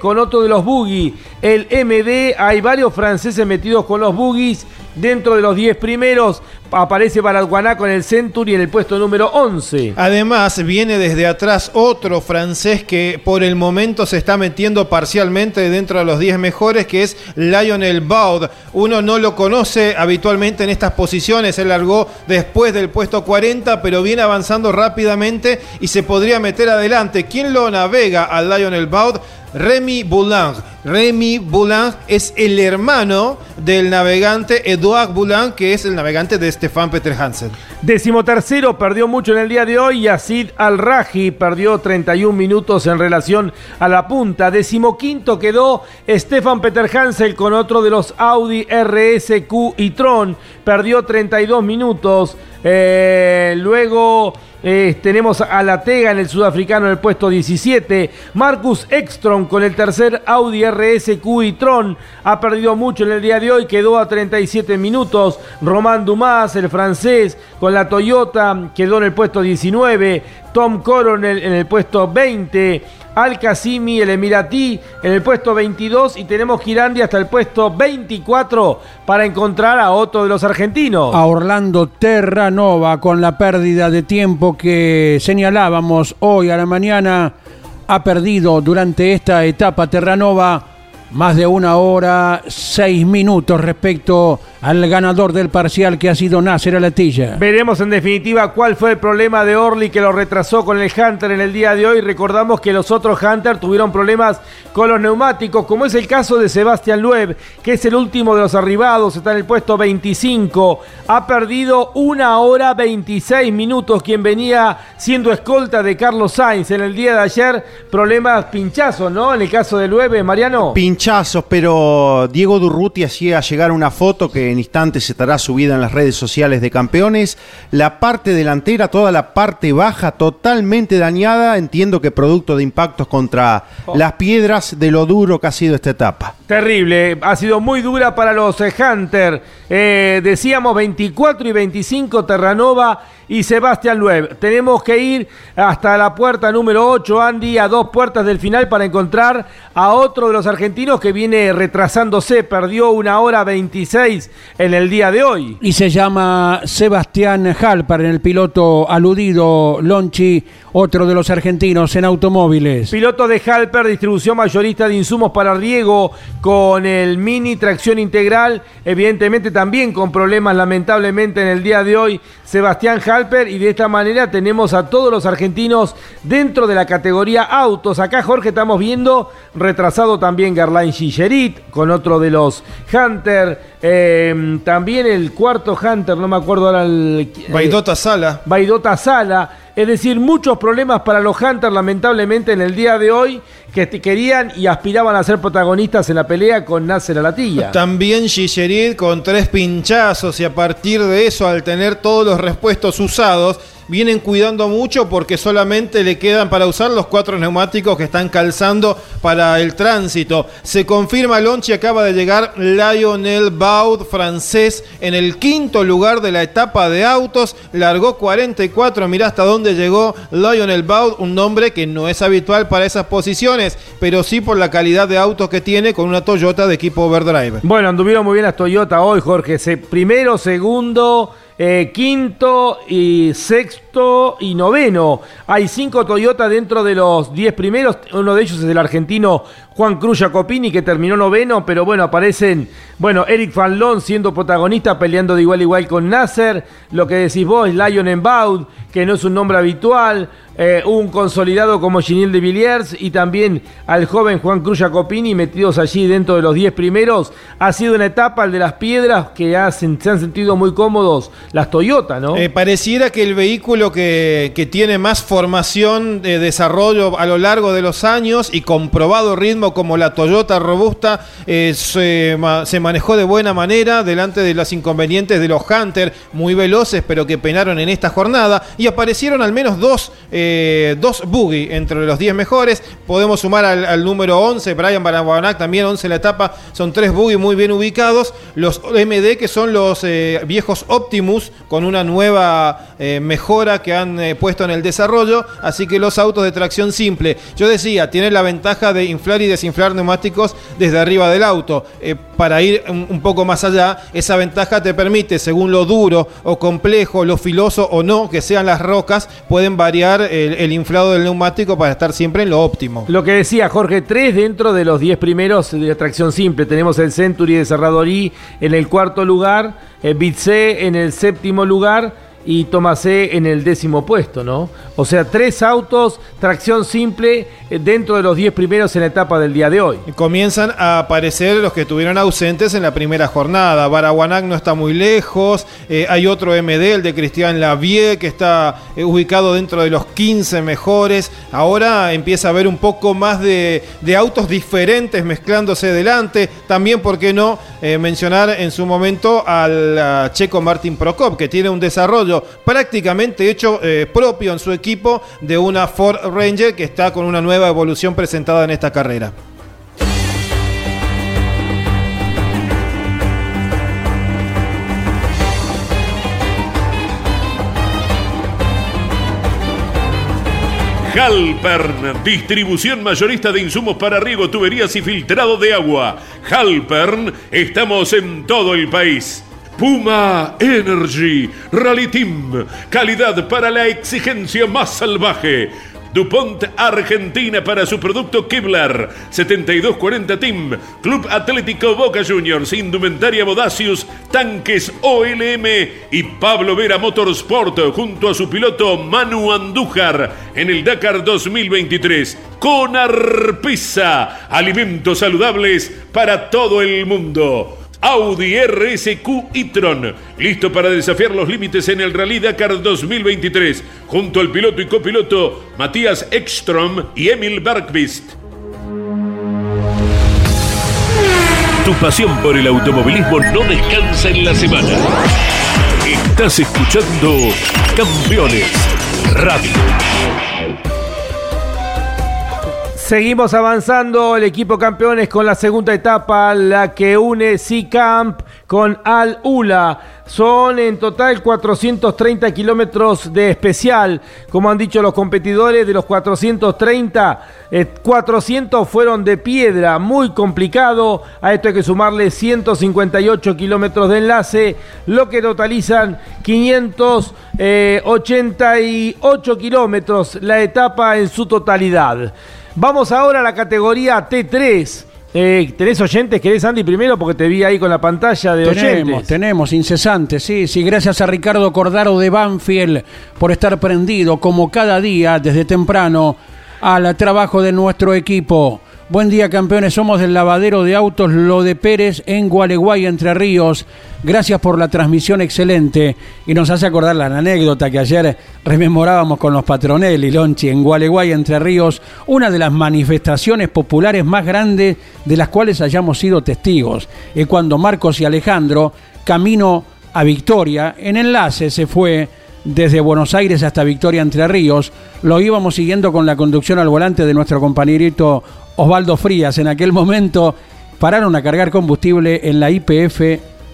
con otro de los buggy, el MD. Hay varios franceses metidos con los buggies dentro de los 10 primeros. Aparece Baradguaná con el Century en el puesto número 11. Además, viene desde atrás otro francés que por el momento se está metiendo parcialmente dentro de los 10 mejores, que es Lionel Baud. Uno no lo conoce habitualmente en estas posiciones, él largó después del puesto 40, pero viene avanzando rápidamente y se podría meter adelante. ¿Quién lo navega a Lionel Baud? Remy Boulang. Remy Boulang es el hermano del navegante Edouard Boulang, que es el navegante de Stefan Peter Hansen. Decimotercero perdió mucho en el día de hoy. Yacid Al-Raji perdió 31 minutos en relación a la punta. Decimoquinto quedó Stefan Peter Hansel con otro de los Audi RSQ y Tron. Perdió 32 minutos. Eh, luego eh, tenemos a La Tega en el sudafricano en el puesto 17. Marcus Ekstrom con el tercer Audi RSQ y Tron ha perdido mucho en el día de hoy, quedó a 37 minutos. Román Dumas, el francés, con la Toyota, quedó en el puesto 19. Tom Coronel en el puesto 20. Al Qasimi, el Emiratí, en el puesto 22 y tenemos Girandi hasta el puesto 24 para encontrar a otro de los argentinos. A Orlando Terranova con la pérdida de tiempo que señalábamos hoy a la mañana. Ha perdido durante esta etapa Terranova más de una hora, seis minutos respecto al ganador del parcial que ha sido Nasser Alatilla. Veremos en definitiva cuál fue el problema de Orly que lo retrasó con el Hunter en el día de hoy. Recordamos que los otros Hunter tuvieron problemas con los neumáticos, como es el caso de Sebastián Loeb, que es el último de los arribados, está en el puesto 25. Ha perdido una hora 26 minutos quien venía siendo escolta de Carlos Sainz en el día de ayer. Problemas pinchazos, ¿no? En el caso de Loeb, Mariano. Pinchazos, pero Diego Durruti hacía llegar una foto que en instantes estará subida en las redes sociales de campeones. La parte delantera, toda la parte baja, totalmente dañada. Entiendo que producto de impactos contra las piedras de lo duro que ha sido esta etapa. Terrible, ha sido muy dura para los eh, Hunter. Eh, decíamos 24 y 25 Terranova y Sebastián Loeb. Tenemos que ir hasta la puerta número 8, Andy, a dos puertas del final para encontrar a otro de los argentinos que viene retrasándose. Perdió una hora 26 en el día de hoy. Y se llama Sebastián Halper, el piloto aludido, Lonchi, otro de los argentinos en automóviles. Piloto de Halper, distribución mayorista de insumos para riego con el mini tracción integral, evidentemente también con problemas lamentablemente en el día de hoy, Sebastián Halper y de esta manera tenemos a todos los argentinos dentro de la categoría autos. Acá Jorge estamos viendo retrasado también Garlain Gigerit con otro de los Hunter, eh, también el cuarto Hunter, no me acuerdo ahora el... Baidota Sala. Baidota Sala. Es decir, muchos problemas para los Hunters, lamentablemente, en el día de hoy, que querían y aspiraban a ser protagonistas en la pelea con Nasser Alatilla. También Gigerit con tres pinchazos y a partir de eso, al tener todos los repuestos usados, vienen cuidando mucho porque solamente le quedan para usar los cuatro neumáticos que están calzando para el tránsito. Se confirma, Lonchi acaba de llegar Lionel Baud, francés, en el quinto lugar de la etapa de autos, largó 44, mira hasta dónde llegó Lionel Baud, un nombre que no es habitual para esas posiciones, pero sí por la calidad de autos que tiene con una Toyota de equipo overdrive. Bueno, anduvieron muy bien las Toyota hoy, Jorge. Se, primero, segundo. Eh, quinto y sexto y noveno. Hay cinco Toyota dentro de los diez primeros. Uno de ellos es el argentino Juan Cruz Jacopini, que terminó noveno, pero bueno, aparecen, bueno, Eric Fanlon siendo protagonista, peleando de igual a igual con Nasser. Lo que decís vos, Lion Embaud, que no es un nombre habitual. Eh, un consolidado como Ginil de Villiers y también al joven Juan Cruz Jacopini metidos allí dentro de los 10 primeros. Ha sido una etapa, el de las piedras, que se han sentido muy cómodos las Toyota, ¿no? Eh, pareciera que el vehículo que, tiene más formación de desarrollo a lo largo de los años y comprobado ritmo como la Toyota robusta eh, se, ma- se manejó de buena manera delante de los inconvenientes de los Hunter, muy veloces pero que penaron en esta jornada y aparecieron al menos dos, eh, dos buggy entre los 10 mejores. Podemos sumar al, número 11, Brian Barabanac también 11 en la etapa, son tres buggy muy bien ubicados. Los MD que son los eh, viejos Optimus con una nueva eh, que han eh, puesto en el desarrollo, así que los autos de tracción simple, yo decía, tienen la ventaja de inflar y desinflar neumáticos desde arriba del auto. Eh, para ir un, poco más allá, esa ventaja te permite, según lo duro o complejo, lo filoso o no que sean las rocas, pueden variar el, inflado del neumático para estar siempre en lo óptimo. Lo que decía Jorge, tres dentro de los 10 primeros de tracción simple. Tenemos el Century de Serradorí en el cuarto lugar, el Bitse en el séptimo lugar y Tomasé en el décimo puesto, ¿no? O sea, tres autos, tracción simple, eh, dentro de los 10 primeros en la etapa del día de hoy. Comienzan a aparecer los que estuvieron ausentes en la primera jornada. Baraguanac no está muy lejos. eh, hay otro MD, el de Cristian Lavie, que está eh, ubicado dentro de los 15 mejores. Ahora empieza a haber un poco más de, de autos diferentes mezclándose delante. También, ¿por qué no mencionar en su momento al checo Martin Prokop, que tiene un desarrollo prácticamente hecho eh, propio en su equipo de una Ford Ranger que está con una nueva evolución presentada en esta carrera. Halpern, distribución mayorista de insumos para riego, tuberías y filtrado de agua. Halpern, estamos en todo el país. Puma Energy, Rally Team, calidad para la exigencia más salvaje. DuPont Argentina para su producto Kevlar 7240 Team Club Atlético Boca Juniors Indumentaria Bodacius Tanques OLM y Pablo Vera Motorsport junto a su piloto Manu Andújar en el Dakar 2023 con Arpisa alimentos saludables para todo el mundo Audi RSQ e-tron, listo para desafiar los límites en el Rally Dakar 2023, junto al piloto y copiloto Matías Ekstrom y Emil Bergqvist. Tu pasión por el automovilismo no descansa en la semana. Estás escuchando Campeones Radio. Seguimos avanzando el equipo campeones con la segunda etapa, la que une C-Camp con Al Ula. Son en total 430 kilómetros de especial. Como han dicho los competidores, de los 430, eh, 400 fueron de piedra, muy complicado. A esto hay que sumarle 158 kilómetros de enlace, lo que totalizan 588 kilómetros la etapa en su totalidad. Vamos ahora a la categoría T3. Eh, ¿Tenés oyentes? ¿Querés, Andy, primero? Porque te vi ahí con la pantalla de Tenemos, oyentes. tenemos, incesante, sí, sí, gracias a Ricardo Cordaro de Banfield por estar prendido como cada día desde temprano al trabajo de nuestro equipo. Buen día campeones, somos del lavadero de autos Lo de Pérez en Gualeguay, Entre Ríos. Gracias por la transmisión excelente y nos hace acordar la anécdota que ayer rememorábamos con los Patronelli, Lonchi, en Gualeguay, Entre Ríos, una de las manifestaciones populares más grandes de las cuales hayamos sido testigos. Y cuando Marcos y Alejandro, camino a Victoria, en enlace se fue desde Buenos Aires hasta Victoria Entre Ríos. Lo íbamos siguiendo con la conducción al volante de nuestro compañerito Osvaldo Frías. En aquel momento pararon a cargar combustible en la IPF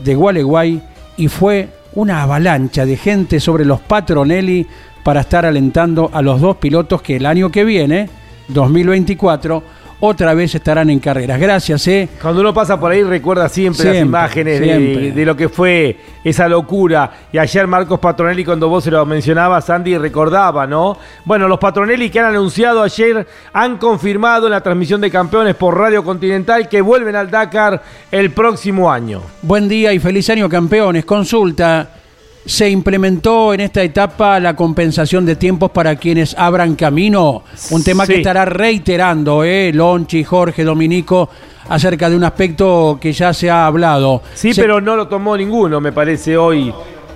de Gualeguay y fue una avalancha de gente sobre los Patronelli para estar alentando a los dos pilotos que el año que viene, 2024, otra vez estarán en carreras. Gracias, ¿eh? Cuando uno pasa por ahí recuerda siempre, las Siempre, imágenes de, de lo que fue esa locura. Y ayer Marcos Patronelli, cuando vos se lo mencionabas, Andy, recordaba, ¿no? Bueno, los Patronelli que han anunciado ayer han confirmado en la transmisión de campeones por Radio Continental que vuelven al Dakar el próximo año. Buen día y feliz año campeones. Consulta. ¿Se implementó en esta etapa la compensación de tiempos para quienes abran camino? Un tema que estará reiterando, ¿eh? Lonchi, Jorge, Dominico, acerca de un aspecto que ya se ha hablado. Sí, Se- pero no lo tomó ninguno, me parece, hoy.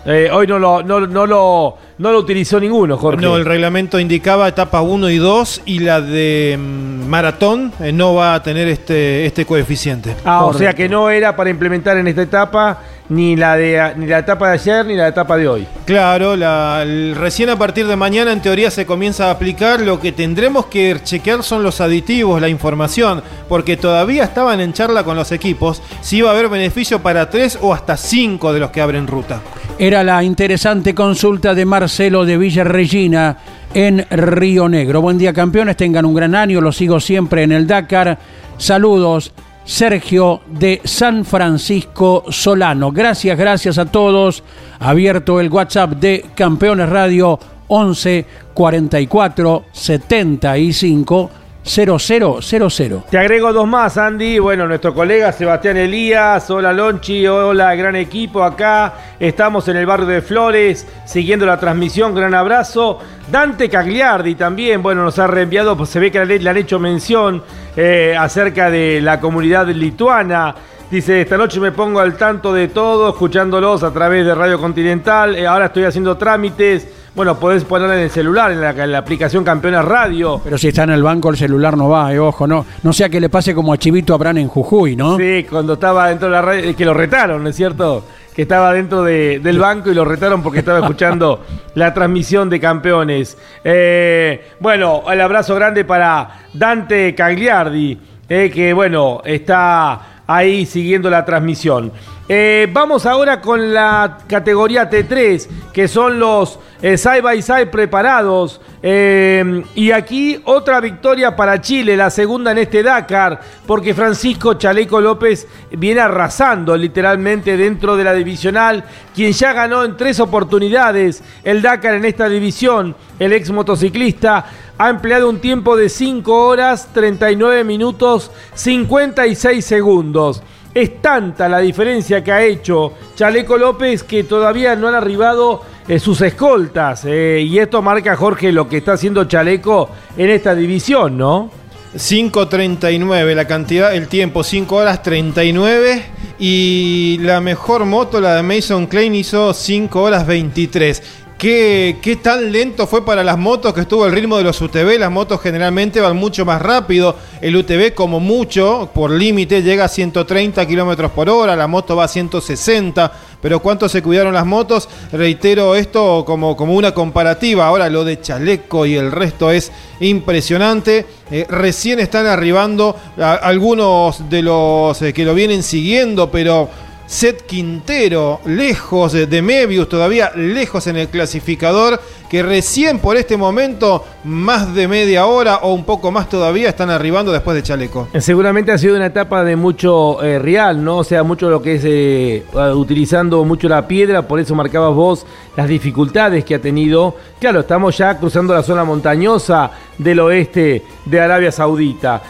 Eh, hoy no lo, no, no lo, no lo utilizó ninguno, Jorge. No, el reglamento indicaba etapa 1 y 2 y la de mm, maratón eh, no va a tener este, este coeficiente. Ah, o sea que no era para implementar en esta etapa ni la de ni la etapa de ayer ni la etapa de hoy. Claro, la- el- recién a partir de mañana en teoría se comienza a aplicar. Lo que tendremos que chequear son los aditivos, la información, porque todavía estaban en charla con los equipos si iba a haber beneficio para tres o hasta cinco de los que abren ruta. Era la interesante consulta de Marcelo de Villa Regina en Río Negro. Buen día campeones, tengan un gran año, los sigo siempre en el Dakar. Saludos, Sergio de San Francisco Solano. Gracias, gracias a todos. Abierto el WhatsApp de Campeones Radio 11 44 75 0000. Te agrego dos más, Andy. Bueno, nuestro colega Sebastián Elías. Hola, Lonchi. Hola, gran equipo acá. Estamos en el barrio de Flores, siguiendo la transmisión. Gran abrazo. Dante Cagliardi también, bueno, nos ha reenviado, pues se ve que le, han hecho mención eh, acerca de la comunidad lituana. Dice, esta noche me pongo al tanto de todo, escuchándolos a través de Radio Continental. Eh, ahora estoy haciendo trámites. Bueno, podés ponerla en el celular, en la, en la aplicación Campeones Radio. Pero si está en el banco, el celular no va, eh, ojo, no. No sea que le pase como a Chivito Abrán en Jujuy, ¿no? Sí, cuando estaba dentro de la radio, eh, que lo retaron, ¿no es cierto? Que estaba dentro de- del banco y lo retaron porque estaba escuchando la transmisión de campeones. Eh, bueno, el abrazo grande para Dante Cagliardi, eh, que bueno, está ahí siguiendo la transmisión. Eh, vamos ahora con la categoría T3, que son los eh, side by side preparados. Eh, y aquí otra victoria para Chile, la segunda en este Dakar, porque Francisco Chaleco López viene arrasando literalmente dentro de la divisional, quien ya ganó en tres oportunidades el Dakar en esta división, el ex motociclista. Ha empleado un tiempo de 5 horas, 39 minutos, 56 segundos. Es tanta la diferencia que ha hecho Chaleco López que todavía no han arribado eh, sus escoltas. eh, y esto marca, Jorge, lo que está haciendo Chaleco en esta división, ¿no? 5.39 la cantidad, el tiempo, 5 horas 39 y la mejor moto, la de Mason Klein, hizo 5 horas 23. ¿Qué, tan lento fue para las motos que estuvo el ritmo de los UTV? Las motos generalmente van mucho más rápido. El UTV como mucho, por límite, llega a 130 kilómetros por hora, la moto va a 160. Pero ¿cuánto se cuidaron las motos? Reitero esto como, como una comparativa. Ahora lo de Chaleco y el resto es impresionante. Eh, recién están arribando algunos de los eh, que lo vienen siguiendo, pero Seth Quintero, lejos de, Mebius, todavía lejos en el clasificador, que recién por este momento, más de media hora o un poco más todavía, están arribando después de Chaleco. Eh, Seguramente ha sido una etapa de mucho eh, real, ¿no? O sea, mucho lo que es eh, utilizando mucho la piedra, por eso marcabas vos las dificultades que ha tenido. Claro, estamos ya cruzando la zona montañosa del oeste de Arabia Saudita.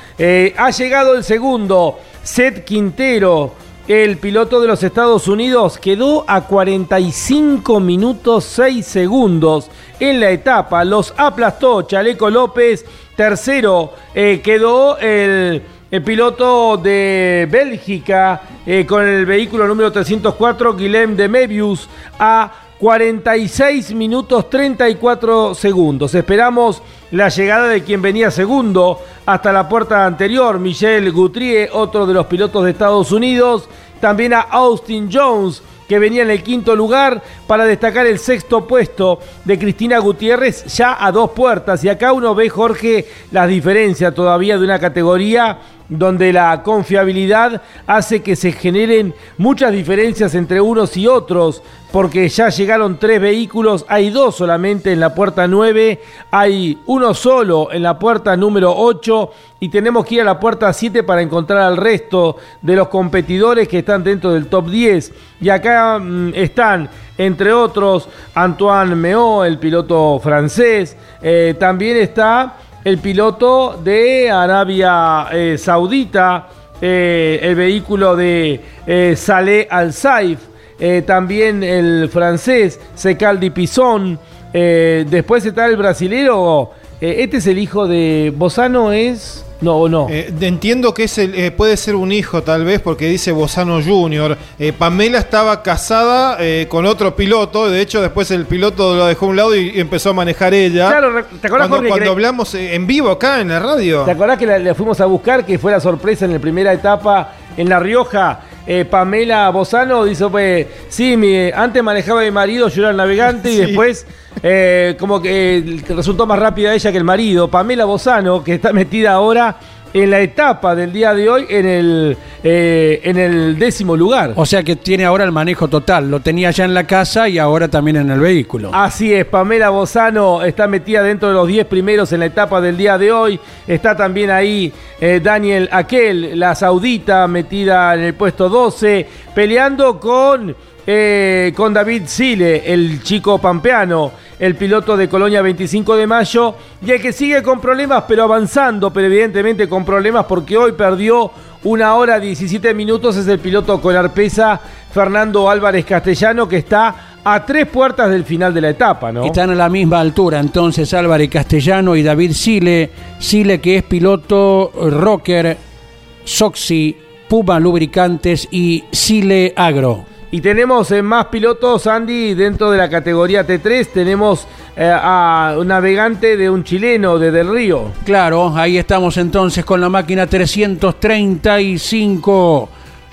Ha llegado el segundo, Seth Quintero. El piloto de los Estados Unidos quedó a 45 minutos 6 segundos en la etapa. Los aplastó Chaleco López. Tercero eh, quedó el, piloto de Bélgica eh, con el vehículo número 304, Guillem de Mebius, a 46 minutos 34 segundos. Esperamos la llegada de quien venía segundo hasta la puerta anterior, Michel Guthrie, otro de los pilotos de Estados Unidos. También a Austin Jones, que venía en el quinto lugar para destacar el sexto puesto de Cristina Gutiérrez ya a dos puertas. Y acá uno ve, Jorge, las diferencias todavía de una categoría donde la confiabilidad hace que se generen muchas diferencias entre unos y otros, porque ya llegaron tres vehículos, hay dos solamente en la puerta 9, hay uno solo en la puerta número 8 y tenemos que ir a la puerta 7 para encontrar al resto de los competidores que están dentro del top 10. Y acá mm, están, entre otros, Antoine Meo, el piloto francés, eh, también está el piloto de Arabia eh, Saudita, eh, el vehículo de eh, Saleh Al Saif, eh, también el francés Secaldi Pizón, después está el brasilero, este es el hijo de Bozano, es... No, o no. Eh, entiendo que es el- eh, puede ser un hijo tal vez porque dice Bozano Jr. Eh, Pamela estaba casada con otro piloto, de hecho después el piloto lo dejó a un lado y, y empezó a manejar ella. Claro, ¿te acordás, cuando, Jorge, cuando que- hablamos en vivo acá en la radio? ¿Te acordás que la, la fuimos a buscar, que fue la sorpresa en la primera etapa en La Rioja? Eh, Pamela Bozano dice, pues, sí, mi, antes manejaba mi marido, yo era el navegante, y después eh, como que eh, resultó más rápida ella que el marido. Pamela Bozano, que está metida ahora en la etapa del día de hoy en el, eh, en el décimo lugar. O sea que tiene ahora el manejo total. Lo tenía ya en la casa y ahora también en el vehículo. Así es, Pamela Bozano está metida dentro de los 10 primeros en la etapa del día de hoy. Está también ahí eh, Daniel Aquel, la saudita, metida en el puesto 12, peleando con, eh, con David Sile, el chico pampeano, el piloto de Colonia 25 de mayo, y el que sigue con problemas, pero avanzando, pero evidentemente con problemas porque hoy perdió una hora 17 minutos, es el piloto con arpesa Fernando Álvarez Castellano, que está a tres puertas del final de la etapa, ¿no? Están a la misma altura entonces Álvarez Castellano y David Sile. Sile que es piloto rocker, Soxy, Puma Lubricantes y Sile Agro. Y tenemos eh, más pilotos, Andy, dentro de la categoría T3. Tenemos eh, a un navegante de un chileno, de Del Río. Claro, ahí estamos entonces con la máquina 335,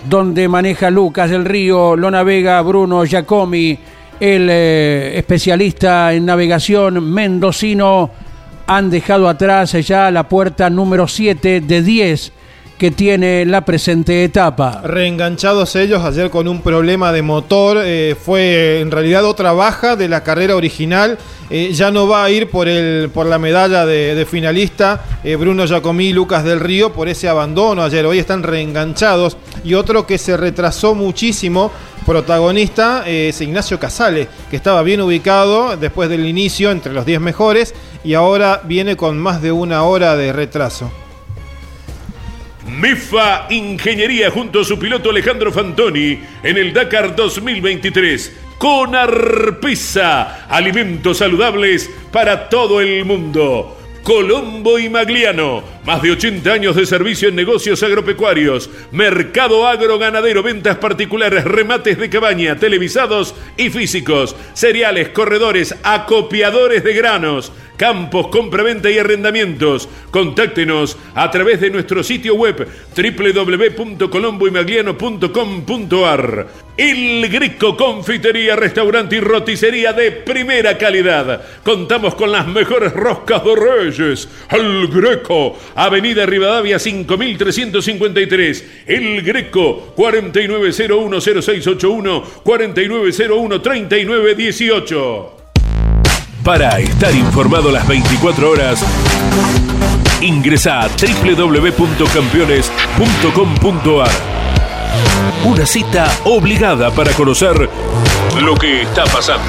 donde maneja Lucas del Río, lo navega Bruno Giacomi, el eh, especialista en navegación mendocino. Han dejado atrás ya la puerta número 7 de 10 que tiene la presente etapa. Reenganchados ellos ayer con un problema de motor, eh, fue en realidad otra baja de la carrera original, eh, ya no va a ir por, el, por la medalla de, finalista eh, Bruno Giacomí y Lucas del Río por ese abandono ayer, hoy están reenganchados y otro que se retrasó muchísimo protagonista es Ignacio Casale, que estaba bien ubicado después del inicio entre los 10 mejores y ahora viene con más de una hora de retraso. MEFA Ingeniería junto a su piloto Alejandro Fantoni en el Dakar 2023. Con Arpisa, alimentos saludables para todo el mundo. Colombo y Magliano, más de 80 años de servicio en negocios agropecuarios, mercado agroganadero, ventas particulares, remates de cabaña, televisados y físicos, cereales, corredores, acopiadores de granos, campos, compraventa y arrendamientos. Contáctenos a través de nuestro sitio web www.colomboymagliano.com.ar. El Greco Confitería, Restaurante y Roticería de primera calidad. Contamos con las mejores roscas de Reyes. El Greco, Avenida Rivadavia 5353. El Greco 49010681 49013918. Para estar informado las 24 horas, ingresa a www.campeones.com.ar. Una cita obligada para conocer lo que está pasando.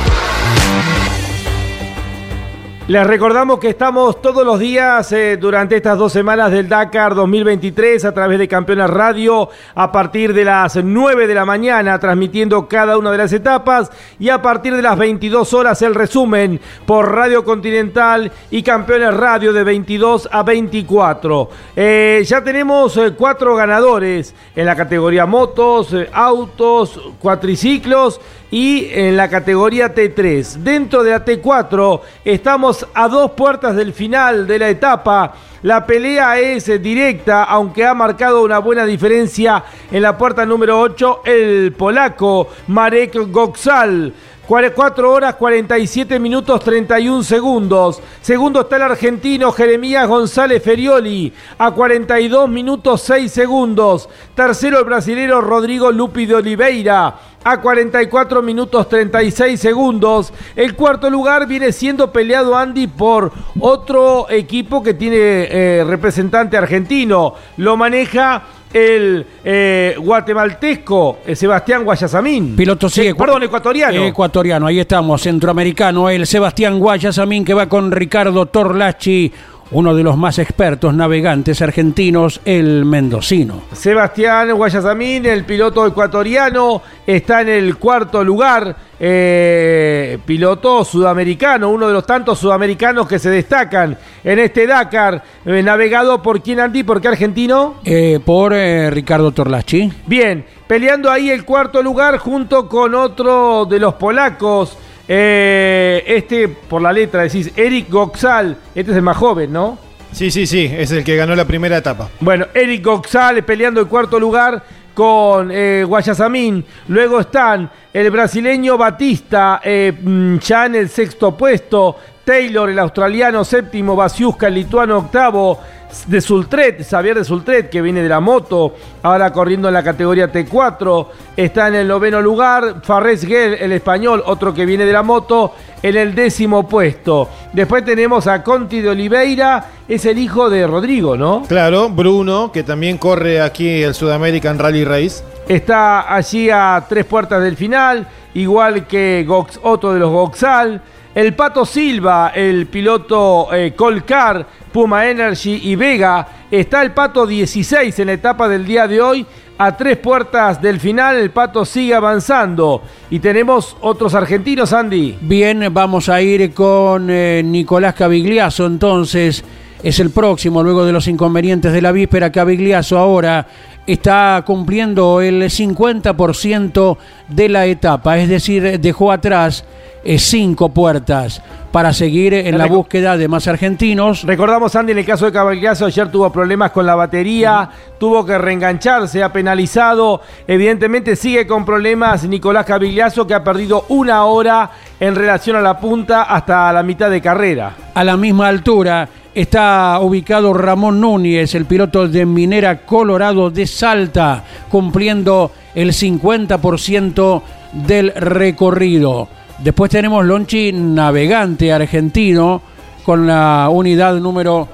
Les recordamos que estamos todos los días eh, durante estas dos semanas del Dakar 2023 a través de Campeones Radio a partir de las 9 de la mañana transmitiendo cada una de las etapas y a partir de las 22 horas el resumen por Radio Continental y Campeones Radio de 22 a 24. Eh, ya tenemos eh, cuatro ganadores en la categoría motos, autos, cuatriciclos y en la categoría T3. Dentro de la T4 estamos a dos puertas del final de la etapa. La pelea es directa, aunque ha marcado una buena diferencia en la puerta número 8 el polaco Marek Goksal. 4 horas 47 minutos 31 segundos. Segundo está el argentino Jeremías González Ferioli a 42 minutos 6 segundos. Tercero el brasilero Rodrigo Lupi de Oliveira a 44 minutos 36 segundos. El cuarto lugar viene siendo peleado Andy por otro equipo que tiene eh, representante argentino. Lo maneja el eh, guatemalteco eh, Sebastián Guayasamín. Piloto sigue. Eh, perdón, ecuatoriano. Ecuatoriano, ahí estamos, centroamericano, el Sebastián Guayasamín que va con Ricardo Torlachi, uno de los más expertos navegantes argentinos, el mendocino. Sebastián Guayasamín, el piloto ecuatoriano, está en el cuarto lugar. eh, piloto sudamericano, uno de los tantos sudamericanos que se destacan en este Dakar. eh, navegado por quién, Andy, por qué argentino. Eh, por Ricardo Torlachi. Bien, peleando ahí el cuarto lugar junto con otro de los polacos. Eh, este, por la letra, decís, Eric Goxal. Este es el más joven, ¿no? Sí, sí, sí, es el que ganó la primera etapa. Bueno, Eric Goxal peleando el cuarto lugar con eh, Guayasamín. Luego están el brasileño Batista, eh, mm, ya en el sexto puesto. Taylor, el australiano séptimo, Basiuska, el lituano octavo, de Sultret, Xavier de Sultret, que viene de la moto, ahora corriendo en la categoría T4, está en el noveno lugar, Farres Gel, el español, otro que viene de la moto, en el décimo puesto. Después tenemos a Conti de Oliveira, es el hijo de Rodrigo, ¿no? Claro, Bruno, que también corre aquí el Sudamerican Rally Race. Está allí a tres puertas del final, igual que Gox, Otto de los Goxal. El Pato Silva, el piloto eh, Colcar, Puma Energy y Vega. Está el Pato 16 en la etapa del día de hoy. A tres puertas del final, el Pato sigue avanzando. Y tenemos otros argentinos, Andy. Bien, vamos a ir con eh, Nicolás Cavigliazo entonces. Es el próximo, luego de los inconvenientes de la víspera. Cavigliazo ahora está cumpliendo el 50% de la etapa, es decir, dejó atrás eh, cinco puertas para seguir en la búsqueda de más argentinos. Recordamos, Andy, en el caso de Cabalgazo, ayer tuvo problemas con la batería, tuvo que reengancharse, ha penalizado. Evidentemente sigue con problemas Nicolás Cavigliazo, que ha perdido una hora en relación a la punta hasta la mitad de carrera. A la misma altura está ubicado Ramón Núñez, el piloto de Minera Colorado de Salta, cumpliendo el 50% del recorrido. Después tenemos Lonchi Navegante argentino con la unidad número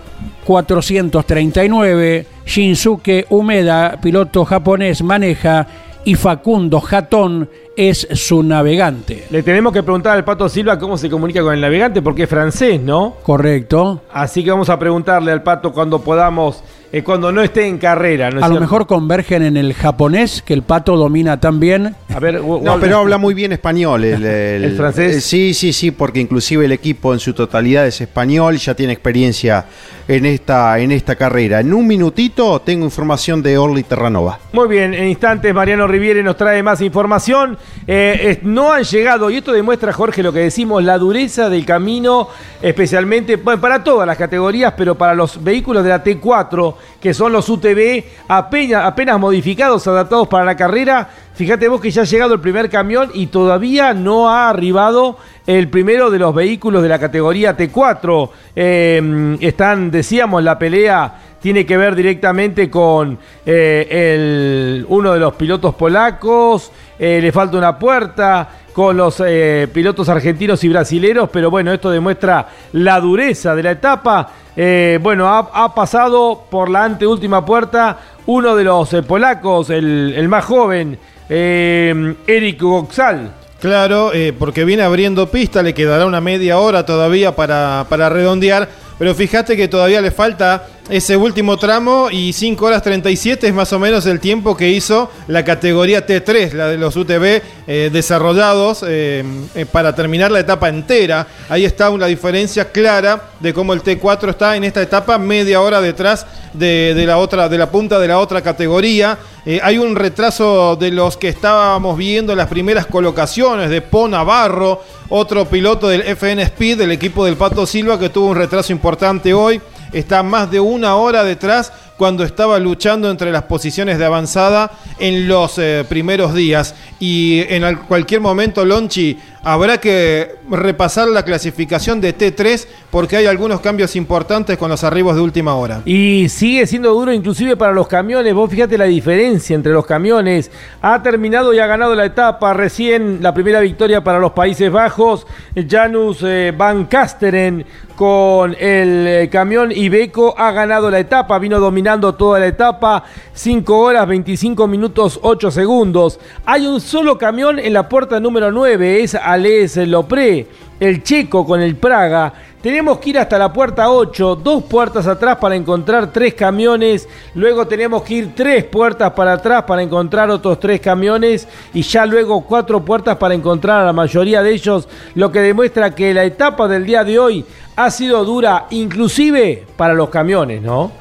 439. Shinsuke Umeda, piloto japonés, maneja y Facundo Jatón es su navegante. Le tenemos que preguntar al Pato Silva cómo se comunica con el navegante porque es francés, ¿no? Correcto. Así que vamos a preguntarle al Pato cuando podamos, eh, cuando no esté en carrera. ¿no es A lo cierto? mejor convergen en el japonés, que el pato domina tan bien. A ver, No, pero habla muy bien español. El, ¿El francés? eh, sí, sí, sí, porque inclusive el equipo en su totalidad es español, ya tiene experiencia en esta, en esta carrera. En un minutito tengo información de Orly Terranova. Muy bien, en instantes Mariano Riviere nos trae más información. Eh, eh, no han llegado, y esto demuestra, Jorge, lo que decimos, la dureza del camino, especialmente bueno, para todas las categorías, pero para los vehículos de la T4, que son los UTV, apenas, modificados, adaptados para la carrera. Fíjate vos que ya ha llegado el primer camión y todavía no ha arribado el primero de los vehículos de la categoría T4. Eh, están, decíamos, la pelea tiene que ver directamente con eh, el, uno de los pilotos polacos, eh, le falta una puerta con los eh, pilotos argentinos y brasileros, pero bueno, esto demuestra la dureza de la etapa. Eh, bueno, ha, pasado por la anteúltima puerta uno de los eh, polacos, el, más joven, Eric Goxal. Claro, porque viene abriendo pista, le quedará una media hora todavía para, para redondear. Pero fíjate que todavía le falta ese último tramo y 5 horas 37 es más o menos el tiempo que hizo la categoría T3, la de los UTV eh, desarrollados eh, eh, para terminar la etapa entera. Ahí está una diferencia clara de cómo el T4 está en esta etapa media hora detrás de, la otra, de la punta de la otra categoría. Hay un retraso de los que estábamos viendo en las primeras colocaciones de Po Navarro, otro piloto del FN Speed, del equipo del Pato Silva, que tuvo un retraso importante hoy. Está más de una hora detrás cuando estaba luchando entre las posiciones de avanzada en los eh, primeros días. Y en al- cualquier momento, Lonchi, habrá que repasar la clasificación de T3 porque hay algunos cambios importantes con los arribos de última hora. Y sigue siendo duro inclusive para los camiones. Vos fíjate la diferencia entre los camiones. Ha terminado y ha ganado la etapa. Recién la primera victoria para los Países Bajos. Janus eh, Van Kasteren con el eh, camión Ibeco ha ganado la etapa. Vino dominando toda la etapa. 5 horas 25 minutos 8 segundos. Hay un solo camión en la puerta número 9. Es Ales Lopré. El checo con el Praga. Tenemos que ir hasta la puerta 8, dos puertas atrás para encontrar tres camiones. Luego tenemos que ir tres puertas para atrás para encontrar otros tres camiones. Y ya luego cuatro puertas para encontrar a la mayoría de ellos. Lo que demuestra que la etapa del día de hoy ha sido dura, inclusive para los camiones, ¿no?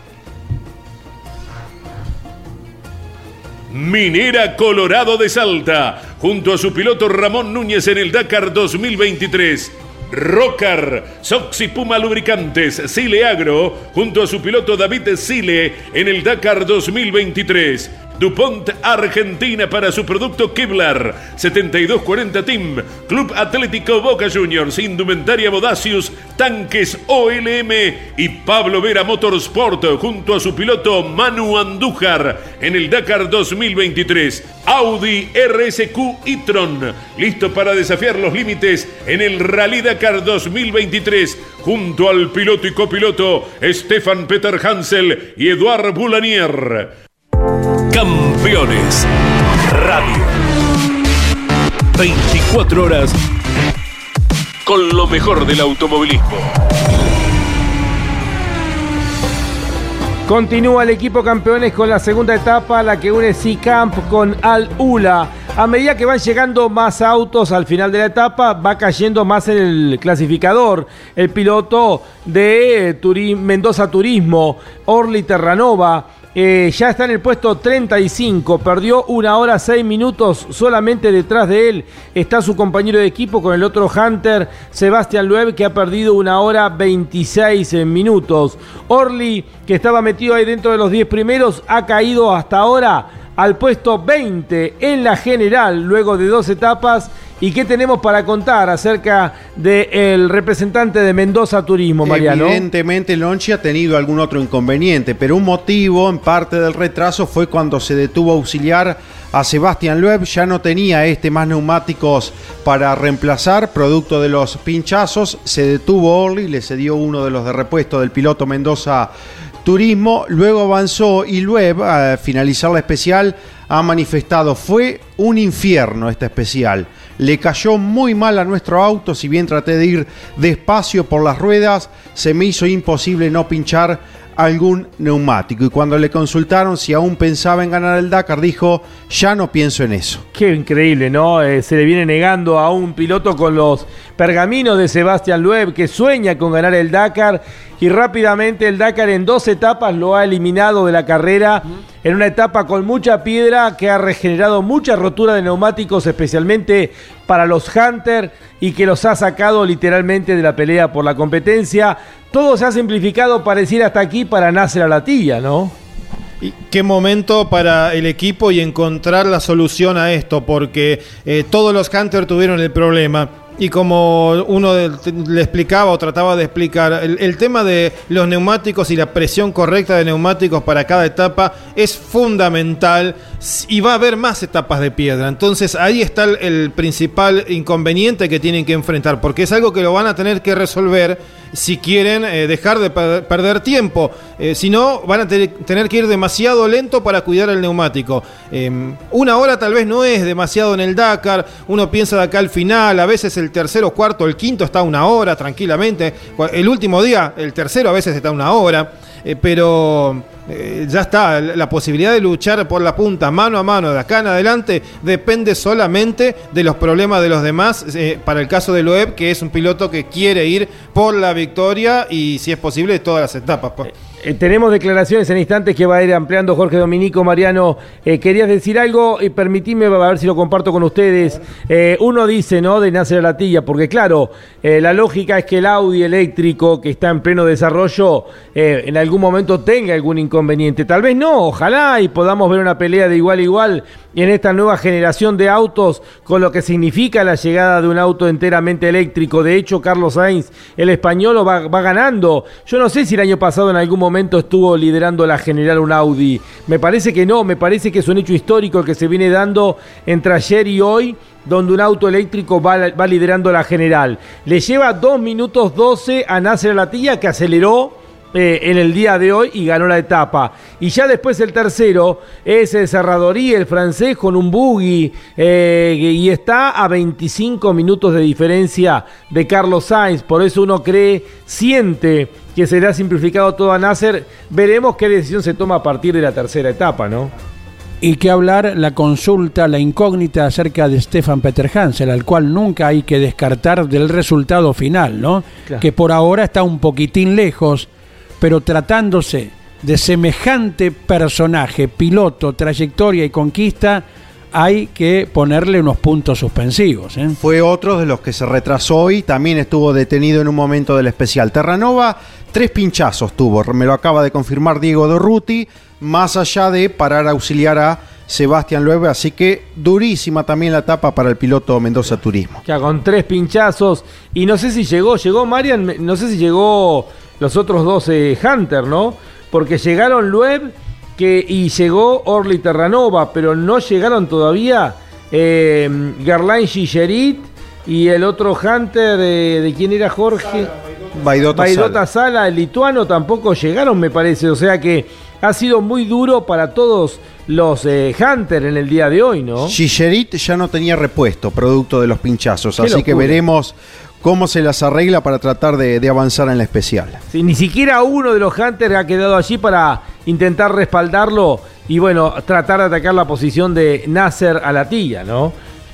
Minera Colorado de Salta, junto a su piloto Ramón Núñez en el Dakar 2023. Rocar, Soxy Puma Lubricantes, Sile Agro, junto a su piloto David Sile en el Dakar 2023. DuPont Argentina para su producto Kevlar, 7240 Team, Club Atlético Boca Juniors, Indumentaria Bodacius, Tanques OLM y Pablo Vera Motorsport junto a su piloto Manu Andújar en el Dakar 2023. Audi RSQ e-tron, listo para desafiar los límites en el Rally Dakar 2023 junto al piloto y copiloto Stefan Peter Hansel y Eduard Boulanier. Campeones Radio. 24 horas con lo mejor del automovilismo. Continúa el equipo campeones con la segunda etapa, la que une C-Camp con Al Ula. A medida que van llegando más autos al final de la etapa, va cayendo más el clasificador. El piloto de Mendoza Turismo, Orly Terranova, eh, ya está en el puesto 35, perdió una hora seis minutos, solamente detrás de él está su compañero de equipo con el otro Hunter, Sebastián Loeb, que ha perdido una hora 26 minutos. Orly, que estaba metido ahí dentro de los 10 primeros, ha caído hasta ahora al puesto 20 en la general, luego de dos etapas. ¿Y qué tenemos para contar acerca del representante de Mendoza Turismo, Mariano? Evidentemente Lonchi ha tenido algún otro inconveniente, pero un motivo en parte del retraso fue cuando se detuvo a auxiliar a Sebastián Loeb. Ya no tenía este más neumáticos para reemplazar, producto de los pinchazos. Se detuvo Orly, le cedió uno de los de repuesto del piloto Mendoza Turismo. Luego avanzó y Loeb, al finalizar la especial, ha manifestado, fue un infierno esta especial. Le cayó muy mal a nuestro auto, si bien traté de ir despacio por las ruedas, se me hizo imposible no pinchar algún neumático. Y cuando le consultaron si aún pensaba en ganar el Dakar, dijo, ya no pienso en eso. Qué increíble, ¿no? Eh, se le viene negando a un piloto con los pergaminos de Sebastián Loeb que sueña con ganar el Dakar y rápidamente el Dakar en dos etapas lo ha eliminado de la carrera en una etapa con mucha piedra que ha regenerado mucha rotura de neumáticos especialmente para los Hunter y que los ha sacado literalmente de la pelea por la competencia. Todo se ha simplificado pareciera hasta aquí para Nasser Alatilla, ¿no? Y qué momento para el equipo y encontrar la solución a esto, porque eh, todos los Hunter tuvieron el problema. Y como uno le explicaba o trataba de explicar, el, el tema de los neumáticos y la presión correcta de neumáticos para cada etapa es fundamental y va a haber más etapas de piedra. Entonces ahí está el, el principal inconveniente que tienen que enfrentar, porque es algo que lo van a tener que resolver si quieren eh, dejar de per- perder tiempo. Eh, si no, van a te- tener que ir demasiado lento para cuidar el neumático. Eh, una hora tal vez no es demasiado en el Dakar. Uno piensa de acá al final, a veces el tercero, cuarto, el quinto está una hora tranquilamente. El último día, el tercero a veces está una hora. Eh, pero eh, ya está, la posibilidad de luchar por la punta mano a mano de acá en adelante depende solamente de los problemas de los demás. eh, para el caso de Loeb, que es un piloto que quiere ir por la victoria y si es posible todas las etapas. pues. Eh, tenemos declaraciones en instantes que va a ir ampliando Jorge Dominico. Mariano, eh, querías decir algo y permitime a ver si lo comparto con ustedes. Eh, uno dice, ¿no? De Nasser Latilla, porque claro, la lógica es que el Audi eléctrico que está en pleno desarrollo en algún momento tenga algún inconveniente. Tal vez no, ojalá y podamos ver una pelea de igual a igual en esta nueva generación de autos con lo que significa la llegada de un auto enteramente eléctrico. De hecho, Carlos Sainz, el español, va, va ganando. Yo no sé si el año pasado en algún momento estuvo liderando la general un Audi. Me parece que no, me parece que es un hecho histórico que se viene dando entre ayer y hoy donde un auto eléctrico va, va liderando la general. Le lleva 2 minutos 12 a Nasser Latilla que aceleró eh, en el día de hoy y ganó la etapa. Y ya después el tercero es el Serradorí, el francés, con un buggy eh, y está a 25 minutos de diferencia de Carlos Sainz. Por eso uno cree, siente que será simplificado todo a Nasser. Veremos qué decisión se toma a partir de la tercera etapa, ¿no? Y que hablar la consulta, la incógnita acerca de Stefan Peter Hansel, al cual nunca hay que descartar del resultado final, ¿no? Claro. Que por ahora está un poquitín lejos, pero tratándose de semejante personaje, piloto, trayectoria y conquista, hay que ponerle unos puntos suspensivos. ¿eh? Fue otro de los que se retrasó y también estuvo detenido en un momento del especial. Terranova, tres pinchazos tuvo, me lo acaba de confirmar Diego Dorruti, más allá de parar a auxiliar a Sebastián Loeb, así que durísima también la etapa para el piloto Mendoza Turismo. Ya con tres pinchazos. Y no sé si llegó, llegó Marian, no sé si llegó los otros dos eh, Hunter, ¿no? Porque llegaron Loeb que, y llegó Orly Terranova, pero no llegaron todavía eh, Garlain Gigerit y el otro Hunter, eh, ¿de quién era Jorge? Baidota, Baidota Sala, el lituano, tampoco llegaron, me parece. O sea que ha sido muy duro para todos los eh, Hunter en el día de hoy, ¿no? Gigerit ya no tenía repuesto, producto de los pinchazos, Qué así que veremos cómo se las arregla para tratar de, de avanzar en la especial. Sí, ni siquiera uno de los Hunters ha quedado allí para intentar respaldarlo y bueno, tratar de atacar la posición de Nasser Alatilla, ¿no?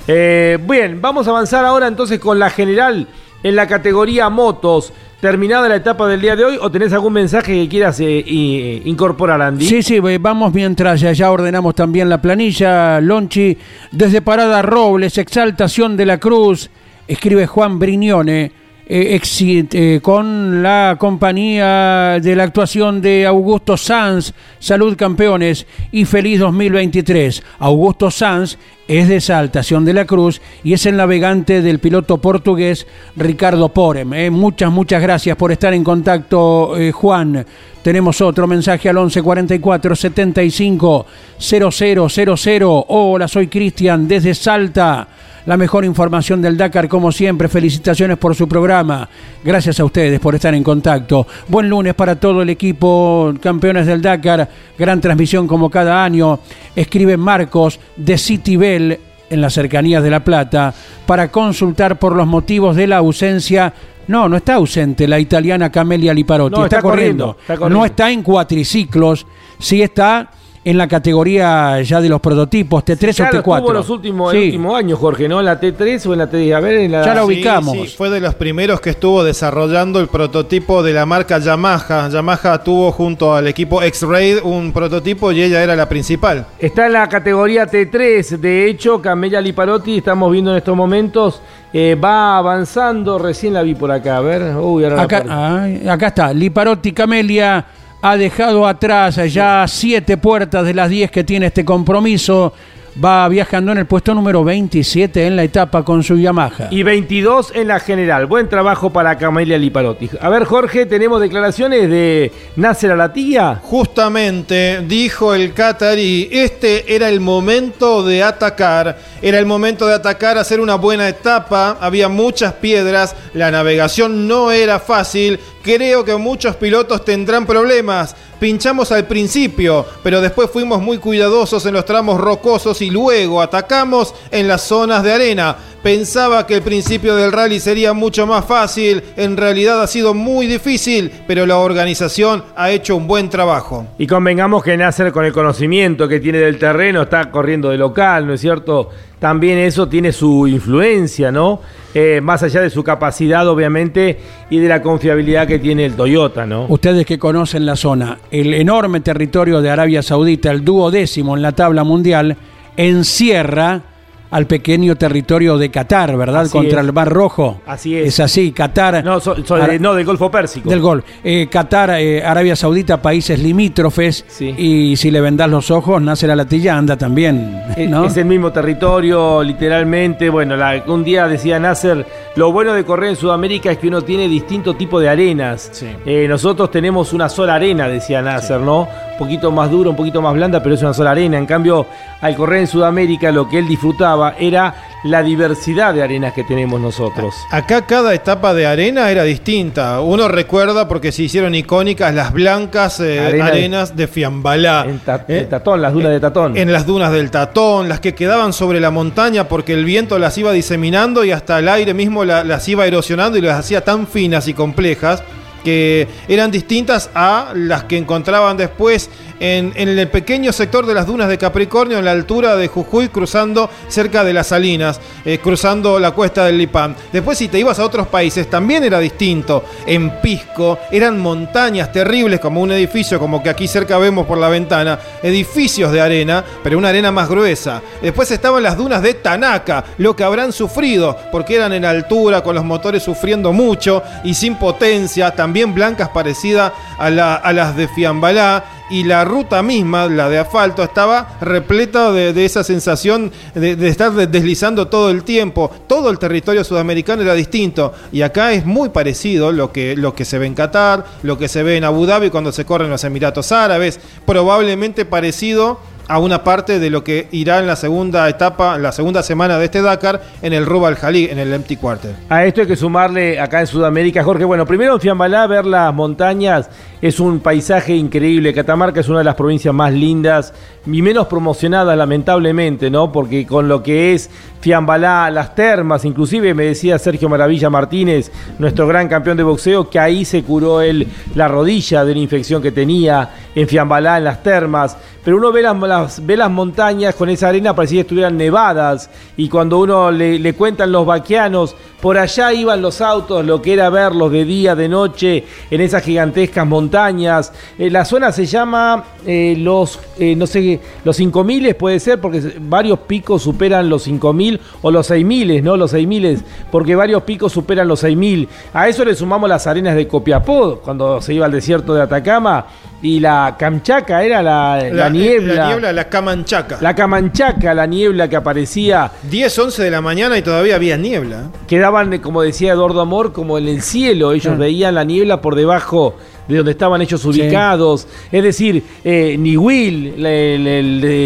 Eh, bien, vamos a avanzar ahora entonces con la general en la categoría motos. Terminada la etapa del día de hoy, ¿o tenés algún mensaje que quieras eh, incorporar, Andy? Sí, sí, vamos mientras ya, ya ordenamos también la planilla. Lonchi, desde Parada Robles, Exaltación de la Cruz, escribe Juan Brignone, eh, eh, con la compañía de la actuación de Augusto Sanz, Salud Campeones y Feliz 2023. Augusto Sanz es de Exaltación de la Cruz y es el navegante del piloto portugués Ricardo Porem. eh. Muchas, muchas gracias por estar en contacto, Juan. Tenemos otro mensaje al 1144 75 0000. Hola, soy Cristian desde Salta. La mejor información del Dakar, como siempre. Felicitaciones por su programa. Gracias a ustedes por estar en contacto. Buen lunes para todo el equipo, campeones del Dakar. Gran transmisión como cada año. Escribe Marcos de City Bell en las cercanías de La Plata para consultar por los motivos de la ausencia. No, no está ausente la italiana Camelia Liparotti. No, está, está corriendo. corriendo, está corriendo. No está en cuatriciclos. Sí está en la categoría ya de los prototipos, T3 Claro, o T4. estuvo los últimos, el Sí. último año, Jorge, ¿no? En la T3 o en la T10. A ver, en la... Ya la ubicamos. sí, fue de los primeros que estuvo desarrollando el prototipo de la marca Yamaha. Yamaha tuvo junto al equipo X-Raid un prototipo y ella era la principal. Está en la categoría T3. De hecho, Camelia Liparotti, estamos viendo en estos momentos, eh, va avanzando. Recién la vi por acá. A ver. Uy, ahora la Acá, ay, acá está, Liparotti Camelia ha dejado atrás ya siete puertas de las 10 que tiene este compromiso. Va viajando en el puesto número 27 en la etapa con su Yamaha. Y 22 en la general. Buen trabajo para Camelia Liparotti. A ver, Jorge, tenemos declaraciones de Nasser Alatilla. Justamente dijo el Qatarí, este era el momento de atacar, era el momento de atacar, hacer una buena etapa, había muchas piedras, la navegación no era fácil, creo que muchos pilotos tendrán problemas. Pinchamos al principio, pero después fuimos muy cuidadosos en los tramos rocosos y luego atacamos en las zonas de arena. Pensaba que el principio del rally sería mucho más fácil, en realidad ha sido muy difícil, pero la organización ha hecho un buen trabajo. Y convengamos que Nasser, con el conocimiento que tiene del terreno, está corriendo de local, ¿no es cierto? También eso tiene su influencia, ¿no? Eh, más allá de su capacidad, obviamente, y de la confiabilidad que tiene el Toyota, ¿no? Ustedes que conocen la zona, el enorme territorio de Arabia Saudita, el duodécimo en la tabla mundial, encierra al pequeño territorio de Qatar, ¿verdad? Así Contra es. el Mar Rojo. Así es. Es así, Qatar. No, so- so- Ara- no, del Golfo Pérsico. Del gol. Eh, Qatar, eh, Arabia Saudita, países limítrofes. Y si le vendás los ojos, nace la latilla, anda también. Es- ¿no? Es el mismo territorio, literalmente. Bueno, la- un día decía Nasser, lo bueno de correr en Sudamérica es que uno tiene distinto tipo de arenas. Eh, nosotros tenemos una sola arena, decía Nasser, ¿no? Un poquito más dura, un poquito más blanda, pero es una sola arena. En cambio, al correr en Sudamérica, lo que él disfrutaba era la diversidad de arenas que tenemos nosotros. Acá cada etapa de arena era distinta. Uno recuerda porque se hicieron icónicas las blancas eh, Arena arenas de Fiambalá. En Ta- en Tatón, las dunas de Tatón. En las dunas del Tatón, las que quedaban sobre la montaña porque el viento las iba diseminando y hasta el aire mismo la- las iba erosionando y las hacía tan finas y complejas que eran distintas a las que encontraban después en, el pequeño sector de las dunas de Capricornio, en la altura de Jujuy, cruzando cerca de las Salinas, eh, cruzando la cuesta del Lipam. Después, si te ibas a otros países, también era distinto. En Pisco eran montañas terribles, como un edificio, como que aquí cerca vemos por la ventana, edificios de arena, pero una arena más gruesa. Después estaban las dunas de Tanaka, lo que habrán sufrido, porque eran en altura, con los motores sufriendo mucho y sin potencia, también blancas parecidas a, a las de Fiambalá. Y la ruta misma, la de asfalto, estaba repleta de, de esa sensación de, estar de- deslizando todo el tiempo. Todo el territorio sudamericano era distinto. Y acá es muy parecido lo que, lo que se ve en Qatar, lo que se ve en Abu Dhabi cuando se corren los Emiratos Árabes. Probablemente parecido a una parte de lo que irá en la segunda etapa, en la segunda semana de este Dakar, en el Rubal Jalí, en el Empty Quarter. A esto hay que sumarle acá en Sudamérica, Jorge. Bueno, primero en Fiambalá, ver las montañas es un paisaje increíble. Catamarca es una de las provincias más lindas y menos promocionadas, lamentablemente, ¿no? Porque con lo que es Fiambalá, las termas, inclusive me decía Sergio Maravilla Martínez, nuestro gran campeón de boxeo, que ahí se curó él la rodilla de una infección que tenía en Fiambalá, en las termas. Pero uno ve las, las- ve las montañas con esa arena, parecía que estuvieran nevadas. Y cuando uno le, le cuentan los vaquianos, por allá iban los autos, lo que era verlos de día, de noche, en esas gigantescas montañas. Eh, la zona se llama eh, los, eh, no sé, los 5000 puede ser, porque varios picos superan los 5000 o los 6000, ¿no? Los 6000, porque varios picos superan los 6000. A eso le sumamos las arenas de Copiapó, cuando se iba al desierto de Atacama. Y la Camchaca era la, la niebla. La niebla, la Camanchaca. La Camanchaca, la niebla que aparecía. 10, 11 de la mañana y todavía había niebla. Eh, como decía Eduardo Amor, como en el cielo. Ellos Ah. veían la niebla por debajo de donde estaban ellos ubicados. Es decir, eh, Niwil,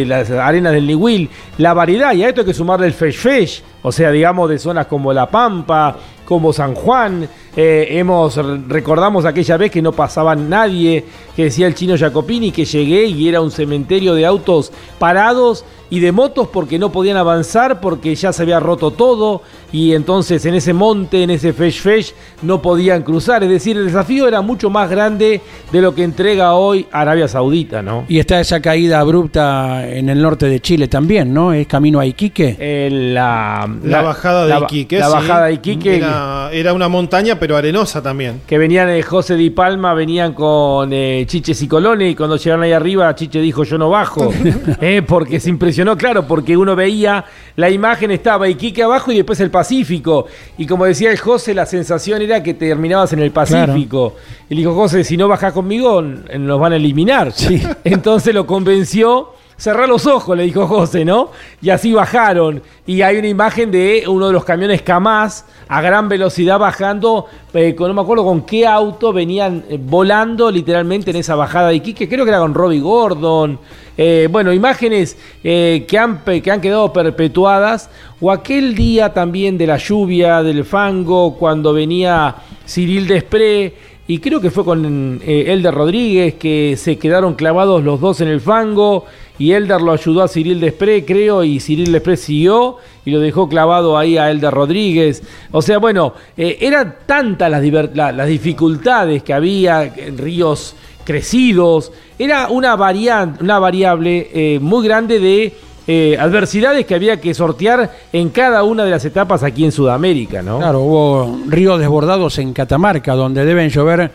las arenas del Niwil, la variedad. Y a esto hay que sumarle el Fesh Fesh. O sea, digamos, de zonas como La Pampa, como San Juan. Eh, hemos recordamos aquella vez que no pasaba nadie, que decía el chino Jacopini que llegué y era un cementerio de autos parados y de motos porque no podían avanzar porque ya se había roto todo y entonces en ese monte, en ese fesh fesh no podían cruzar. Es decir, el desafío era mucho más grande de lo que entrega hoy Arabia Saudita, ¿no? Y está esa caída abrupta en el norte de Chile también, ¿no? Es camino a Iquique. la, La, bajada de la- Iquique. la sí. bajada de Iquique. Era, era una montaña, pero arenosa también. que venían de José Di Palma, venían con eh, Chiches y Colone, y cuando llegaron ahí arriba, Chiche dijo yo no bajo, Eh, porque se impresionó, claro, porque uno veía, la imagen estaba Iquique abajo y después el Pacífico, y como decía el José, la sensación era que terminabas en el Pacífico. Y le dijo, José, si no bajás conmigo, nos van a eliminar. Entonces lo convenció. Cerrá los ojos, le dijo José, ¿no? Y así bajaron. Y hay una imagen de uno de los camiones Kamaz a gran velocidad bajando, eh, con- no me acuerdo con qué auto venían eh, volando literalmente en esa bajada de Iquique, creo que era con Robbie Gordon. Eh, bueno, imágenes que, han, que han quedado perpetuadas. O aquel día también de la lluvia, del fango, cuando venía Cyril Desprez y creo que fue con eh, Elder Rodríguez que se quedaron clavados los dos en el fango y Elder lo ayudó a Cyril Desprez, creo, y Cyril Desprez siguió y lo dejó clavado ahí a Elder Rodríguez. O sea, bueno, eh, eran tantas las, dificultades que había en ríos crecidos, era una, variante, una variable eh, muy grande de eh, adversidades que había que sortear en cada una de las etapas aquí en Sudamérica, ¿no? Claro, hubo ríos desbordados en Catamarca, donde deben llover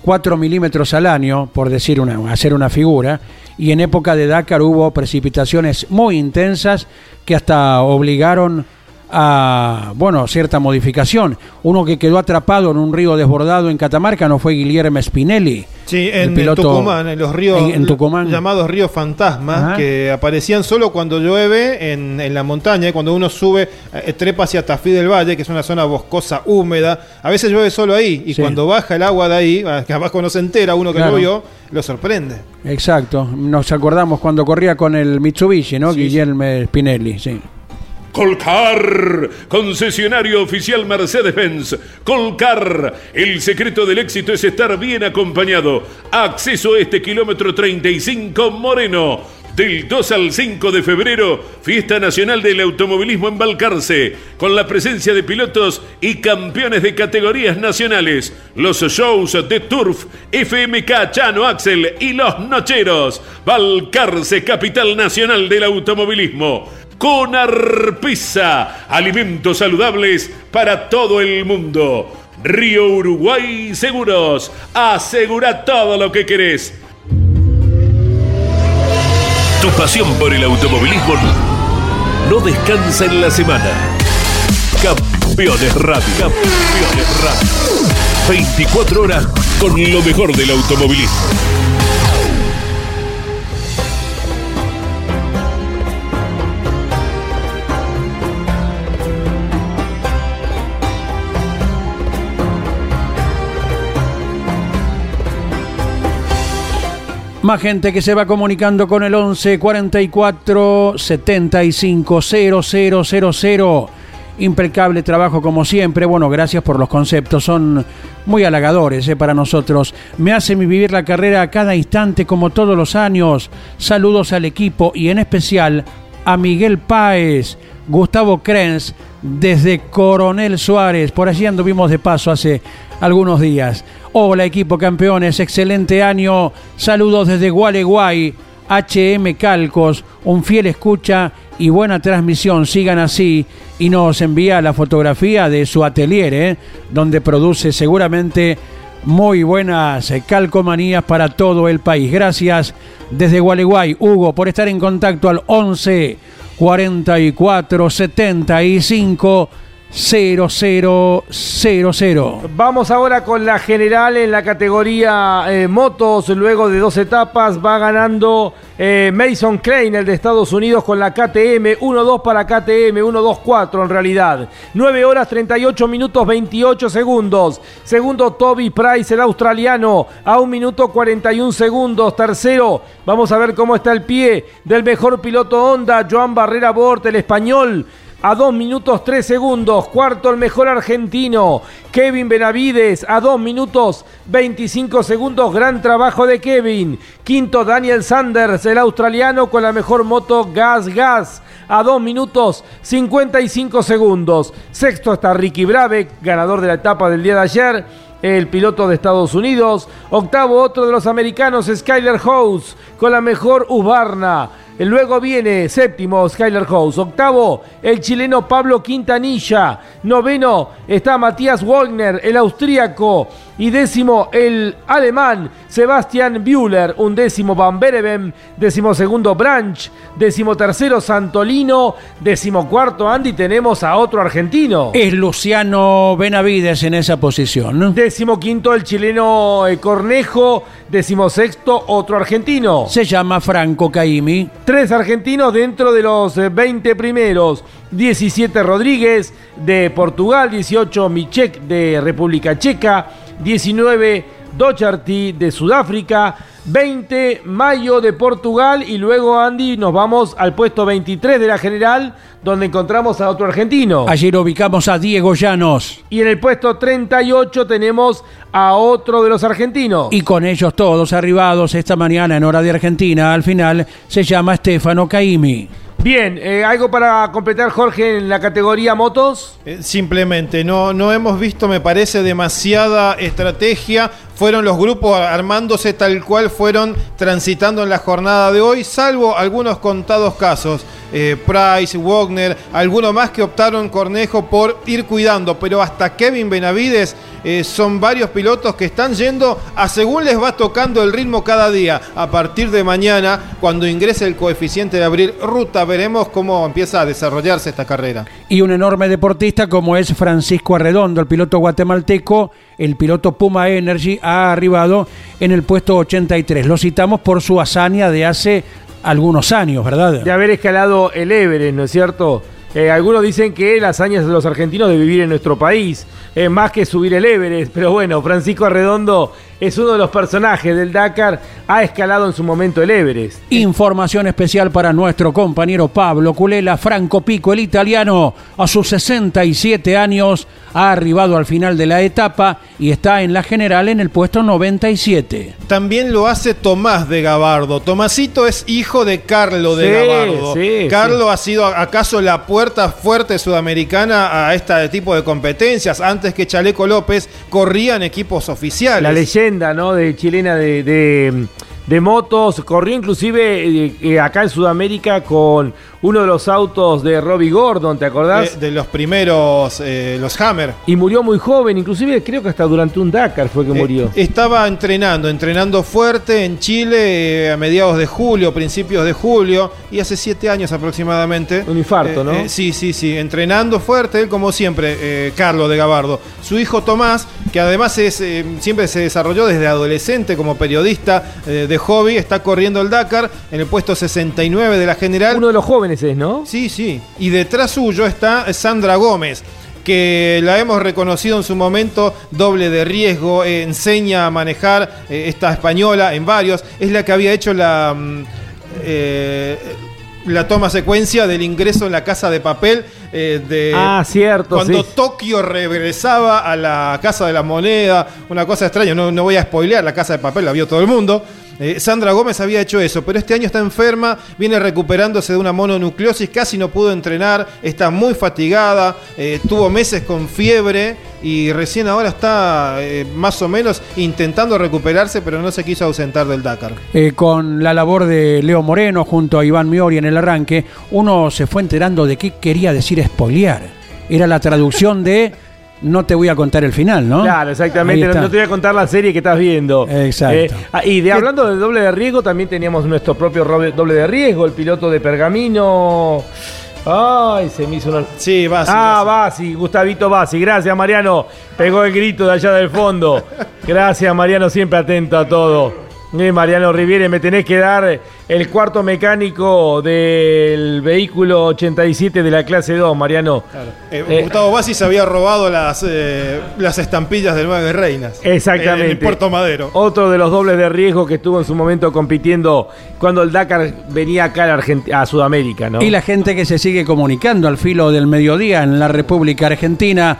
4 milímetros al año, por decir una, hacer una figura, y en época de Dakar hubo precipitaciones muy intensas que hasta obligaron a, bueno, cierta modificación. Uno que quedó atrapado en un río desbordado en Catamarca no fue Guillermo Spinelli. Sí, el en, piloto- Tucumán, en los ríos en- en Tucumán. llamados ríos fantasmas, Ajá. que aparecían solo cuando llueve en, en la montaña, y cuando uno sube, eh, trepa hacia Tafí del Valle, que es una zona boscosa, húmeda. A veces llueve solo ahí, y Sí. cuando baja el agua de ahí, ah, que abajo no se entera, uno que Claro. lo vio, lo sorprende. Exacto, nos acordamos cuando corría con el Mitsubishi, ¿no? Guillermo Spinelli, sí. Colcar, concesionario oficial Mercedes-Benz. Colcar, el secreto del éxito es estar bien acompañado. Acceso a este kilómetro 35 Moreno. Del 2 al 5 de febrero, Fiesta Nacional del Automovilismo en Balcarce, con la presencia de pilotos y campeones de categorías nacionales, los shows de Turf, FMK Chano Axel y Los Nocheros. Balcarce, capital nacional del automovilismo. Con Arpisa, alimentos saludables para todo el mundo. Río Uruguay Seguros, asegura todo lo que querés. Tu pasión por el automovilismo no descansa en la semana. Campeones Radio. Campeones Radio. 24 horas con lo mejor del automovilismo. Más gente que se va comunicando con el 11 44 75 0000. Impecable trabajo como siempre. Bueno, gracias por los conceptos. Son muy halagadores eh, para nosotros. Me hace vivir la carrera a cada instante como todos los años. Saludos al equipo y en especial a Miguel Páez, Gustavo Krenz, desde Coronel Suárez. Por allí anduvimos de paso hace algunos días. Hola equipo campeones, excelente año. Saludos desde Gualeguay, HM Calcos, un fiel escucha y buena transmisión. Sigan así y nos envía la fotografía de su atelier, ¿eh? donde produce seguramente muy buenas eh, calcomanías para todo el país. Gracias desde Gualeguay, Hugo, por estar en contacto al 11 44 75 0000. Vamos ahora con la general en la categoría eh, motos. Luego de dos etapas va ganando eh, Mason Crane, el de Estados Unidos, con la KTM. 1-2 para KTM, 1-2-4 en realidad. 9 horas 38 minutos 28 segundos. Segundo Toby Price, el australiano, a 1 minuto 41 segundos. Tercero, vamos a ver cómo está el pie del mejor piloto Honda, Joan Barrera Bort, el español a 2 minutos 3 segundos. Cuarto, el mejor argentino, Kevin Benavides, a 2 minutos 25 segundos. Gran trabajo de Kevin. Quinto, Daniel Sanders, el australiano, con la mejor moto Gas Gas, a 2 minutos 55 segundos. Sexto está Ricky Brave, ganador de la etapa del día de ayer el piloto de Estados Unidos. Octavo, otro de los americanos, Skyler House, con la mejor Ubarna. Luego viene séptimo Skyler House. Octavo, el chileno Pablo Quintanilla. Noveno está Matías Wagner, el austríaco. Y décimo, el alemán Sebastian Bühler. Un décimo Van Bereven. Décimo segundo Branch. Décimo tercero Santolino. Décimo cuarto Andy. Tenemos a otro argentino. Es Luciano Benavides en esa posición. Décimo quinto el chileno eh, Cornejo. Décimo sexto otro argentino. Se llama Franco Caimi. Tres argentinos dentro de los 20 primeros. 17 Rodríguez de Portugal, 18 Michek de República Checa, 19 Docherty de Sudáfrica, 20 Mayo de Portugal y luego Andy nos vamos al puesto 23 de la general donde encontramos a otro argentino. Ayer ubicamos a Diego Llanos. Y en el puesto 38 tenemos a otro de los argentinos. Y con ellos todos arribados esta mañana en hora de Argentina, al final se llama Stefano Caimi. Bien, eh, ¿algo para completar, Jorge, en la categoría motos? Eh, simplemente, no, no hemos visto, me parece, demasiada estrategia. Fueron los grupos armándose tal cual fueron transitando en la jornada de hoy, salvo algunos contados casos. Eh, Price, Wagner, algunos más que optaron Cornejo por ir cuidando, pero hasta Kevin Benavides son varios pilotos que están yendo a según les va tocando el ritmo cada día. A partir de mañana, cuando ingrese el coeficiente de abrir ruta, veremos cómo empieza a desarrollarse esta carrera. Y un enorme deportista como es Francisco Arredondo, el piloto guatemalteco, el piloto Puma Energy, ha arribado en el puesto 83. Lo citamos por su hazaña de hace algunos años, ¿verdad? De haber escalado el Everest, ¿no es cierto? Eh, algunos dicen que las hazañas de los argentinos de vivir en nuestro país, es más que subir el Everest, pero bueno, Francisco Arredondo es uno de los personajes del Dakar, ha escalado en su momento el Everest. Información especial para nuestro compañero Pablo Culela, Franco Pico, el italiano, a sus 67 años, ha arribado al final de la etapa y está en la general en el puesto 97. También lo hace Tomás de Gabardo. Tomasito es hijo de Carlo de Sí, Gabardo. sí, Carlo ha sido acaso la puerta fuerte sudamericana a este tipo de competencias. Antes que Chaleco López corrían equipos oficiales. La leyenda, ¿no? De chilena de, de, de motos. Corrió inclusive eh, eh, acá en Sudamérica con uno de los autos de Robbie Gordon, ¿te acordás? de, de los primeros, eh, los Hammer. Y murió muy joven, inclusive creo que hasta durante un Dakar fue que murió. Eh, estaba entrenando, entrenando fuerte en Chile eh, a mediados de julio, principios de julio, y hace siete años aproximadamente. Un infarto, ¿no? sí, sí, sí, entrenando fuerte, él como siempre, Carlos de Gabardo. Su hijo Tomás, que además es, siempre se desarrolló desde adolescente como periodista eh, de hobby, está corriendo el Dakar en el puesto 69 de la general. Uno de los jóvenes es, ¿no? Sí, sí. Y detrás suyo está Sandra Gómez que la hemos reconocido en su momento, doble de riesgo, eh, enseña a manejar eh, esta española en varios, es la que había hecho la, mm, eh, la toma secuencia del ingreso en la casa de papel eh, de Ah, cierto, cuando sí. Tokio regresaba a la casa de la moneda, una cosa extraña, no, no voy a spoilear, la casa de papel la vio todo el mundo. Eh, Sandra Gómez había hecho eso, pero este año está enferma, viene recuperándose de una mononucleosis, casi no pudo entrenar, está muy fatigada, eh, tuvo meses con fiebre y recién ahora está eh, más o menos intentando recuperarse, pero no se quiso ausentar del Dakar. Eh, con la labor de Leo Moreno junto a Iván Miori en el arranque, uno se fue enterando de qué quería decir espoliar. Era la traducción de no te voy a contar el final, ¿no? Claro, exactamente. No, te voy a contar la serie que estás viendo. Exacto. Eh, ah, y de hablando de doble de riesgo, también teníamos nuestro propio doble de riesgo, el piloto de Pergamino. Ay, se me hizo una. Sí, Basi. Ah, Basi, Gustavito Basi. Gracias, Mariano. Pegó el grito de allá del fondo. Gracias, Mariano, siempre atento a todo. Eh, Mariano Riviere, me tenés que dar el cuarto mecánico del vehículo 87 de la clase 2, Mariano. Eh, Eh, Gustavo Bassi se había robado las, eh, las estampillas del Nueve Reinas. Exactamente. En el Puerto Madero. Otro de los dobles de riesgo que estuvo en su momento compitiendo cuando el Dakar venía acá a, la Argent- a Sudamérica, ¿no? Y la gente que se sigue comunicando al filo del mediodía en la República Argentina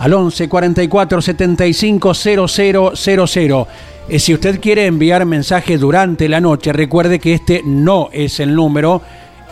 al 11 44 75 0000. Eh, si usted quiere enviar mensaje durante la noche, recuerde que este no es el número.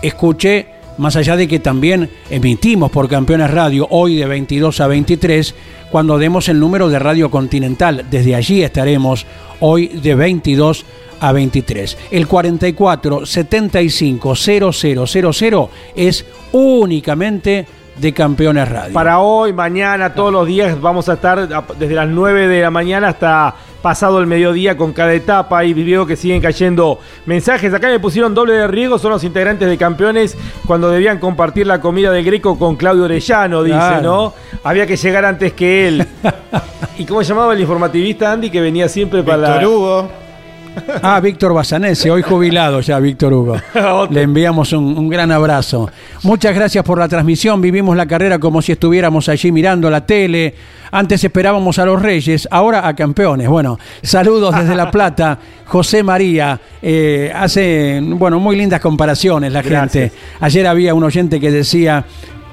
Escuche, más allá de que también emitimos por Campeones Radio hoy de 22 a 23, cuando demos el número de Radio Continental. Desde allí estaremos hoy de 22 a 23. El 44 75 0000 es únicamente de Campeones Radio. Para hoy, mañana, todos los días vamos a estar desde las 9 de la mañana hasta pasado el mediodía con cada etapa y veo que siguen cayendo mensajes. Acá me pusieron doble de riesgo, son los integrantes de campeones cuando debían compartir la comida del Greco con Claudio Orellano, dice, Claro. ¿no? Había que llegar antes que él. ¿Y cómo llamaba el informativista Andy que venía siempre para la... Víctor Hugo. Ah, Víctor Basanese, hoy jubilado ya, Víctor Hugo. Le enviamos un, un gran abrazo. Muchas gracias por la transmisión. Vivimos la carrera como si estuviéramos allí mirando la tele. Antes esperábamos a los Reyes, ahora a campeones. Bueno, saludos desde La Plata. José María eh, hace, bueno, muy lindas comparaciones la gente. Ayer había un oyente que decía.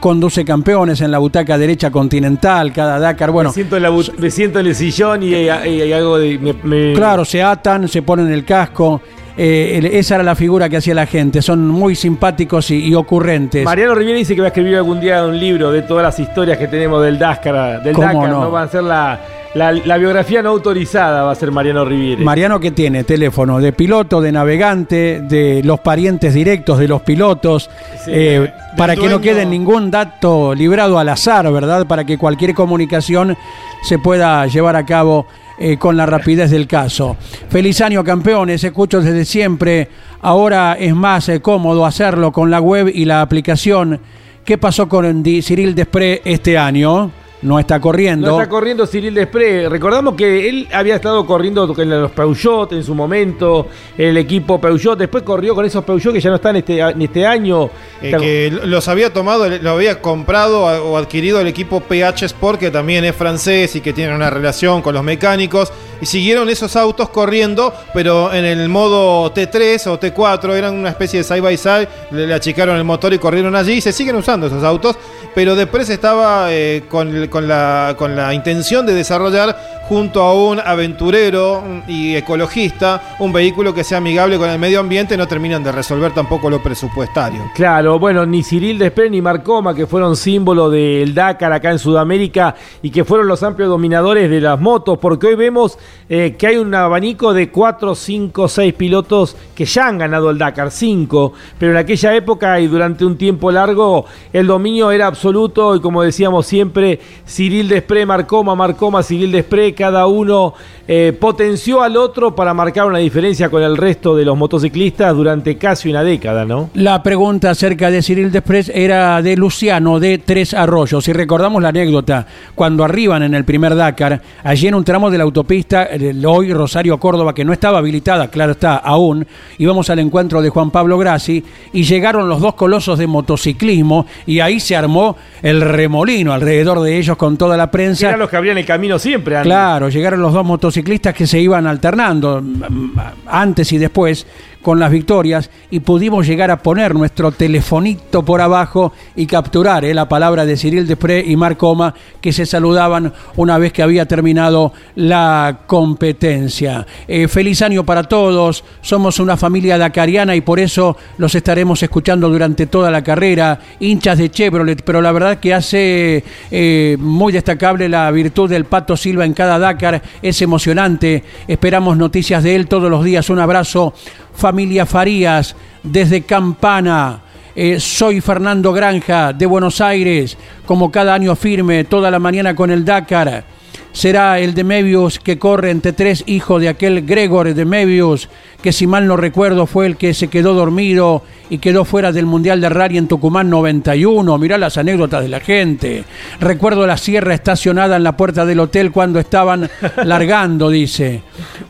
Conduce campeones en la butaca derecha continental, cada Dakar. Bueno, me, siento en la bu- me siento en el sillón y, y- y algo de... me- me- Claro, se atan, se ponen el casco. Eh, esa era la figura que hacía la gente. Son muy simpáticos y, y ocurrentes. Mariano Riviera dice que va a escribir algún día un libro de todas las historias que tenemos del Dakar. Del ¿Cómo Dakar, no? ¿no? Va a ser la, la- la biografía no autorizada, va a ser Mariano Riviera. Mariano que tiene teléfono de piloto, de navegante, de los parientes directos de los pilotos, Sí, eh, para que no quede ningún dato librado al azar, ¿verdad? Para que cualquier comunicación se pueda llevar a cabo eh, con la rapidez del caso. Feliz año campeones, escucho desde siempre, ahora es más eh, cómodo hacerlo con la web y la aplicación. ¿Qué pasó con Cyril Despré este año? No está corriendo. No está corriendo Cyril Desprez. Recordamos que él había estado corriendo con los Peugeot en su momento, el equipo Peugeot. Después corrió con esos Peugeot que ya no están este, en este año. Eh, que los había tomado, lo había comprado o adquirido el equipo PH Sport, que también es francés y que tiene una relación con los mecánicos. Y siguieron esos autos corriendo, pero en el modo T3 o T4, eran una especie de side by side, le, achicaron el motor y corrieron allí, y se siguen usando esos autos, pero después estaba eh, con, con la, con la intención de desarrollar junto a un aventurero y ecologista un vehículo que sea amigable con el medio ambiente, no terminan de resolver tampoco lo presupuestario. Claro, bueno, ni Cyril Desprez ni Marcoma, que fueron símbolo del Dakar acá en Sudamérica y que fueron los amplios dominadores de las motos, porque hoy vemos eh, que hay un abanico de 4, 5, 6 pilotos que ya han ganado el Dakar, 5, pero en aquella época y durante un tiempo largo el dominio era absoluto y como decíamos siempre, Cyril Desprez, Marcoma, Marcoma, Cyril Desprez, cada uno eh, potenció al otro para marcar una diferencia con el resto de los motociclistas durante casi una década, ¿no? La pregunta acerca de Cyril Desprez era de Luciano de Tres Arroyos. Si recordamos la anécdota, cuando arriban en el primer Dakar, allí en un tramo de la autopista, el hoy Rosario Córdoba, que no estaba habilitada, claro está, aún, íbamos al encuentro de Juan Pablo Grassi y llegaron los dos colosos de motociclismo y ahí se armó el remolino alrededor de ellos con toda la prensa. Eran los que abrían el camino siempre, Andy. Claro, llegaron los dos motociclistas que se iban alternando antes y después con las victorias y pudimos llegar a poner nuestro telefonito por abajo y capturar eh, la palabra de Cyril Desprez y Marc Coma que se saludaban una vez que había terminado la competencia. Eh, feliz año para todos, somos una familia dacariana y por eso los estaremos escuchando durante toda la carrera, hinchas de Chevrolet, pero la verdad que hace eh, muy destacable la virtud del Pato Silva en cada Dakar, es emocionante, esperamos noticias de él todos los días, un abrazo familia Farías, desde Campana. Eh, soy Fernando Granja, de Buenos Aires, como cada año firme, toda la mañana con el Dakar. Será el de Mebius que corre entre tres hijos de aquel Gregor de Mebius, que si mal no recuerdo fue el que se quedó dormido y quedó fuera del Mundial de Rally en Tucumán 91. Mirá las anécdotas de la gente. Recuerdo la sierra estacionada en la puerta del hotel cuando estaban largando, dice.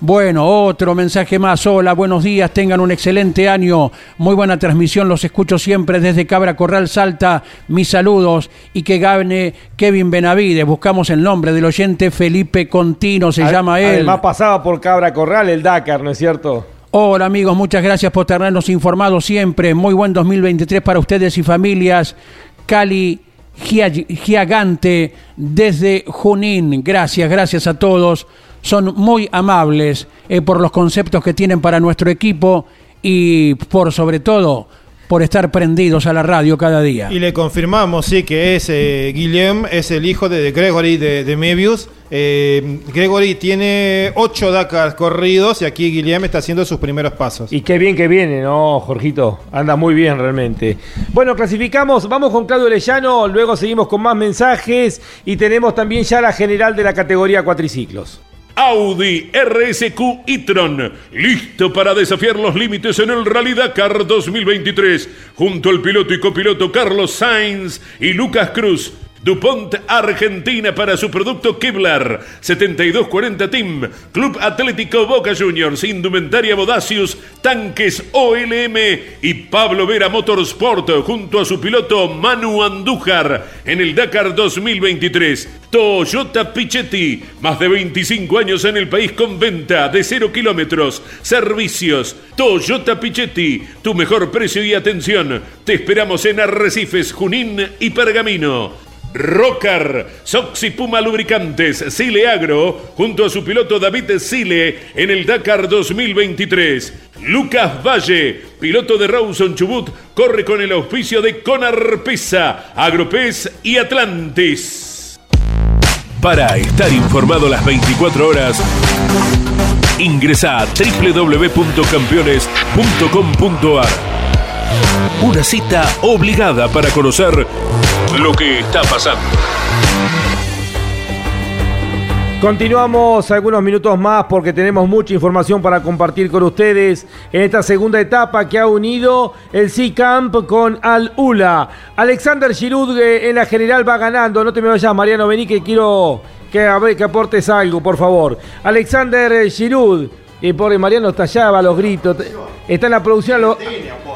Bueno, otro mensaje más. Hola, buenos días, tengan un excelente año. Muy buena transmisión, los escucho siempre desde Cabra Corral Salta. Mis saludos y que gane Kevin Benavides. Buscamos el nombre del oyente Felipe Contino, se llama él. Además pasaba por Cabra Corral el Dakar, ¿no es cierto? Hola amigos, muchas gracias por tenernos informados siempre. Muy buen 2023 para ustedes y familias. Cali Gia- Giagante desde Junín. Gracias, gracias a todos. Son muy amables eh, por los conceptos que tienen para nuestro equipo y por sobre todo por estar prendidos a la radio cada día. Y le confirmamos, sí, que es eh, Guillem, es el hijo de Gregory de, de Mebius. Eh, Gregory tiene ocho Dakar corridos y aquí Guillem está haciendo sus primeros pasos. Y qué bien que viene, ¿no, Jorgito? Anda muy bien realmente. Bueno, clasificamos, vamos con Claudio Lellano, luego seguimos con más mensajes y tenemos también ya la general de la categoría cuatriciclos. Audi RSQ e-tron, listo para desafiar los límites en el Rally Dakar 2023, junto al piloto y copiloto Carlos Sainz y Lucas Cruz. DuPont Argentina para su producto Kevlar. 7240 Team Club Atlético Boca Juniors Indumentaria Bodacius Tanques OLM y Pablo Vera Motorsport junto a su piloto Manu Andújar en el Dakar 2023 Toyota Pichetti más de 25 años en el país con venta de 0 kilómetros. Servicios. Toyota Pichetti tu mejor precio y atención. Te esperamos en Arrecifes Junín y Pergamino Rocar, Soxy Puma Lubricantes, Sile Agro, junto a su piloto David Sile en el Dakar 2023. Lucas Valle, piloto de Rawson Chubut, corre con el auspicio de Conar Pesa, Agropez y Atlantis. Para estar informado las 24 horas, ingresa a www.campeones.com.ar. Una cita obligada para conocer lo que está pasando. Continuamos algunos minutos más porque tenemos mucha información para compartir con ustedes en esta segunda etapa que ha unido el C-Camp con Al Ula. Alexander Giroud eh, en la general va ganando. No te me vayas, Mariano, vení que quiero que, a ver, que aportes algo, por favor. Alexander Giroud. Y pobre Mariano está allá, va a los gritos. Está en la producción. lo-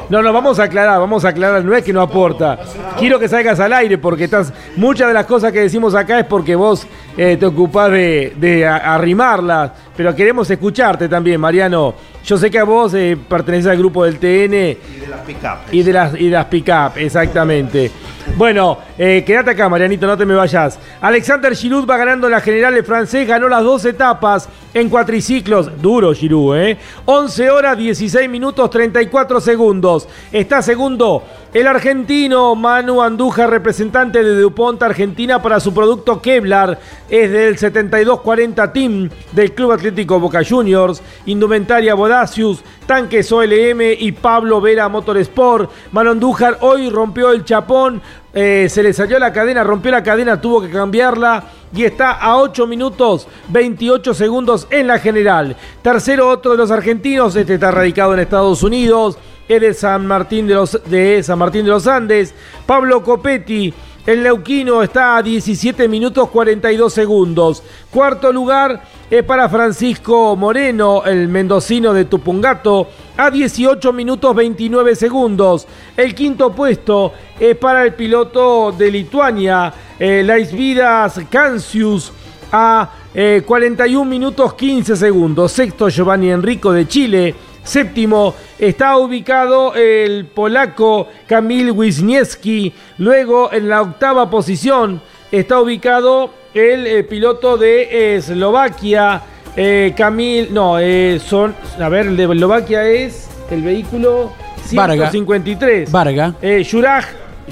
No, no, vamos a aclarar, vamos a aclarar, no es que no aporta. Quiero que salgas al aire porque estás. Muchas de las cosas que decimos acá es porque vos eh, te ocupás de, arrimarlas, pero queremos escucharte también, Mariano. Yo sé que a vos eh, perteneces al grupo del TN. Y de las pick-up. Y de las, y de las pick-up, exactamente. Bueno, eh, quédate acá, Marianito, no te me vayas. Alexander Giroud va ganando la general de francés, ganó las dos etapas en cuatriciclos. Duro Giroud, ¿eh? 11 horas, 16 minutos, 34 segundos. Está segundo el argentino Manu Andújar, representante de DuPont Argentina para su producto Kevlar. Es del 7240 Team del Club Atlético Boca Juniors. Indumentaria Bodacius, Tanques OLM y Pablo Vera Motorsport. Manu Andújar hoy rompió el chapón. eh, se le salió la cadena, rompió la cadena, tuvo que cambiarla y está a 8 minutos 28 segundos en la general. Tercero, otro de los argentinos, este está radicado en Estados Unidos, de San Martín de los, de San Martín de los Andes. Pablo Copetti, el neuquino, está a 17 minutos 42 segundos. Cuarto lugar es para Francisco Moreno, el mendocino de Tupungato, a 18 minutos 29 segundos. El quinto puesto es para el piloto de Lituania, eh, Laisvidas Cancius, a eh, 41 minutos 15 segundos. Sexto, Giovanni Enrico de Chile. Séptimo está ubicado el polaco Kamil Wisniewski. Luego en la octava posición está ubicado el eh, piloto de eh, Eslovaquia, eh, Kamil. No, eh, son. A ver, el de Eslovaquia es el vehículo Varga. 153. Varga. Eh, Juraj,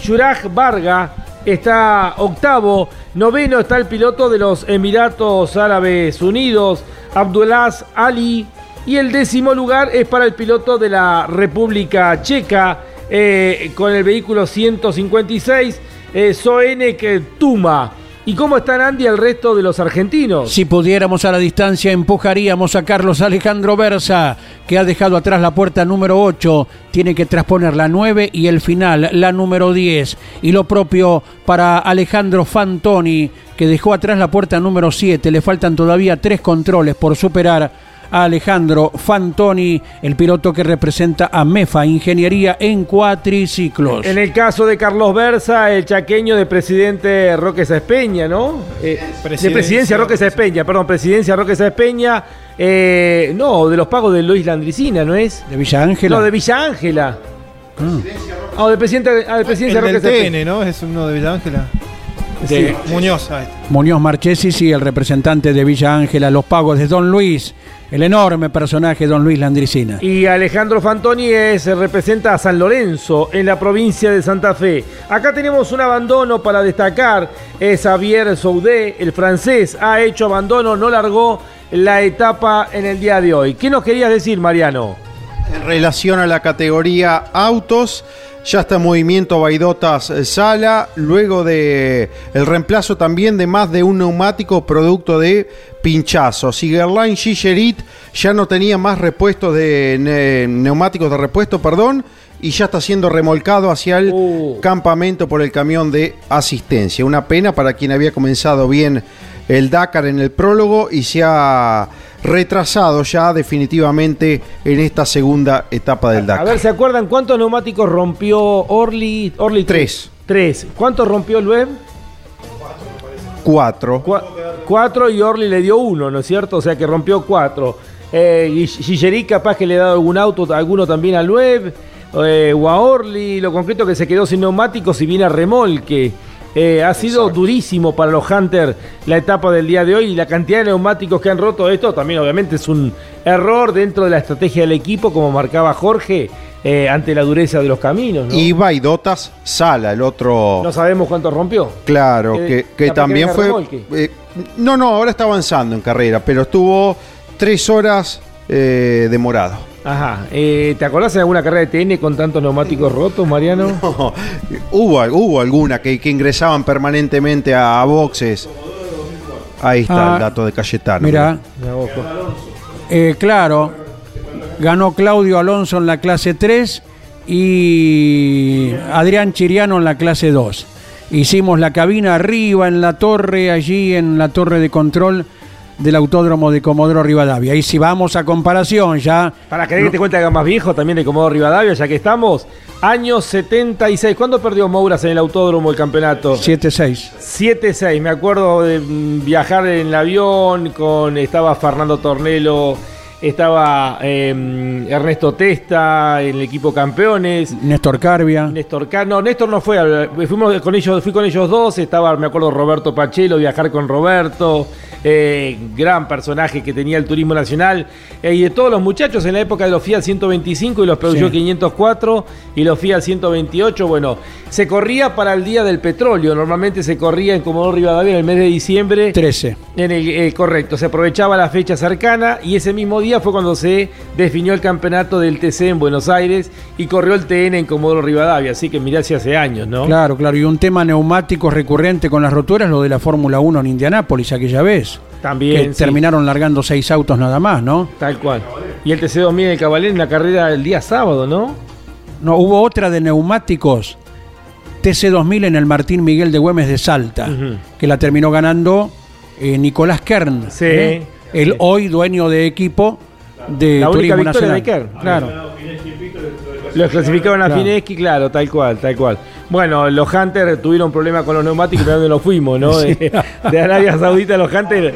Juraj Varga está octavo. Noveno está el piloto de los Emiratos Árabes Unidos, Abdullah Ali. Y el décimo lugar es para el piloto de la República Checa, eh, con el vehículo 156, eh, Soenek Tuma. ¿Y cómo están Andy el resto de los argentinos? Si pudiéramos a la distancia, empujaríamos a Carlos Alejandro Versa, que ha dejado atrás la puerta número 8. Tiene que transponer la 9 y el final, la número 10. Y lo propio para Alejandro Fantoni, que dejó atrás la puerta número 7. Le faltan todavía tres controles por superar a Alejandro Fantoni, el piloto que representa a MEFA Ingeniería en cuatriciclos. En el caso de Carlos Versa, el chaqueño de presidente Roque Sáez-Peña, ¿no? Eh, de presidencia Roque Sáez-Peña, perdón, presidencia Roque Sáez-Peña. eh, no, de los pagos de Luis Landricina, ¿no es? ¿De Villa Ángela? No, de Villa Ángela. Ah, del presidente, ah, del presidencia El Roque del. TN, ¿no? Es uno de Villa Ángela. De- Sí, Muñoz. Muñoz Marchesi, sí, el representante de Villa Ángela, los pagos de Don Luis, el enorme personaje Don Luis Landricina. Y Alejandro Fantoni es, representa a San Lorenzo en la provincia de Santa Fe. Acá tenemos un abandono para destacar. Es Javier Soudé, el francés, ha hecho abandono, no largó la etapa en el día de hoy. ¿Qué nos querías decir, Mariano? En relación a la categoría autos, ya está en movimiento Baidotas eh, Sala, luego de el reemplazo también de más de un neumático producto de pinchazo. Sigerline Gigerit ya no tenía más repuestos de ne- neumáticos de repuesto, perdón, y ya está siendo remolcado hacia el campamento por el camión de asistencia. Una pena para quien había comenzado bien el Dakar en el prólogo y se ha retrasado ya definitivamente en esta segunda etapa del A Dakar. ver, ¿se acuerdan cuántos neumáticos rompió Orly? Orly Tres. Tres. ¿Cuántos rompió el web? Cuatro. cuatro y Orly le dio uno, ¿no es cierto? O sea que rompió cuatro. Eh, Gillerí capaz que le ha dado algún auto, alguno también al web. Eh, o a Orly, lo concreto que se quedó sin neumáticos y viene a remolque. Eh, ha sido durísimo para los Hunter la etapa del día de hoy y la cantidad de neumáticos que han roto esto también obviamente es un error dentro de la estrategia del equipo como marcaba Jorge eh, ante la dureza de los caminos. ¿no? Y Baidotas Sala, el otro. no sabemos cuánto rompió. Claro, Eh, que, que capaz que también fue. eh, no, no, ahora está avanzando en carrera, pero estuvo tres horas eh, demorado. Ajá. Eh, ¿Te acordás de alguna carrera de TN con tantos neumáticos rotos, Mariano? No, hubo, hubo alguna que, que ingresaban permanentemente a, a boxes. Ahí está Ah, el dato de Cayetano. Mira, eh, claro, ganó Claudio Alonso en la clase 3 y Adrián Chiriano en la clase 2. Hicimos la cabina arriba en la torre, allí en la torre de control. Del Autódromo de Comodoro Rivadavia. Y si vamos a comparación ya... Para que te cuenta que más viejo también de Comodoro Rivadavia, ya que estamos, año 76. ¿Cuándo perdió Mouras en el Autódromo el campeonato? 7-6. 7-6. Me acuerdo de mm, viajar en el avión con... Estaba Fernando Tornelo estaba eh, Ernesto Testa en el equipo campeones. Néstor Carvia. Néstor Car no, Néstor no fue, fuimos con ellos, fui con ellos dos, estaba, me acuerdo, Roberto Pachelo, viajar con Roberto, eh, gran personaje que tenía el turismo nacional, eh, y de todos los muchachos en la época de los Fiat 125 y los Peugeot 504 y los Fiat 128, bueno, se corría para el Día del Petróleo, normalmente se corría en Comodoro Rivadavia en el mes de diciembre. 13. En el, eh, correcto, se aprovechaba la fecha cercana y ese mismo día fue cuando se definió el campeonato del TC en Buenos Aires y corrió el TN en Comodoro Rivadavia, así que mirá si hace años, ¿no? Claro, claro, y un tema neumático recurrente con las roturas, lo de la Fórmula 1 en Indianápolis aquella vez. También. Que terminaron largando seis autos nada más, ¿no? Tal cual. Y el TC2000 de Cabalén en la carrera el día sábado, ¿no? No, hubo otra de neumáticos. TC2000 en el Martín Miguel de Güemes de Salta, que la terminó ganando eh, Nicolás Kern. Sí. ¿eh? El hoy dueño de equipo de la única Turismo victoria Nacional. de Kern, claro. Los clasificaron a Claro. Fineski, claro, tal cual, tal cual. Bueno, los Hunter tuvieron problemas con los neumáticos, pero ¿dónde nos fuimos, no? Sí. De, de Arabia Saudita, los Hunter.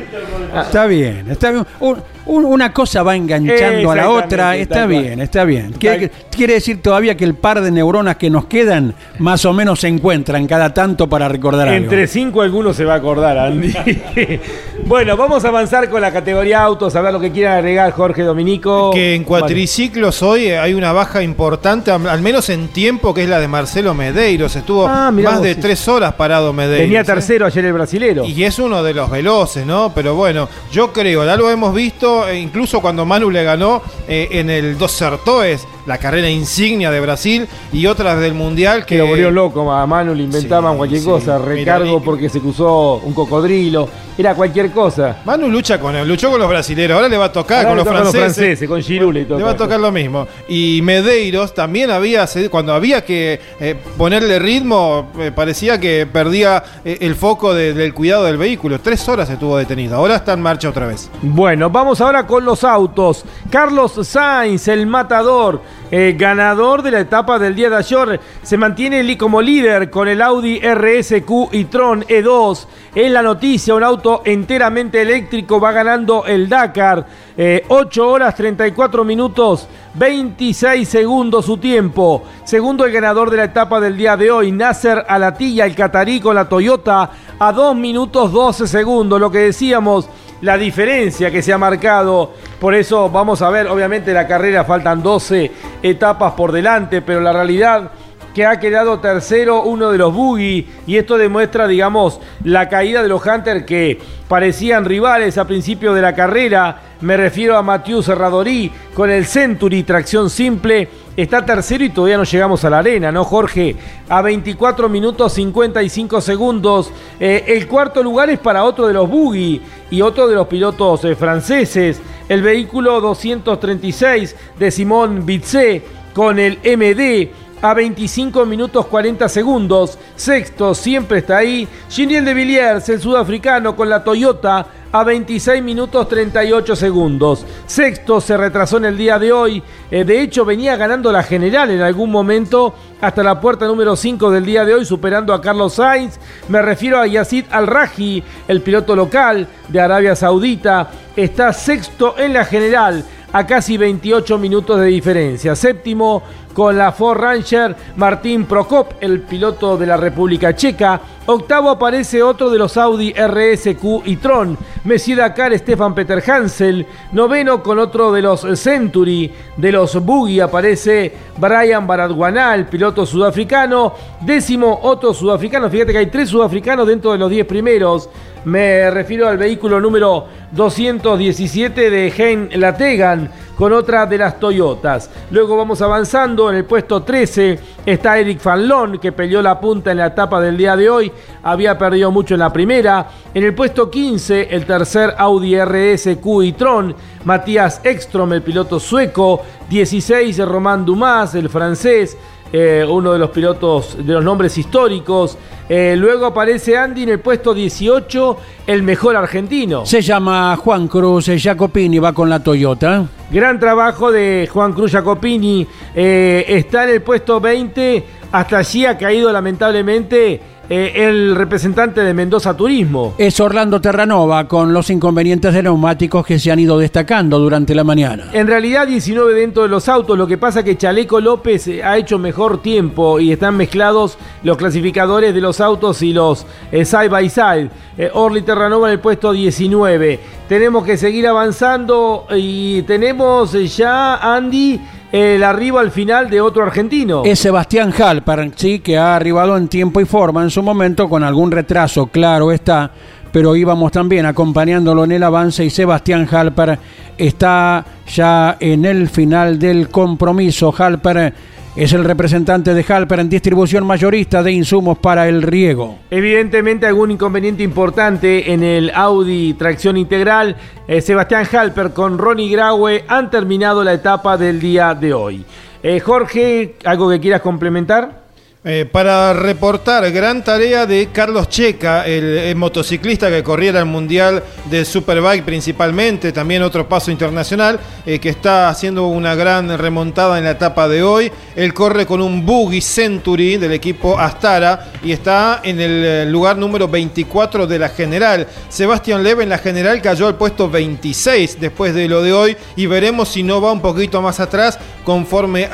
Está bien, está bien. Un- un- una cosa va enganchando a la otra, está bien, está bien. Quiere, quiere decir todavía que el par de neuronas que nos quedan más o menos se encuentran cada tanto para recordar algo. Entre cinco algunos se va a acordar, Andy. bueno, vamos a avanzar con la categoría autos, a ver lo que quiera agregar Jorge Dominico. Que en cuatriciclos hoy hay una baja importante, al menos en tiempo, que es la de Marcelo Medeiros. Estuvo Ah, mirá más vos, de sí. tres horas parado Medeiros. Tenía ¿eh? tercero ayer el brasilero. Y es uno de los veloces, ¿no? Pero bueno, yo creo, ya lo hemos visto, incluso cuando Manu le ganó eh, en el Dos Certoes, la carrera insignia de Brasil, y otras del Mundial que... Que lo volvió loco, a Manu le inventaban Sí, cualquier sí. cosa, recargo y- porque se cruzó un cocodrilo, era cualquier cosa. Manu lucha con luchó con los brasileños, ahora le va a tocar con los a los franceses. con Giroud le toca. Le va a tocar lo mismo. Y Medeiros también había, cuando había que eh, ponerle ritmo, eh, parecía que perdía eh, el foco de- del cuidado del vehículo. Tres horas estuvo detenido, ahora está en marcha otra vez. Bueno, vamos ahora con los autos. Carlos Sainz, el matador, eh, ganador de la etapa del día de ayer, se mantiene como líder con el Audi RSQ y Tron E2. En la noticia, un auto enteramente eléctrico va ganando el Dakar. Eh, 8 horas 34 minutos 26 segundos su tiempo. Segundo el ganador de la etapa del día de hoy, Nasser Alatilla, el catarí con la Toyota, a 2 minutos 12 segundos. Lo que decíamos, la diferencia que se ha marcado. Por eso vamos a ver, obviamente la carrera faltan 12 etapas por delante, pero la realidad que ha quedado tercero uno de los Boogie y esto demuestra, digamos, la caída de los Hunter que parecían rivales a principio de la carrera. Me refiero a Mathieu Serradorí con el Century tracción simple. Está tercero y todavía no llegamos a la arena, ¿no, Jorge? A 24 minutos 55 segundos. Eh, el cuarto lugar es para otro de los Boogie y otro de los pilotos eh, franceses. El vehículo 236 de Simón Bitze con el MD a 25 minutos 40 segundos. Sexto siempre está ahí. Giniel de Villiers, el sudafricano, con la Toyota a 26 minutos 38 segundos. Sexto se retrasó en el día de hoy. Eh, de hecho, venía ganando la general en algún momento hasta la puerta número 5 del día de hoy, superando a Carlos Sainz. Me refiero a Yazid Al-Raji, el piloto local de Arabia Saudita. Está sexto en la general a casi 28 minutos de diferencia. Séptimo con la Ford Ranger Martín Prokop, el piloto de la República Checa. Octavo aparece otro de los Audi RSQ y Tron, Messi Dakar Stefan Peter Hansel. Noveno con otro de los Century, de los Buggy aparece Brian Baradwana, el piloto sudafricano. Décimo otro sudafricano, fíjate que hay tres sudafricanos dentro de los 10 primeros. Me refiero al vehículo número 217 de Hein Lategan con otra de las Toyotas. Luego vamos avanzando. En el puesto 13 está Eric Fanlon que peleó la punta en la etapa del día de hoy. Había perdido mucho en la primera. En el puesto 15 el tercer Audi RSQ y Tron. Matías Ekstrom, el piloto sueco. 16 Román Dumas, el francés. Eh, uno de los pilotos de los nombres históricos. Eh, luego aparece Andy en el puesto 18, el mejor argentino. Se llama Juan Cruz eh, Jacopini, va con la Toyota. Gran trabajo de Juan Cruz Jacopini. Eh, está en el puesto 20. Hasta allí ha caído lamentablemente eh, el representante de Mendoza Turismo. Es Orlando Terranova con los inconvenientes de neumáticos que se han ido destacando durante la mañana. En realidad 19 dentro de los autos, lo que pasa que Chaleco López eh, ha hecho mejor tiempo y están mezclados los clasificadores de los autos y los eh, side by side. Eh, Orly Terranova en el puesto 19. Tenemos que seguir avanzando y tenemos ya, Andy, el arribo al final de otro argentino. Es Sebastián Halper, sí, que ha arribado en tiempo y forma en su momento con algún retraso, claro está, pero íbamos también acompañándolo en el avance y Sebastián Halper está ya en el final del compromiso. Halper es el representante de Halper en distribución mayorista de insumos para el riego. Evidentemente algún inconveniente importante en el Audi tracción integral. Eh, Sebastián Halper con Ronnie Graue han terminado la etapa del día de hoy. Eh, Jorge, ¿algo que quieras complementar? Eh, para reportar, gran tarea de Carlos Checa, el, motociclista que corriera el Mundial de Superbike principalmente, también otro paso internacional, eh, que está haciendo una gran remontada en la etapa de hoy. Él corre con un Buggy Century del equipo Astara y está en el eh, lugar número 24 de la general. Sebastián Leve en la general cayó al puesto 26 después de lo de hoy y veremos si no va un poquito más atrás conforme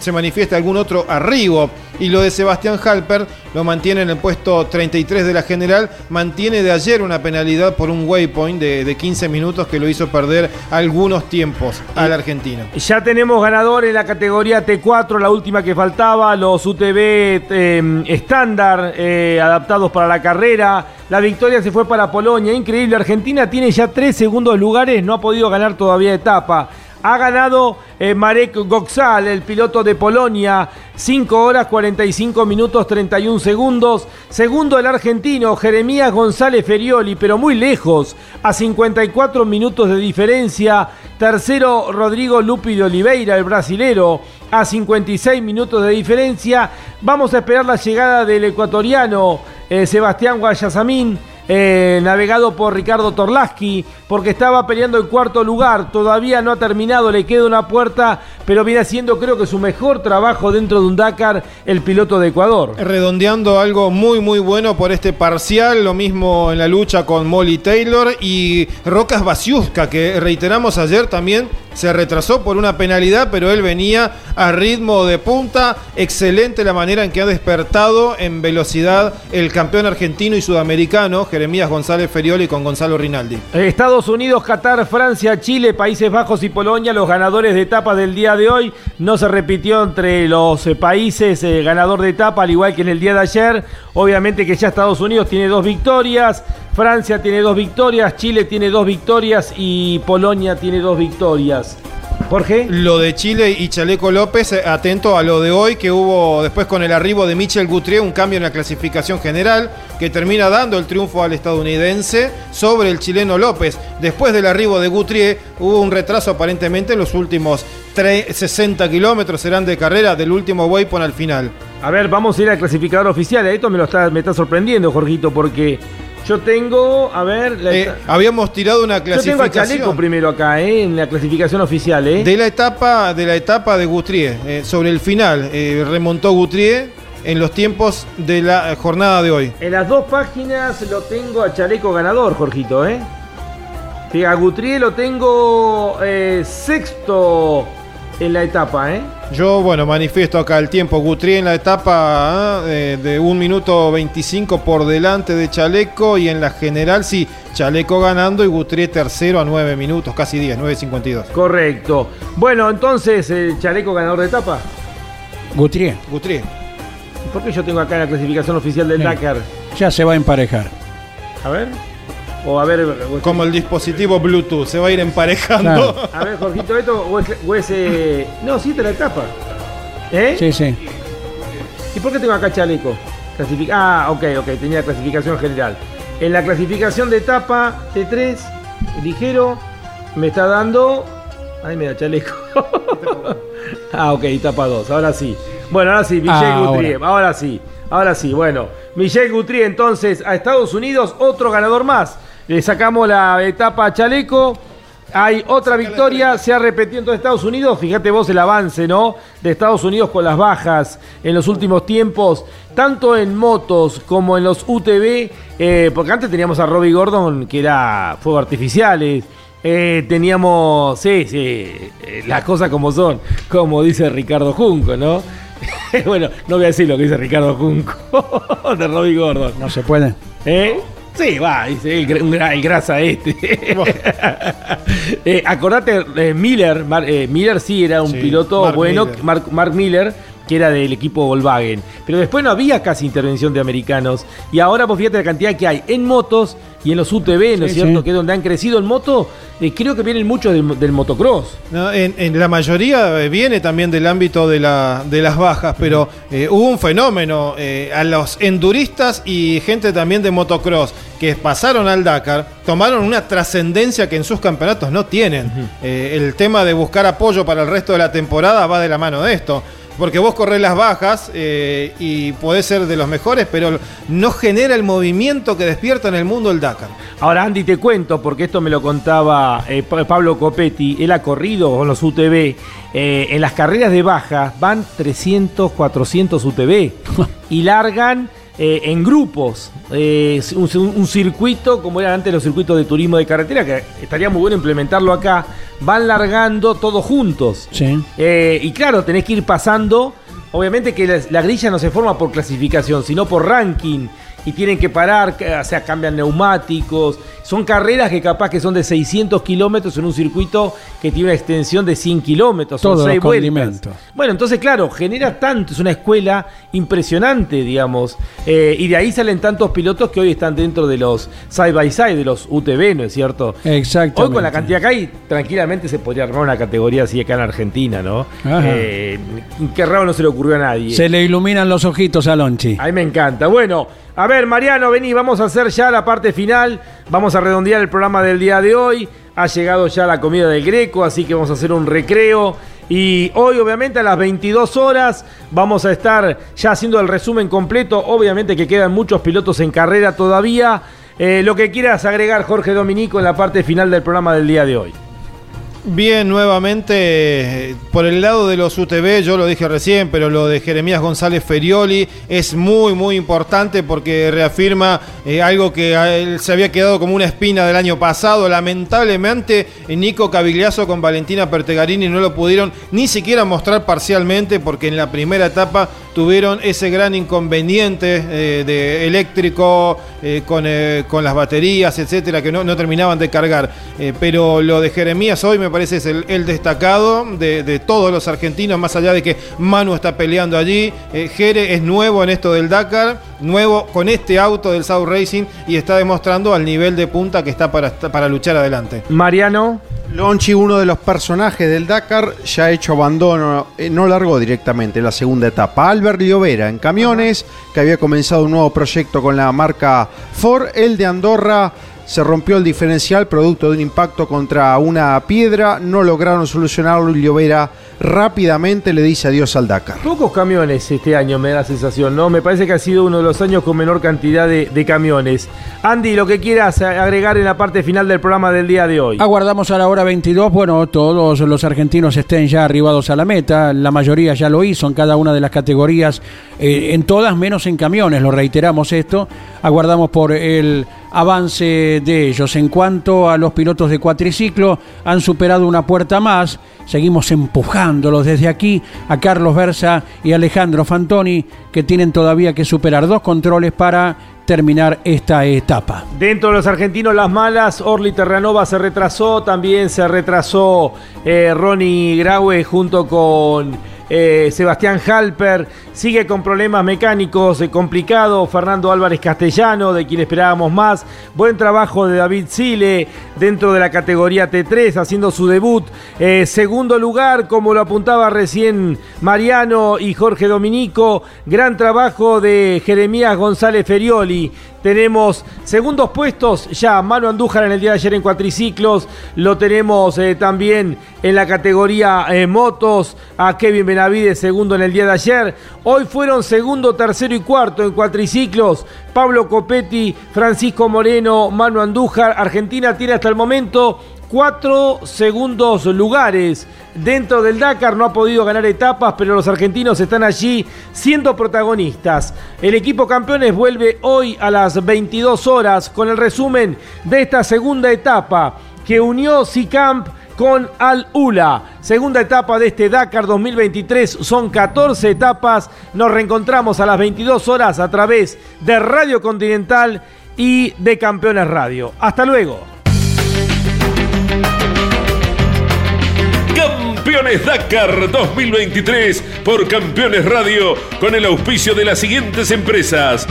se manifieste algún otro arribo. Y lo de Sebastián Halper lo mantiene en el puesto 33 de la general. Mantiene de ayer una penalidad por un waypoint de, de 15 minutos que lo hizo perder algunos tiempos al argentino. Ya tenemos ganador en la categoría T4, la última que faltaba, los UTV eh, estándar eh, adaptados para la carrera. La victoria se fue para Polonia, increíble. Argentina tiene ya tres segundos lugares, no ha podido ganar todavía etapa. Ha ganado eh, Marek Goxal, el piloto de Polonia, 5 horas 45 minutos 31 segundos. Segundo el argentino Jeremías González Ferioli, pero muy lejos, a 54 minutos de diferencia. Tercero Rodrigo Lupi de Oliveira, el brasilero, a 56 minutos de diferencia. Vamos a esperar la llegada del ecuatoriano eh, Sebastián Guayasamín. Eh, navegado por Ricardo Torlaski, porque estaba peleando el cuarto lugar, todavía no ha terminado, le queda una puerta, pero viene haciendo creo que su mejor trabajo dentro de un Dakar el piloto de Ecuador. Redondeando algo muy muy bueno por este parcial, lo mismo en la lucha con Molly Taylor y Rocas Basiuska, que reiteramos ayer también se retrasó por una penalidad, pero él venía a ritmo de punta. Excelente la manera en que ha despertado en velocidad el campeón argentino y sudamericano, Jeremías González Ferioli con Gonzalo Rinaldi. Estados Unidos, Qatar, Francia, Chile, Países Bajos y Polonia, los ganadores de etapa del día de hoy. No se repitió entre los eh, países eh, ganador de etapa, al igual que en el día de ayer. Obviamente que ya Estados Unidos tiene dos victorias, Francia tiene dos victorias, Chile tiene dos victorias y Polonia tiene dos victorias. Jorge. Lo de Chile y Chaleco López, eh, atento a lo de hoy, que hubo después con el arribo de Michel Gutrier, un cambio en la clasificación general, que termina dando el triunfo al estadounidense sobre el chileno López. Después del arribo de Gutrier, hubo un retraso aparentemente en los últimos 3, 60 kilómetros serán de carrera del último waypoint al final. A ver, vamos a ir al clasificador oficial. Esto me lo está, me está sorprendiendo, Jorgito, porque yo tengo, a ver, la- Eh, habíamos tirado una yo tengo a clasificación. Chaleco primero acá, eh, en la clasificación oficial, eh. De la etapa de la etapa de Gutrier, eh, sobre el final, eh, remontó Gutrier en los tiempos de la jornada de hoy. En las dos páginas lo tengo a Chaleco ganador, Jorgito, ¿eh? A Gutrier lo tengo eh, sexto en la etapa, ¿eh? Yo, bueno, manifiesto acá el tiempo. Gutrier en la etapa ah, de, de 1 minuto 25 por delante de Chaleco y en la general, sí, Chaleco ganando y Gutrier tercero a 9 minutos, casi 10, 9.52. Correcto. Bueno, entonces, el Chaleco ganador de etapa. Gutrier. Gutrier. ¿Por qué yo tengo acá la clasificación oficial del Sí. Dakar? Ya se va a emparejar. A ver. O a ver. Como el dispositivo Bluetooth, se va a ir emparejando. Claro. A ver, Jorgito, esto o es, o es, eh, No, sí, te la etapa. ¿Eh? Sí, sí. ¿Y por qué tengo acá chaleco? Clasific- ah, ok, ok, tenía clasificación general. En la clasificación de etapa T3, ligero, me está dando. Ay, me da chaleco. ah, ok, etapa 2, ahora sí. Bueno, ahora sí, Michel Ah, Guthrie, ahora. sí, ahora sí, bueno. Michel Guthrie entonces a Estados Unidos, otro ganador más. Le sacamos la etapa a Chaleco. Hay otra victoria, se ha repetido en todo Estados Unidos. Fíjate vos el avance, ¿no? De Estados Unidos con las bajas en los últimos tiempos, tanto en motos como en los UTV, eh, porque antes teníamos a Robbie Gordon, que era fuego artificiales. Eh, teníamos, sí, sí, eh, las cosas como son, como dice Ricardo Junco, ¿no? bueno, no voy a decir lo que dice Ricardo Junco de Robbie Gordon. No se puede. ¿Eh? Sí, va, dice el, grasa este. Eh, acordate, eh, Miller, Mar- eh, Miller sí era un Sí, piloto Mark bueno, Miller. Mark, Mark Miller, que era del equipo Volkswagen. Pero después no había casi intervención de americanos. Y ahora vos fíjate la cantidad que hay en motos y en los UTV, ¿no es Sí, cierto? sí. Que es donde han crecido en moto. eh, creo que vienen muchos del, del motocross. No, en, en la mayoría eh, viene también del ámbito de, la, de las bajas, pero eh, hubo un fenómeno eh, a los enduristas y gente también de motocross que pasaron al Dakar, tomaron una trascendencia que en sus campeonatos no tienen. El tema de buscar apoyo para el resto de la temporada va de la mano de esto. Porque vos corres las bajas eh, y podés ser de los mejores, pero no genera el movimiento que despierta en el mundo el Dakar. Ahora, Andy, te cuento, porque esto me lo contaba eh, Pa- Pablo Copetti, él ha corrido con los UTV. eh, en las carreras de baja van 300, 400 UTV y largan eh, en grupos. eh, un, un circuito, como eran antes los circuitos de turismo de carretera, que estaría muy bueno implementarlo acá, van largando todos juntos. Sí. Eh, y claro, tenés que ir pasando. Obviamente que la, la grilla no se forma por clasificación, sino por ranking. Y tienen que parar, o sea, cambian neumáticos. Son carreras que capaz que son de 600 kilómetros en un circuito que tiene una extensión de 100 kilómetros. Son Todos los seis vueltas. condimentos. Bueno, entonces, claro, genera tanto, es una escuela impresionante, digamos. Eh, y de ahí salen tantos pilotos que hoy están dentro de los side by side, de los UTV, ¿no es cierto? Exactamente. Hoy con la cantidad que hay, tranquilamente se podría armar una categoría así acá en Argentina, ¿no? Eh, qué raro no se le ocurrió a nadie. Se le iluminan los ojitos a Lonchi. A mí me encanta. Bueno, a ver, Mariano, vení, vamos a hacer ya la parte final. Vamos a redondear el programa del día de hoy. Ha llegado ya la comida del Greco, así que vamos a hacer un recreo. Y hoy, obviamente, a las 22 horas vamos a estar ya haciendo el resumen completo. Obviamente que quedan muchos pilotos en carrera todavía. Eh, lo que quieras agregar, Jorge Dominico, en la parte final del programa del día de hoy. Bien, nuevamente, por el lado de los UTV, yo lo dije recién, pero lo de Jeremías González Ferioli es muy, muy importante porque reafirma eh, algo que él se había quedado como una espina del año pasado. Lamentablemente, Nico Cavigliazo con Valentina Pertegarini no lo pudieron ni siquiera mostrar parcialmente porque en la primera etapa tuvieron ese gran inconveniente eh, de eléctrico eh, con, con las baterías, etcétera, que no, no terminaban de cargar. Pero lo de Jeremías hoy me parece es el, el destacado de, de todos los argentinos, más allá de que Manu está peleando allí. Eh, Jere es nuevo en esto del Dakar, nuevo con este auto del South Racing y está demostrando al nivel de punta que está para, para luchar adelante. Mariano. Lonchi, uno de los personajes del Dakar, ya ha hecho abandono, eh, no largó directamente en la segunda etapa. Albert Liovera en camiones, que había comenzado un nuevo proyecto con la marca Ford. El de Andorra se rompió el diferencial producto de un impacto contra una piedra. No lograron solucionarlo y Liovera rápidamente le dice adiós al Dakar. Pocos camiones este año me da la sensación, ¿no? Me parece que ha sido uno de los años con menor cantidad de, de camiones. Andy, lo que quieras agregar en la parte final del programa del día de hoy. Aguardamos a la hora 22, bueno, todos los argentinos estén ya arribados a la meta, la mayoría ya lo hizo en cada una de las categorías, eh, en todas menos en camiones, lo reiteramos esto, aguardamos por el avance de ellos. En cuanto a los pilotos de cuatriciclo, han superado una puerta más, seguimos empujándolos desde aquí a Carlos Versa y Alejandro Fantoni, que tienen todavía que superar dos controles para terminar esta etapa. Dentro de los argentinos, las malas, Orly Terranova se retrasó, también se retrasó eh, Ronnie Graue junto con eh, Sebastián Halper. Sigue con problemas mecánicos eh, complicados. Fernando Álvarez Castellano, de quien esperábamos más. Buen trabajo de David Sile dentro de la categoría T3, haciendo su debut. Eh, segundo lugar, como lo apuntaba recién Mariano y Jorge Dominico. Gran trabajo de Jeremías González Ferioli. Tenemos segundos puestos ya Manu Andújar en el día de ayer en cuatriciclos. Lo tenemos eh, también en la categoría motos. A Kevin Benavides segundo en el día de ayer. Hoy fueron segundo, tercero y cuarto en cuatriciclos. Pablo Copetti, Francisco Moreno, Manu Andújar. Argentina tiene hasta el momento cuatro segundos lugares dentro del Dakar. No ha podido ganar etapas, pero los argentinos están allí siendo protagonistas. El equipo campeones vuelve hoy a las 22 horas con el resumen de esta segunda etapa que unió Sicamp con Al Ula. Segunda etapa de este Dakar 2023. Son 14 etapas. Nos reencontramos a las 22 horas a través de Radio Continental y de Campeones Radio. Hasta luego. Campeones Dakar 2023 por Campeones Radio con el auspicio de las siguientes empresas.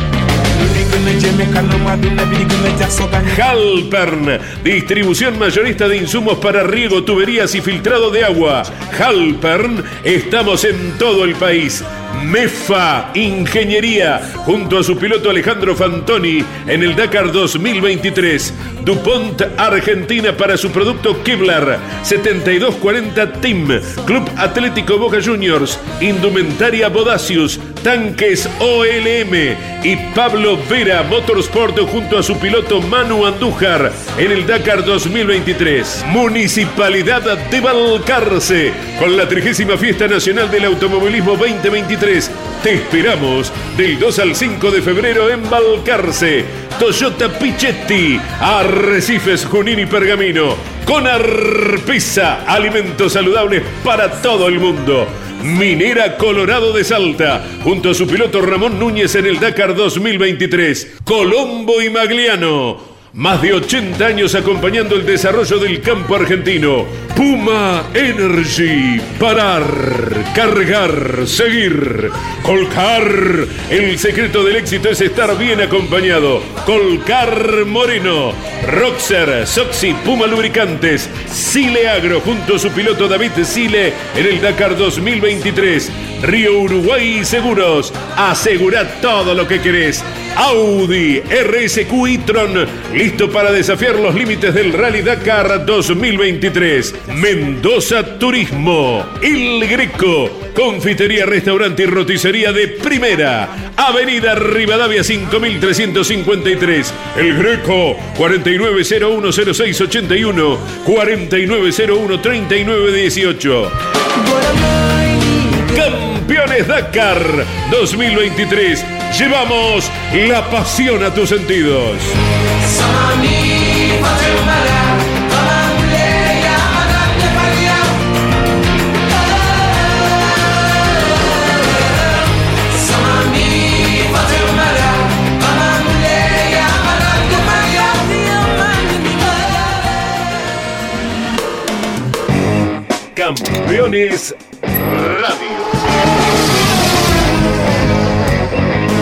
Halpern, distribución mayorista de insumos para riego, tuberías y filtrado de agua. Halpern, estamos en todo el país. MEFA Ingeniería, junto a su piloto Alejandro Fantoni en el Dakar 2023. DuPont Argentina para su producto Kevlar 7240 Team. Club Atlético Boca Juniors. Indumentaria Bodacius. Tanques OLM. Y Pablo Vera Motorsport junto a su piloto Manu Andújar en el Dakar 2023. Municipalidad de Balcarce con la 30 Fiesta Nacional del Automovilismo 2023 te esperamos del 2 al 5 de febrero en Balcarce. Toyota Pichetti, Arrecifes, Junín y Pergamino. Con Arpisa, alimentos saludables para todo el mundo. Minera Colorado de Salta, junto a su piloto Ramón Núñez en el Dakar 2023. Colombo y Magliano. Más de 80 años acompañando el desarrollo del campo argentino. Puma Energy. Parar, cargar, seguir. Colcar. El secreto del éxito es estar bien acompañado. Colcar Moreno. Roxer, Soxy, Puma Lubricantes. Sile Agro junto a su piloto David Sile en el Dakar 2023. Río Uruguay Seguros. Asegura todo lo que querés. Audi RSQ e-tron, listo para desafiar los límites del Rally Dakar 2023. Mendoza Turismo, El Greco, confitería, restaurante y roticería de primera. Avenida Rivadavia 5353. El Greco 49010681 49013918. Campeones Dakar 2023. Llevamos la pasión a tus sentidos. Campeones Radio.